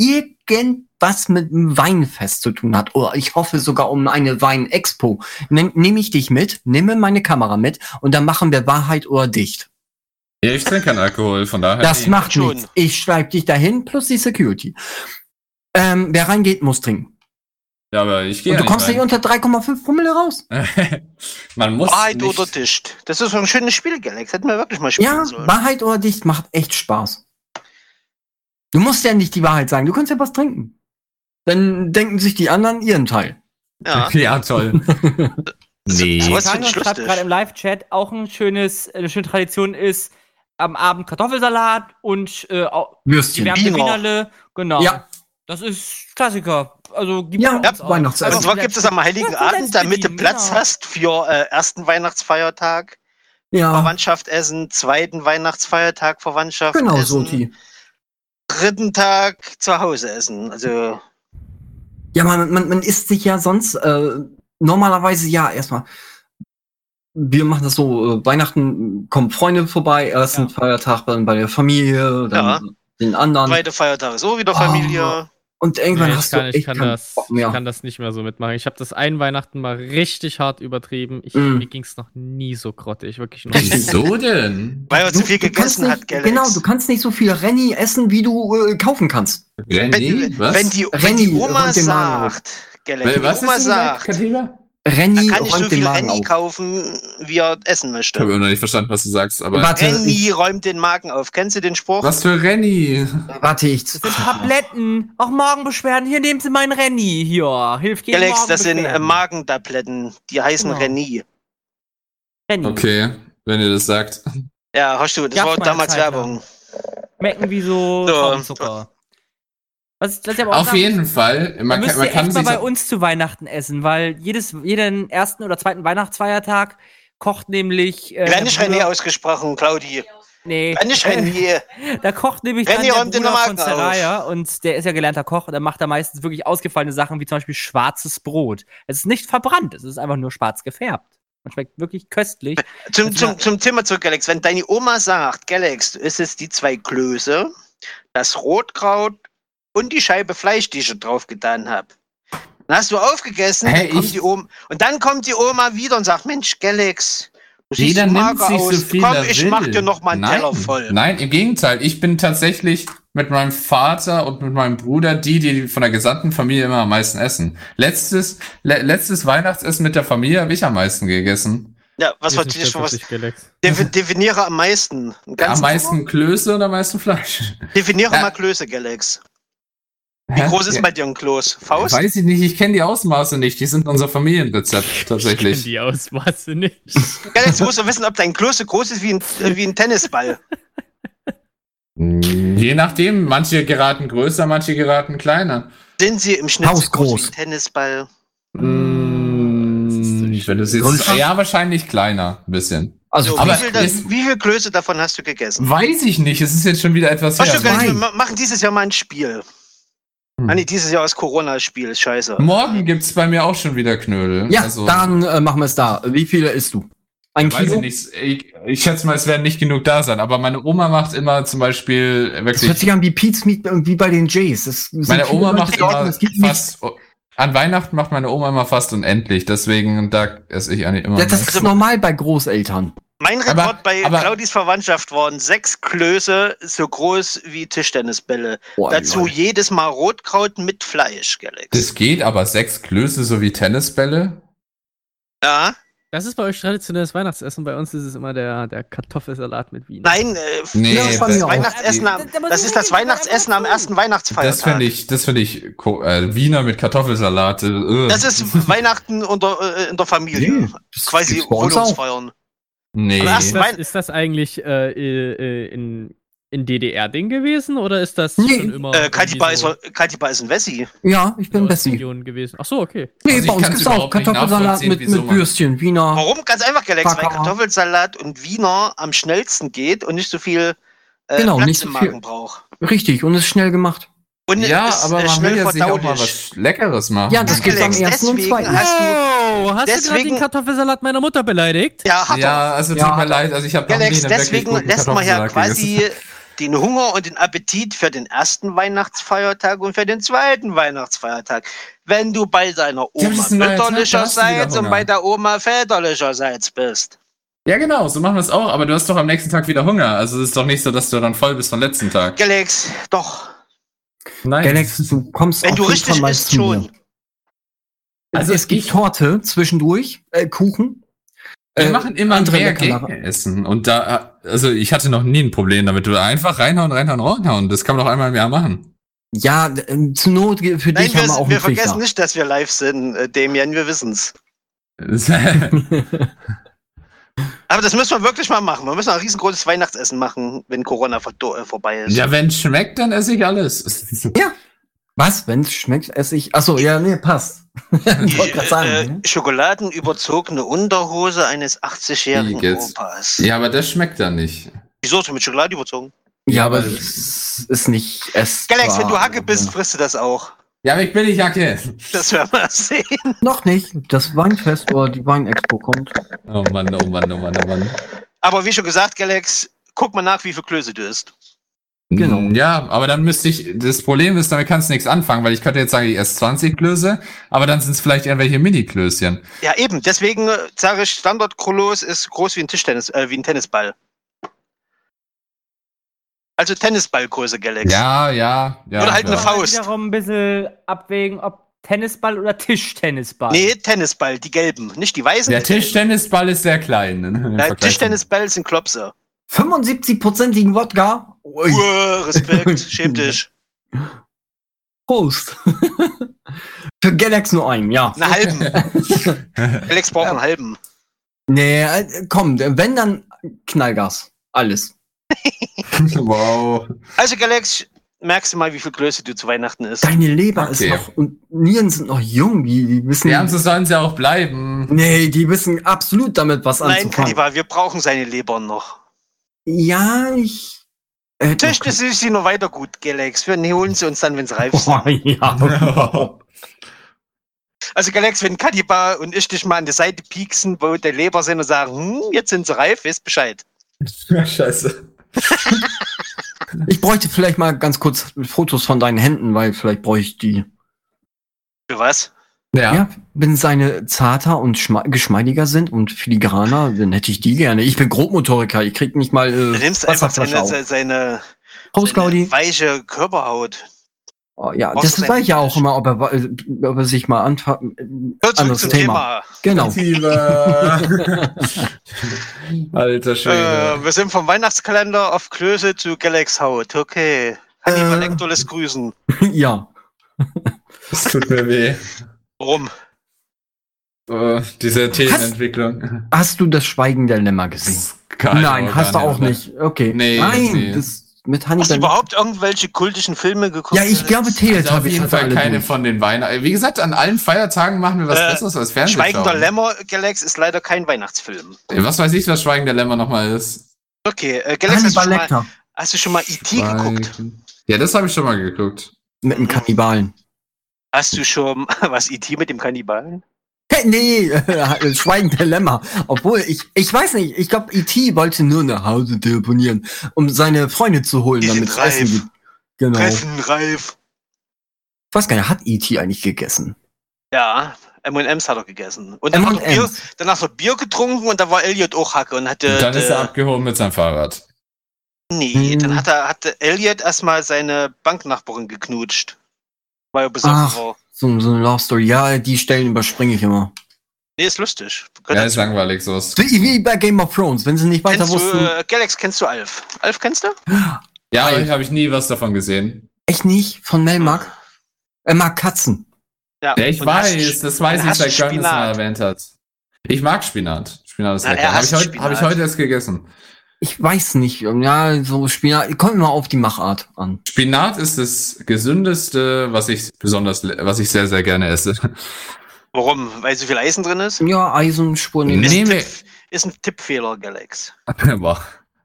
Speaker 5: irgendwas mit einem Weinfest zu tun hat, oder ich hoffe sogar um eine Weinexpo, nehme nehm ich dich mit, nehme meine Kamera mit und dann machen wir Wahrheit oder dicht.
Speaker 2: Ja, ich trinke keinen Alkohol, von daher.
Speaker 5: Das macht
Speaker 3: schon.
Speaker 5: nichts. Ich schreibe dich dahin plus die Security. Ähm, wer reingeht, muss trinken.
Speaker 2: ja, aber ich gehe
Speaker 5: Und
Speaker 2: ja
Speaker 5: du kommst nicht
Speaker 2: rein.
Speaker 5: unter 3,5 Promille raus.
Speaker 2: Man muss
Speaker 3: Wahrheit
Speaker 2: nicht,
Speaker 3: oder dicht. Das ist so ein schönes Spiel, Galax. Hätten wir wirklich mal spielen
Speaker 5: Ja,
Speaker 3: sollen.
Speaker 5: Wahrheit oder dicht macht echt Spaß. Du musst ja nicht die Wahrheit sagen, du kannst ja was trinken. Dann denken sich die anderen ihren Teil.
Speaker 3: Ja.
Speaker 2: Ja, toll. nee.
Speaker 3: So- ich
Speaker 1: schreibt gerade im Live-Chat, auch ein schönes, eine schöne Tradition ist am Abend Kartoffelsalat und äh, auch
Speaker 5: Würstchen.
Speaker 1: Wienerle. Genau.
Speaker 5: Ja.
Speaker 1: Das ist Klassiker. Also gibt
Speaker 5: Ja,
Speaker 1: uns auch.
Speaker 5: Weihnachtsessen.
Speaker 3: Und zwar gibt es am Heiligen
Speaker 1: Ja,
Speaker 3: Abend, damit du Platz
Speaker 1: genau.
Speaker 3: hast für äh, ersten Weihnachtsfeiertag,
Speaker 5: Ja,
Speaker 3: Verwandtschaft essen, zweiten Weihnachtsfeiertag, Verwandtschaft
Speaker 5: genau
Speaker 3: essen,
Speaker 5: so, T.
Speaker 3: dritten Tag zu Hause essen. Also
Speaker 5: Ja, man, man, man isst sich ja sonst äh, normalerweise ja erstmal. Wir machen das so, äh, Weihnachten kommen Freunde vorbei, ersten
Speaker 1: Ja.
Speaker 5: Feiertag dann bei der Familie, dann den anderen.
Speaker 3: zweiter Feiertag ist auch wieder
Speaker 5: Oh,
Speaker 3: Familie.
Speaker 5: Und irgendwann
Speaker 4: Nee, ich
Speaker 5: hast
Speaker 4: kann,
Speaker 5: du
Speaker 4: ich kann das,
Speaker 5: Bock
Speaker 4: ich kann das nicht mehr so mitmachen. Ich habe das einen Weihnachten mal richtig hart übertrieben. Ich,
Speaker 5: Mm.
Speaker 4: Mir ging's noch nie so grottig, wirklich noch.
Speaker 2: Wieso denn?
Speaker 3: Weil er zu viel gegessen
Speaker 5: nicht,
Speaker 3: hat, Galax.
Speaker 5: Genau, du kannst nicht so viel Renny essen, wie du äh, kaufen kannst.
Speaker 3: wenn,
Speaker 2: Renny? Was?
Speaker 3: wenn, die, wenn
Speaker 5: Renny,
Speaker 3: die Oma sagt, Galax, wenn die
Speaker 2: was
Speaker 3: Oma sagt,
Speaker 2: Katiba?
Speaker 5: Renny
Speaker 3: er kann nicht so
Speaker 5: räumt den
Speaker 3: viel
Speaker 5: Magen
Speaker 3: Renny
Speaker 5: auf.
Speaker 3: kaufen, wie er essen
Speaker 2: Ich
Speaker 3: möchte.
Speaker 2: habe immer noch nicht verstanden, was du sagst, aber.
Speaker 5: Warte,
Speaker 3: Renny
Speaker 5: ich,
Speaker 3: räumt den Magen auf. Kennst du den Spruch?
Speaker 2: Was für Renny?
Speaker 5: warte, ich.
Speaker 1: Das sind Tabletten. Auch Magenbeschwerden. Hier nehmen Sie meinen Renny. Hier. Hilft gegen
Speaker 3: Galax, das sind äh. Magentabletten. Die heißen
Speaker 1: Genau.
Speaker 3: Renny.
Speaker 1: Renny.
Speaker 2: Okay, wenn ihr das sagt.
Speaker 3: Ja, hast du, das
Speaker 1: Gab's
Speaker 3: war damals
Speaker 1: Zeit.
Speaker 3: Werbung.
Speaker 1: Schmecken wie so
Speaker 3: So.
Speaker 1: Traubenzucker. Was, was ich aber auch
Speaker 2: Auf
Speaker 1: sagen
Speaker 2: jeden Fall,
Speaker 1: Man
Speaker 2: man kann, man kann
Speaker 1: echt mal bei uns zu Weihnachten essen, weil jedes, jeden ersten oder zweiten Weihnachtsfeiertag kocht nämlich. Äh, der Bruder-
Speaker 3: René ausgesprochen, Claudi.
Speaker 1: Nee.
Speaker 3: Werd nicht René.
Speaker 1: Da kocht nämlich
Speaker 3: René
Speaker 1: dann der Bruder von Seraya und der ist ja gelernter Koch und der macht da meistens wirklich ausgefallene Sachen, wie zum Beispiel schwarzes Brot. Es ist nicht verbrannt, es ist einfach nur schwarz gefärbt. Und schmeckt wirklich köstlich.
Speaker 3: Zum, zum, zum Thema zurück, Galax. Wenn deine Oma sagt, Galax, du isst jetzt die zwei Klöße, das Rotkraut und die Scheibe Fleisch, die ich schon drauf getan habe. Dann hast du aufgegessen dann kommt die Oma, und dann kommt die Oma wieder und sagt, Mensch, Galax, du siehst
Speaker 2: Jeder
Speaker 3: so
Speaker 2: nimmt sich so
Speaker 3: aus.
Speaker 2: viel
Speaker 3: Komm, ich
Speaker 2: will.
Speaker 3: mach dir noch mal einen
Speaker 2: Nein,
Speaker 3: Teller voll.
Speaker 2: Nein, im Gegenteil. Ich bin tatsächlich mit meinem Vater und mit meinem Bruder die, die von der gesamten Familie immer am meisten essen. Letztes, le letztes Weihnachtsessen mit der Familie habe ich am meisten gegessen.
Speaker 3: Ja, was war das für was? Definiere am meisten.
Speaker 2: Am meisten Klöße und am meisten Fleisch.
Speaker 3: Definiere
Speaker 2: Ja.
Speaker 3: mal Klöße, Galax. Wie
Speaker 2: Hä?
Speaker 3: groß ist
Speaker 2: Ja,
Speaker 3: bei dir ein Kloß? Faust?
Speaker 2: Weiß ich nicht, ich kenne die Ausmaße nicht. Die sind unser Familienrezept
Speaker 4: Ich kenn
Speaker 2: tatsächlich.
Speaker 4: die Ausmaße nicht.
Speaker 3: Galax, du musst doch wissen, ob dein Kloß so groß ist wie ein, äh, wie ein Tennisball.
Speaker 2: Mm, Je nachdem, manche geraten größer, manche geraten kleiner.
Speaker 3: Sind sie im Schnitt so groß wie ein Tennisball?
Speaker 2: Mm, Wenn du siehst, ja, wahrscheinlich kleiner, ein bisschen.
Speaker 5: Also,
Speaker 3: So,
Speaker 2: Aber
Speaker 3: wie, viel da,
Speaker 2: ist-
Speaker 3: wie viel Klöße davon hast du gegessen?
Speaker 2: Weiß ich nicht, es ist jetzt schon wieder etwas
Speaker 3: du
Speaker 2: her.
Speaker 3: gar nicht,
Speaker 5: Nein.
Speaker 3: wir ma- machen dieses Jahr mal ein Spiel.
Speaker 2: Hm.
Speaker 3: Ah, nee, dieses Jahr ist Corona-Spiel, ist scheiße.
Speaker 2: Morgen gibt's bei mir auch schon wieder Knödel.
Speaker 5: ja,
Speaker 2: also,
Speaker 5: dann äh, machen wir es da. Wie viele isst du? Ein
Speaker 2: weiß ich
Speaker 5: Kilo?
Speaker 2: nicht. Ich, ich schätze mal, es werden nicht genug da sein. Aber meine Oma macht immer zum Beispiel
Speaker 5: Das hört
Speaker 2: wirklich.
Speaker 5: sich an wie Pete's Meat wie bei den Jays. Das
Speaker 2: Meine Oma
Speaker 5: Leute
Speaker 2: macht immer
Speaker 5: nicht-
Speaker 2: fast. An Weihnachten macht meine Oma immer fast unendlich. Deswegen da esse ich eigentlich immer.
Speaker 5: Ja, das ist normal bei Großeltern.
Speaker 3: Mein
Speaker 2: Aber-
Speaker 3: Rekord bei
Speaker 2: aber-
Speaker 3: Claudis Verwandtschaft waren sechs Klöße so groß wie Tischtennisbälle.
Speaker 5: Boah,
Speaker 3: Dazu
Speaker 5: Leute.
Speaker 3: jedes Mal Rotkraut mit Fleisch, Galax.
Speaker 2: das geht, aber sechs Klöße sowie Tennisbälle.
Speaker 3: ja,
Speaker 4: Das ist bei euch traditionelles Weihnachtsessen. Bei uns ist es immer der, der Kartoffelsalat mit Wien.
Speaker 3: nein, äh,
Speaker 2: Nee,
Speaker 5: das
Speaker 3: das. Weihnachtsessen am, das ist das Weihnachtsessen am ersten Weihnachtsfeiertag.
Speaker 2: Das finde ich, das finde ich, äh, Wiener mit Kartoffelsalat. äh, äh.
Speaker 3: Das ist Weihnachten unter, äh, in der Familie.
Speaker 5: Nee,
Speaker 3: Quasi. Wohnungsfeiern.
Speaker 2: Nee.
Speaker 4: Ist das, ist das eigentlich äh, äh, in, in DDR-Ding gewesen oder ist das
Speaker 5: Nee.
Speaker 4: schon immer
Speaker 3: Äh, Katiba, ist,
Speaker 4: irgendwie
Speaker 3: Katiba ist ein Wessi.
Speaker 5: Ja, ich bin
Speaker 4: so. Ostregion gewesen? Ach so, okay.
Speaker 5: Nee,
Speaker 2: Also
Speaker 5: bei uns
Speaker 2: kann's
Speaker 5: gibt's auch Kartoffelsalat mit, mit Würstchen, Wiener.
Speaker 3: Warum? Ganz einfach, Galax, weil. Kartoffelsalat und Wiener am schnellsten geht und nicht so viel äh,
Speaker 5: Genau,
Speaker 3: Platz
Speaker 5: nicht
Speaker 3: im
Speaker 5: so viel-
Speaker 3: Magen braucht.
Speaker 5: Richtig, und ist schnell gemacht.
Speaker 3: Und
Speaker 2: ja,
Speaker 3: ist,
Speaker 2: aber man
Speaker 3: schnell
Speaker 2: will ja sich auch mal was Leckeres machen.
Speaker 5: Ja, das gibt's am
Speaker 3: Alex,
Speaker 5: ersten und zweiten.
Speaker 3: hast du
Speaker 4: Oh, hast du gerade
Speaker 3: deswegen-
Speaker 4: den Kartoffelsalat meiner Mutter beleidigt?
Speaker 3: Ja, hat er.
Speaker 2: Ja, also tut
Speaker 5: Ja.
Speaker 2: mir leid, also ich habe noch nie
Speaker 3: deswegen lässt man ja quasi
Speaker 2: gegessen.
Speaker 3: den Hunger und den Appetit für den ersten Weihnachtsfeiertag und für den zweiten Weihnachtsfeiertag. Wenn du bei deiner
Speaker 2: Ja,
Speaker 3: Oma mütterlicherseits und bei der Oma väterlicherseits bist.
Speaker 2: Ja, genau, so machen wir es auch, aber du hast doch am nächsten Tag wieder Hunger. Also es ist doch nicht so, dass du dann voll bist vom letzten Tag.
Speaker 3: Galax, doch.
Speaker 2: Nein.
Speaker 5: Galax, du kommst
Speaker 3: Wenn
Speaker 5: auf
Speaker 3: du
Speaker 5: jeden
Speaker 3: richtig
Speaker 5: Fall mal
Speaker 3: isst,
Speaker 5: zu mir.
Speaker 3: schon.
Speaker 5: Also es gibt Torte zwischendurch, äh, Kuchen.
Speaker 2: Wir
Speaker 5: Äh,
Speaker 2: machen immer
Speaker 5: andere
Speaker 2: mehr essen. Und da, also ich hatte noch nie ein Problem damit. Du einfach reinhauen, reinhauen, reinhauen. Das kann man doch einmal im Jahr machen.
Speaker 5: Ja, äh, zur Not für
Speaker 3: Nein,
Speaker 5: dich
Speaker 3: wir,
Speaker 5: haben wir auch
Speaker 3: wir vergessen
Speaker 5: Trichter.
Speaker 3: nicht, dass wir live sind, äh, Damien, wir wissen's. Aber das müssen wir wirklich mal machen. Wir müssen ein riesengroßes Weihnachtsessen machen, wenn Corona äh, vorbei ist.
Speaker 2: ja, wenn schmeckt, dann esse ich alles.
Speaker 5: Ja. Was? Wenn es schmeckt, esse ich. Achso, ja, nee, passt. ich wollte gerade sagen.
Speaker 3: äh,
Speaker 5: ne?
Speaker 3: schokoladenüberzogene Unterhose eines
Speaker 2: Wie
Speaker 3: 80-jährigen
Speaker 2: geht's?
Speaker 3: Opas.
Speaker 2: Ja, aber das schmeckt dann nicht.
Speaker 3: Wieso ist mit Schokolade überzogen?
Speaker 5: Ja, aber es ist nicht essbar.
Speaker 3: Galax, wenn du Hacke bist, frisst du das auch.
Speaker 2: Ja, aber ich bin nicht Jacke.
Speaker 3: Das werden wir sehen.
Speaker 5: Noch nicht. Das Weinfest oder die Weinexpo kommt.
Speaker 2: Oh Mann, oh Mann, oh Mann, oh Mann.
Speaker 3: Aber wie schon gesagt, Galax, guck mal nach, wie viel Klöße du isst.
Speaker 5: Genau.
Speaker 2: Mm, Ja, aber dann müsste ich, das Problem ist, damit kannst du nichts anfangen, weil ich könnte jetzt sagen, ich esse 20 Klöße, aber dann sind es vielleicht irgendwelche Mini-Klößchen.
Speaker 3: Ja, eben. Deswegen äh, sage ich, Standard-Krolos ist groß wie ein Tischtennis, äh, wie ein Tennisball. Also Tennisballgröße, Galax.
Speaker 2: Ja, ja, ja.
Speaker 3: Oder halt
Speaker 2: ja.
Speaker 3: eine Faust.
Speaker 1: Wiederum ein bisschen abwägen, ob Tennisball oder Tischtennisball.
Speaker 3: Nee, Tennisball, die gelben, nicht die weißen.
Speaker 2: Der. Tischtennisball ist sehr klein. ne,
Speaker 3: Nein, Tischtennisball sind Klopse.
Speaker 5: 75%igen Wodka. Ui.
Speaker 3: Uah, Respekt, schäm dich.
Speaker 5: Prost. Für Galax nur einen, ja.
Speaker 3: Einen halben. Galax braucht einen halben.
Speaker 5: Nee, äh, komm, wenn dann Knallgas. Alles.
Speaker 2: wow.
Speaker 3: Also, Galax, merkst du mal, wie viel Klöße du zu Weihnachten isst?
Speaker 5: Deine Leber
Speaker 2: Okay.
Speaker 5: ist noch und Nieren sind noch jung, die, die wissen.
Speaker 2: Ja, und so sollen sie auch bleiben.
Speaker 5: nee, die wissen absolut damit was
Speaker 3: Nein,
Speaker 5: anzufangen.
Speaker 3: Kaliber, wir brauchen seine Leber noch.
Speaker 5: Ja, ich. Äh,
Speaker 3: Natürlich, das ist sie noch weiter gut, Galax. Wir holen sie uns dann, wenn sie reif sind.
Speaker 5: Boah, ja.
Speaker 3: Also, Galax, wenn Kadiba und ich dich mal an die Seite pieksen, wo der Leber sind und sagen, hm, jetzt sind sie reif, wisst Bescheid.
Speaker 2: Scheiße.
Speaker 5: Ich bräuchte vielleicht mal ganz kurz Fotos von deinen Händen, weil vielleicht bräuchte ich die.
Speaker 3: Für was?
Speaker 2: Ja.
Speaker 5: Ja, wenn seine zarter und geschmeidiger sind und filigraner, dann hätte ich die gerne. Ich bin Grobmotoriker, ich krieg nicht mal
Speaker 3: Du
Speaker 5: äh,
Speaker 3: nimmst einfach seine, seine, seine, seine weiche Körperhaut.
Speaker 5: Oh, ja,
Speaker 3: Brauchst
Speaker 5: das sage ich ja auch immer, ob er, äh, ob er sich mal.
Speaker 3: Hör zurück
Speaker 5: Anderes Thema.
Speaker 3: Thema.
Speaker 5: Genau.
Speaker 2: Alter
Speaker 3: Äh,
Speaker 2: Schwede.
Speaker 3: wir sind vom Weihnachtskalender auf Klöße zu Galax Haut. Okay. Hannibal
Speaker 5: Äh.
Speaker 3: Lecter lässt grüßen.
Speaker 5: ja.
Speaker 2: Das tut mir weh.
Speaker 3: Warum?
Speaker 2: Oh, diese Themenentwicklung.
Speaker 5: Hast du das Schweigen der Lämmer gesehen?
Speaker 2: Keine
Speaker 5: Nein, hast du auch nicht. Okay.
Speaker 2: Nee,
Speaker 5: Nein,
Speaker 2: nee.
Speaker 5: das mit
Speaker 3: Hast du
Speaker 5: Hannibal.
Speaker 3: überhaupt irgendwelche kultischen Filme geguckt?
Speaker 5: Ja, ich glaube,
Speaker 3: Galax?
Speaker 2: Also auf
Speaker 5: Teletubbies
Speaker 2: jeden
Speaker 5: hat er
Speaker 2: Fall
Speaker 5: alle
Speaker 2: keine
Speaker 5: durch.
Speaker 2: von den Weihnachten. Wie gesagt, an allen Feiertagen machen wir was
Speaker 3: Äh,
Speaker 2: Besseres als Fernsehen.
Speaker 3: Schweigender. Lämmer, Galax, ist leider kein Weihnachtsfilm.
Speaker 2: Was weiß ich, was Schweigender Lämmer nochmal ist?
Speaker 3: Okay, äh, Galax, hast du,
Speaker 5: Hannibal
Speaker 3: schon mal, hast du schon mal E.T. geguckt?
Speaker 2: Ja, das habe ich schon mal geguckt.
Speaker 5: Mit einem Kannibalen.
Speaker 3: Hast du schon was E.T. mit dem Kannibalen?
Speaker 5: Nee, äh, Schweigen der Lämmer. Obwohl, ich, ich weiß nicht, ich glaube, E.T. wollte nur nach Hause telefonieren, um seine Freunde zu holen,
Speaker 3: Die
Speaker 5: damit es Essen
Speaker 3: reif.
Speaker 5: gibt. Genau. Ich
Speaker 3: Treffen, reif.
Speaker 5: weiß gar nicht, hat E.T. eigentlich gegessen?
Speaker 3: Ja, M&M's hat er gegessen. Und dann hat, er Bier, hat er Bier getrunken und da war Elliot auch Hacke und hatte.
Speaker 2: Und dann ist er
Speaker 3: äh,
Speaker 2: abgehoben mit seinem Fahrrad.
Speaker 3: Nee,
Speaker 5: Hm.
Speaker 3: dann hat er, hatte Elliot erstmal seine Banknachbarin geknutscht. Weil er besoffen
Speaker 5: Ach.
Speaker 3: war.
Speaker 5: So, so eine Love Story. Ja, die Stellen überspringe ich immer.
Speaker 3: Nee, ist lustig.
Speaker 2: Ja, ist langweilig sowas.
Speaker 5: Wie, wie bei Game of Thrones, wenn sie nicht weiter
Speaker 3: Kennst du,
Speaker 5: wussten.
Speaker 3: äh, Galax, kennst du Alf? Alf kennst du?
Speaker 2: Ja, habe ich nie was davon gesehen.
Speaker 5: Echt nicht? Von Melmark? Er mag Katzen.
Speaker 3: Ja,
Speaker 2: Ja, ich weiß,
Speaker 3: du-
Speaker 2: das weiß ich,
Speaker 3: du
Speaker 2: seit Gönn es mal
Speaker 3: Spinat?
Speaker 2: erwähnt hat. Ich mag Spinat. Spinat ist
Speaker 3: Na,
Speaker 2: lecker.
Speaker 3: er
Speaker 2: Habe ich, heut- hab ich
Speaker 3: Spinat.
Speaker 2: heute erst gegessen.
Speaker 5: Ich weiß nicht. Ja, so Spinat. Kommt immer auf die Machart an.
Speaker 2: Spinat ist das gesündeste, was ich besonders, was ich sehr, sehr gerne esse.
Speaker 3: Warum? Weil so viel Eisen drin ist?
Speaker 5: Ja, Eisenspuren.
Speaker 2: Nee.
Speaker 3: Ist, ein
Speaker 2: Nehme-
Speaker 3: Tipp, ist ein Tippfehler, Galax.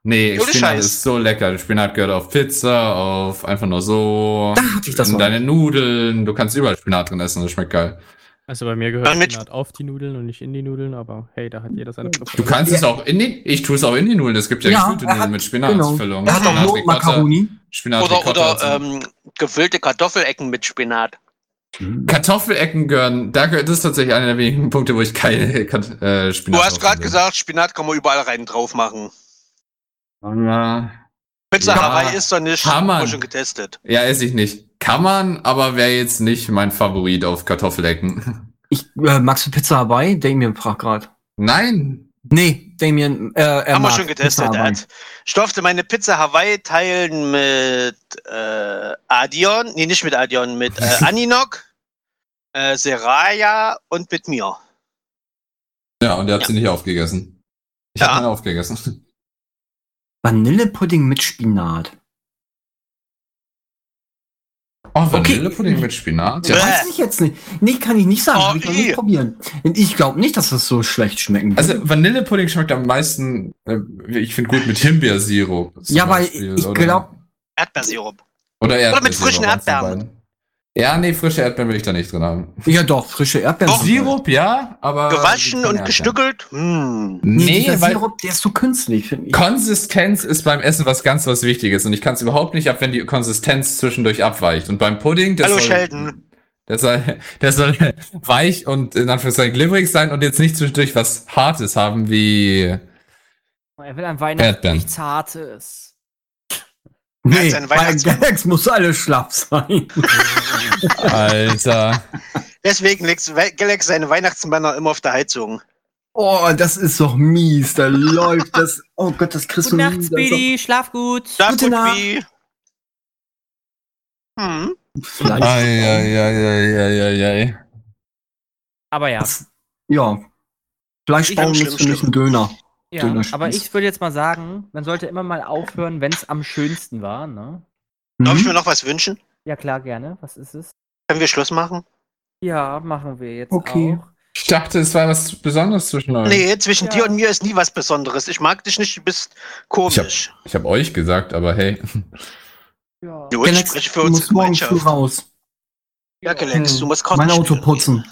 Speaker 2: Nee,
Speaker 3: Ohne
Speaker 2: Spinat
Speaker 3: Scheiß.
Speaker 2: ist so lecker. Spinat gehört auf Pizza, auf einfach nur so.
Speaker 5: Da hatte ich das
Speaker 2: in
Speaker 5: mal.
Speaker 2: deine Nudeln. Du kannst überall Spinat drin essen, das schmeckt geil.
Speaker 4: Also bei mir gehört
Speaker 3: mit-
Speaker 4: Spinat auf die Nudeln und nicht in die Nudeln, aber hey, da hat jeder seine
Speaker 2: Du
Speaker 4: Präferenz.
Speaker 2: kannst es auch in die, ich tue es auch in die Nudeln. Es gibt ja,
Speaker 5: Ja,
Speaker 2: gefüllte
Speaker 5: er hat-
Speaker 2: Nudeln mit Spinatfüllung.
Speaker 5: Er hat auch Macaroni.
Speaker 2: Spinat,
Speaker 3: Oder, oder
Speaker 2: dazu.
Speaker 3: ähm, gefüllte Kartoffelecken mit Spinat.
Speaker 2: Kartoffelecken gehören, da gehört, das ist tatsächlich einer der wenigen Punkte, wo ich keine Kat- äh, Spinat
Speaker 3: Du hast gerade gesagt, Spinat kann man überall rein drauf machen.
Speaker 2: Ja,
Speaker 3: Pizza
Speaker 2: Ja,
Speaker 3: Hawaii ist doch nicht,
Speaker 2: kann man.
Speaker 3: schon getestet.
Speaker 2: ja, esse ich nicht. Kann man, aber wäre jetzt nicht mein Favorit auf Kartoffelecken.
Speaker 5: Ich, äh, magst du Pizza Hawaii? Damien fragt gerade.
Speaker 2: Nein.
Speaker 5: Nee, Damien, äh, er
Speaker 3: Haben wir schon getestet. Er hat, ich durfte meine Pizza Hawaii teilen mit äh, Adion, nee, nicht mit Adion, mit äh, Aninok, äh, Seraya und mit mir.
Speaker 2: Ja, und der hat
Speaker 3: Ja.
Speaker 2: sie nicht aufgegessen. Ich
Speaker 3: Ja.
Speaker 2: habe meine aufgegessen.
Speaker 5: Vanillepudding mit Spinat.
Speaker 2: Oh, Vanillepudding mit Spinat?
Speaker 3: Ja.
Speaker 5: Weiß ich jetzt nicht. Nee, kann ich nicht sagen.
Speaker 3: Oh,
Speaker 5: ich kann nicht probieren. Und ich glaube nicht, dass das so schlecht schmecken
Speaker 2: Also
Speaker 5: wird.
Speaker 2: Vanillepudding schmeckt am meisten, äh, ich finde gut mit Himbeersirup.
Speaker 5: Ja, weil
Speaker 2: Beispiel,
Speaker 5: ich
Speaker 2: oder-
Speaker 5: glaube,
Speaker 3: Erdbeersirup.
Speaker 2: Oder, Erdbeersirup,
Speaker 3: mit frischen Erdbeeren.
Speaker 2: Ja, nee, frische Erdbeeren will ich da nicht drin haben.
Speaker 5: ja doch, frische Erdbeeren.
Speaker 3: Doch.
Speaker 2: Sirup, ja, aber.
Speaker 3: Gewaschen und
Speaker 2: Erdbeeren.
Speaker 3: gestückelt. Hm.
Speaker 5: Nee,
Speaker 2: Nee,
Speaker 5: dieser
Speaker 2: weil
Speaker 5: Sirup, der ist so künstlich, finde ich.
Speaker 2: Konsistenz ist beim Essen was ganz was Wichtiges und ich kann es überhaupt nicht ab, wenn die Konsistenz zwischendurch abweicht. Und beim Pudding, der
Speaker 3: Hallo
Speaker 2: soll,
Speaker 3: Sheldon.
Speaker 2: Der soll, der soll weich und in Anführungszeichen glibberig sein und jetzt nicht zwischendurch was Hartes haben wie.
Speaker 1: Er will an Weihnachten
Speaker 2: Erdbeeren.
Speaker 1: nichts Zartes.
Speaker 5: Nee, bei. Galax muss alles schlapp sein.
Speaker 2: Alter.
Speaker 3: Deswegen legt Galax seine Weihnachtsmänner immer auf der Heizung.
Speaker 5: Oh, das ist doch mies. Da läuft das. Oh Gott, das kriegst
Speaker 1: Gute
Speaker 5: du
Speaker 1: Nacht, Speedy. Schlaf gut.
Speaker 3: Da
Speaker 5: Gute
Speaker 3: gut
Speaker 5: Nacht.
Speaker 3: wie. Hm.
Speaker 5: doch vielleicht-
Speaker 2: Eieieiei.
Speaker 1: Aber ja.
Speaker 5: Das- Ja. Fleischbaum ist für mich ein Döner.
Speaker 1: Ja. Aber ich würde jetzt mal sagen, man sollte immer mal aufhören, wenn es am schönsten war. Ne?
Speaker 3: Darf ich mir
Speaker 5: Mhm.
Speaker 3: noch was wünschen?
Speaker 1: Ja, klar, gerne. Was ist es?
Speaker 3: Können wir Schluss machen?
Speaker 1: Ja, machen wir jetzt
Speaker 5: Okay.
Speaker 1: auch.
Speaker 2: Ich dachte, es war was Besonderes zwischen euch.
Speaker 3: Nee, zwischen
Speaker 1: Ja.
Speaker 3: dir und mir ist nie was Besonderes. Ich mag dich nicht, du bist komisch.
Speaker 2: Ich habe euch gesagt, aber hey.
Speaker 1: Ja.
Speaker 3: Jo, ich spreche für
Speaker 5: du
Speaker 3: uns
Speaker 5: musst morgen früh raus.
Speaker 3: Ja, Galax, du musst Karten
Speaker 5: Mein Auto
Speaker 3: spielen.
Speaker 5: putzen.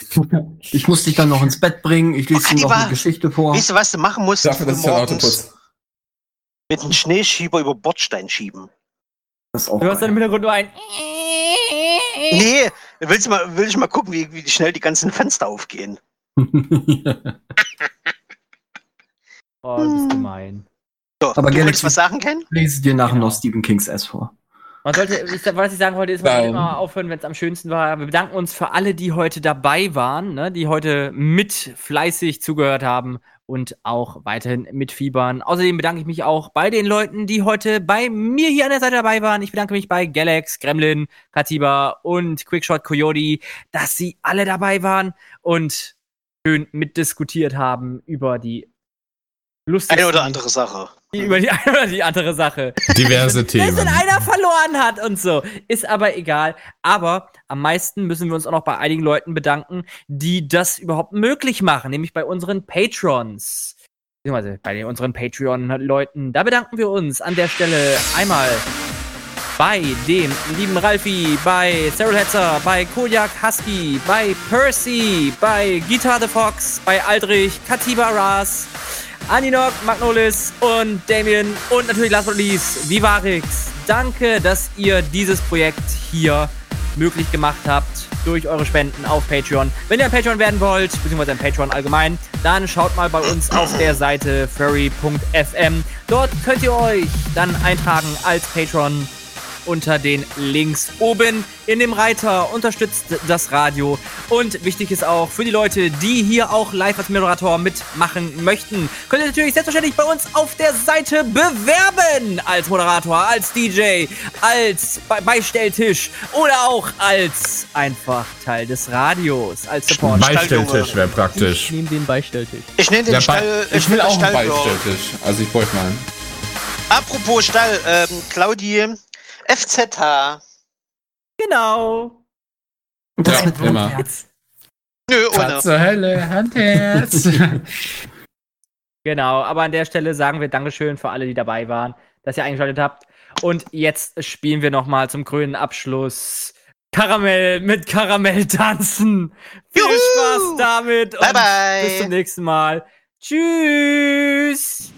Speaker 5: Ich muss dich dann noch ins Bett bringen. Ich lese dir noch eine Geschichte vor.
Speaker 3: Weißt du, was du machen musst?
Speaker 2: Dafür, dass
Speaker 3: morgens mit einem Schneeschieber über Bordstein schieben.
Speaker 5: Das ist auch
Speaker 1: Du hörst dann im. Hintergrund nur ein.
Speaker 3: Nee, willst du mal, will ich mal gucken, wie, wie schnell die ganzen Fenster aufgehen.
Speaker 1: Oh, du bist gemein.
Speaker 3: So,
Speaker 5: Aber
Speaker 3: du
Speaker 5: Galaxy-
Speaker 3: wolltest was sagen, Ken?
Speaker 5: lese dir nachher
Speaker 1: Genau.
Speaker 5: noch Stephen Kings S vor.
Speaker 1: Man sollte, ich, was ich sagen wollte, ist, man sollte immer aufhören, wenn es am schönsten war. Wir bedanken uns für alle, die heute dabei waren, ne, die heute mit fleißig zugehört haben und auch weiterhin mitfiebern. Außerdem bedanke ich mich auch bei den Leuten, die heute bei mir hier an der Seite dabei waren. Ich bedanke mich bei Galax, Gremlin, Katiba und Quickshot Coyote, dass sie alle dabei waren und schön mitdiskutiert haben über die lustigsten,
Speaker 3: Eine oder andere Sache.
Speaker 1: über die eine oder die andere Sache.
Speaker 2: Diverse Themen.
Speaker 1: einer verloren hat und so. Ist aber egal. Aber am meisten müssen wir uns auch noch bei einigen Leuten bedanken, die das überhaupt möglich machen, nämlich bei unseren Patrons. Beziehungsweise bei den- unseren Patreon-Leuten. Da bedanken wir uns an der Stelle einmal bei dem lieben Ralfi, bei Cyril Hetzer, bei Kojak Husky, bei Percy, bei Guitar the Fox, bei Aldrich, Katiba Ras, Aninok, Magnolis und Damien und natürlich last but not least Vivarix. Danke, dass ihr dieses Projekt hier möglich gemacht habt durch eure Spenden auf Patreon. Wenn ihr ein Patreon werden wollt, beziehungsweise ein Patreon allgemein, dann schaut mal bei uns auf der Seite furry.fm. Dort könnt ihr euch dann eintragen als Patreon unter den Links oben in dem Reiter. Unterstützt das Radio. Und wichtig ist auch für die Leute, die hier auch live als Moderator mitmachen möchten, könnt ihr natürlich selbstverständlich bei uns auf der Seite bewerben. Als Moderator, als DJ, als Be Beistelltisch oder auch als einfach Teil des Radios, als Support.
Speaker 2: Beistelltisch wäre
Speaker 4: Ich
Speaker 2: praktisch.
Speaker 4: nehme den Beistelltisch.
Speaker 3: Ich nehme den Stall.
Speaker 2: Be ich will
Speaker 3: den
Speaker 2: auch einen. Beistelltisch. Also ich bräuchte mal einen.
Speaker 3: Apropos Stall, ähm, Claudi, FZH.
Speaker 1: Genau.
Speaker 5: Und das
Speaker 2: Ja,
Speaker 5: mit
Speaker 2: immer.
Speaker 1: Herz.
Speaker 3: Nö, ohne.
Speaker 2: Katze, Hölle, Handherz.
Speaker 1: Genau, aber an der Stelle sagen wir Dankeschön für alle, die dabei waren, dass ihr eingeschaltet habt. Und jetzt spielen wir nochmal zum grünen Abschluss Karamell mit Karamell tanzen. Viel
Speaker 3: Juhu!
Speaker 1: Spaß damit
Speaker 3: Bye,
Speaker 1: und
Speaker 3: bye.
Speaker 1: bis zum nächsten Mal. Tschüss.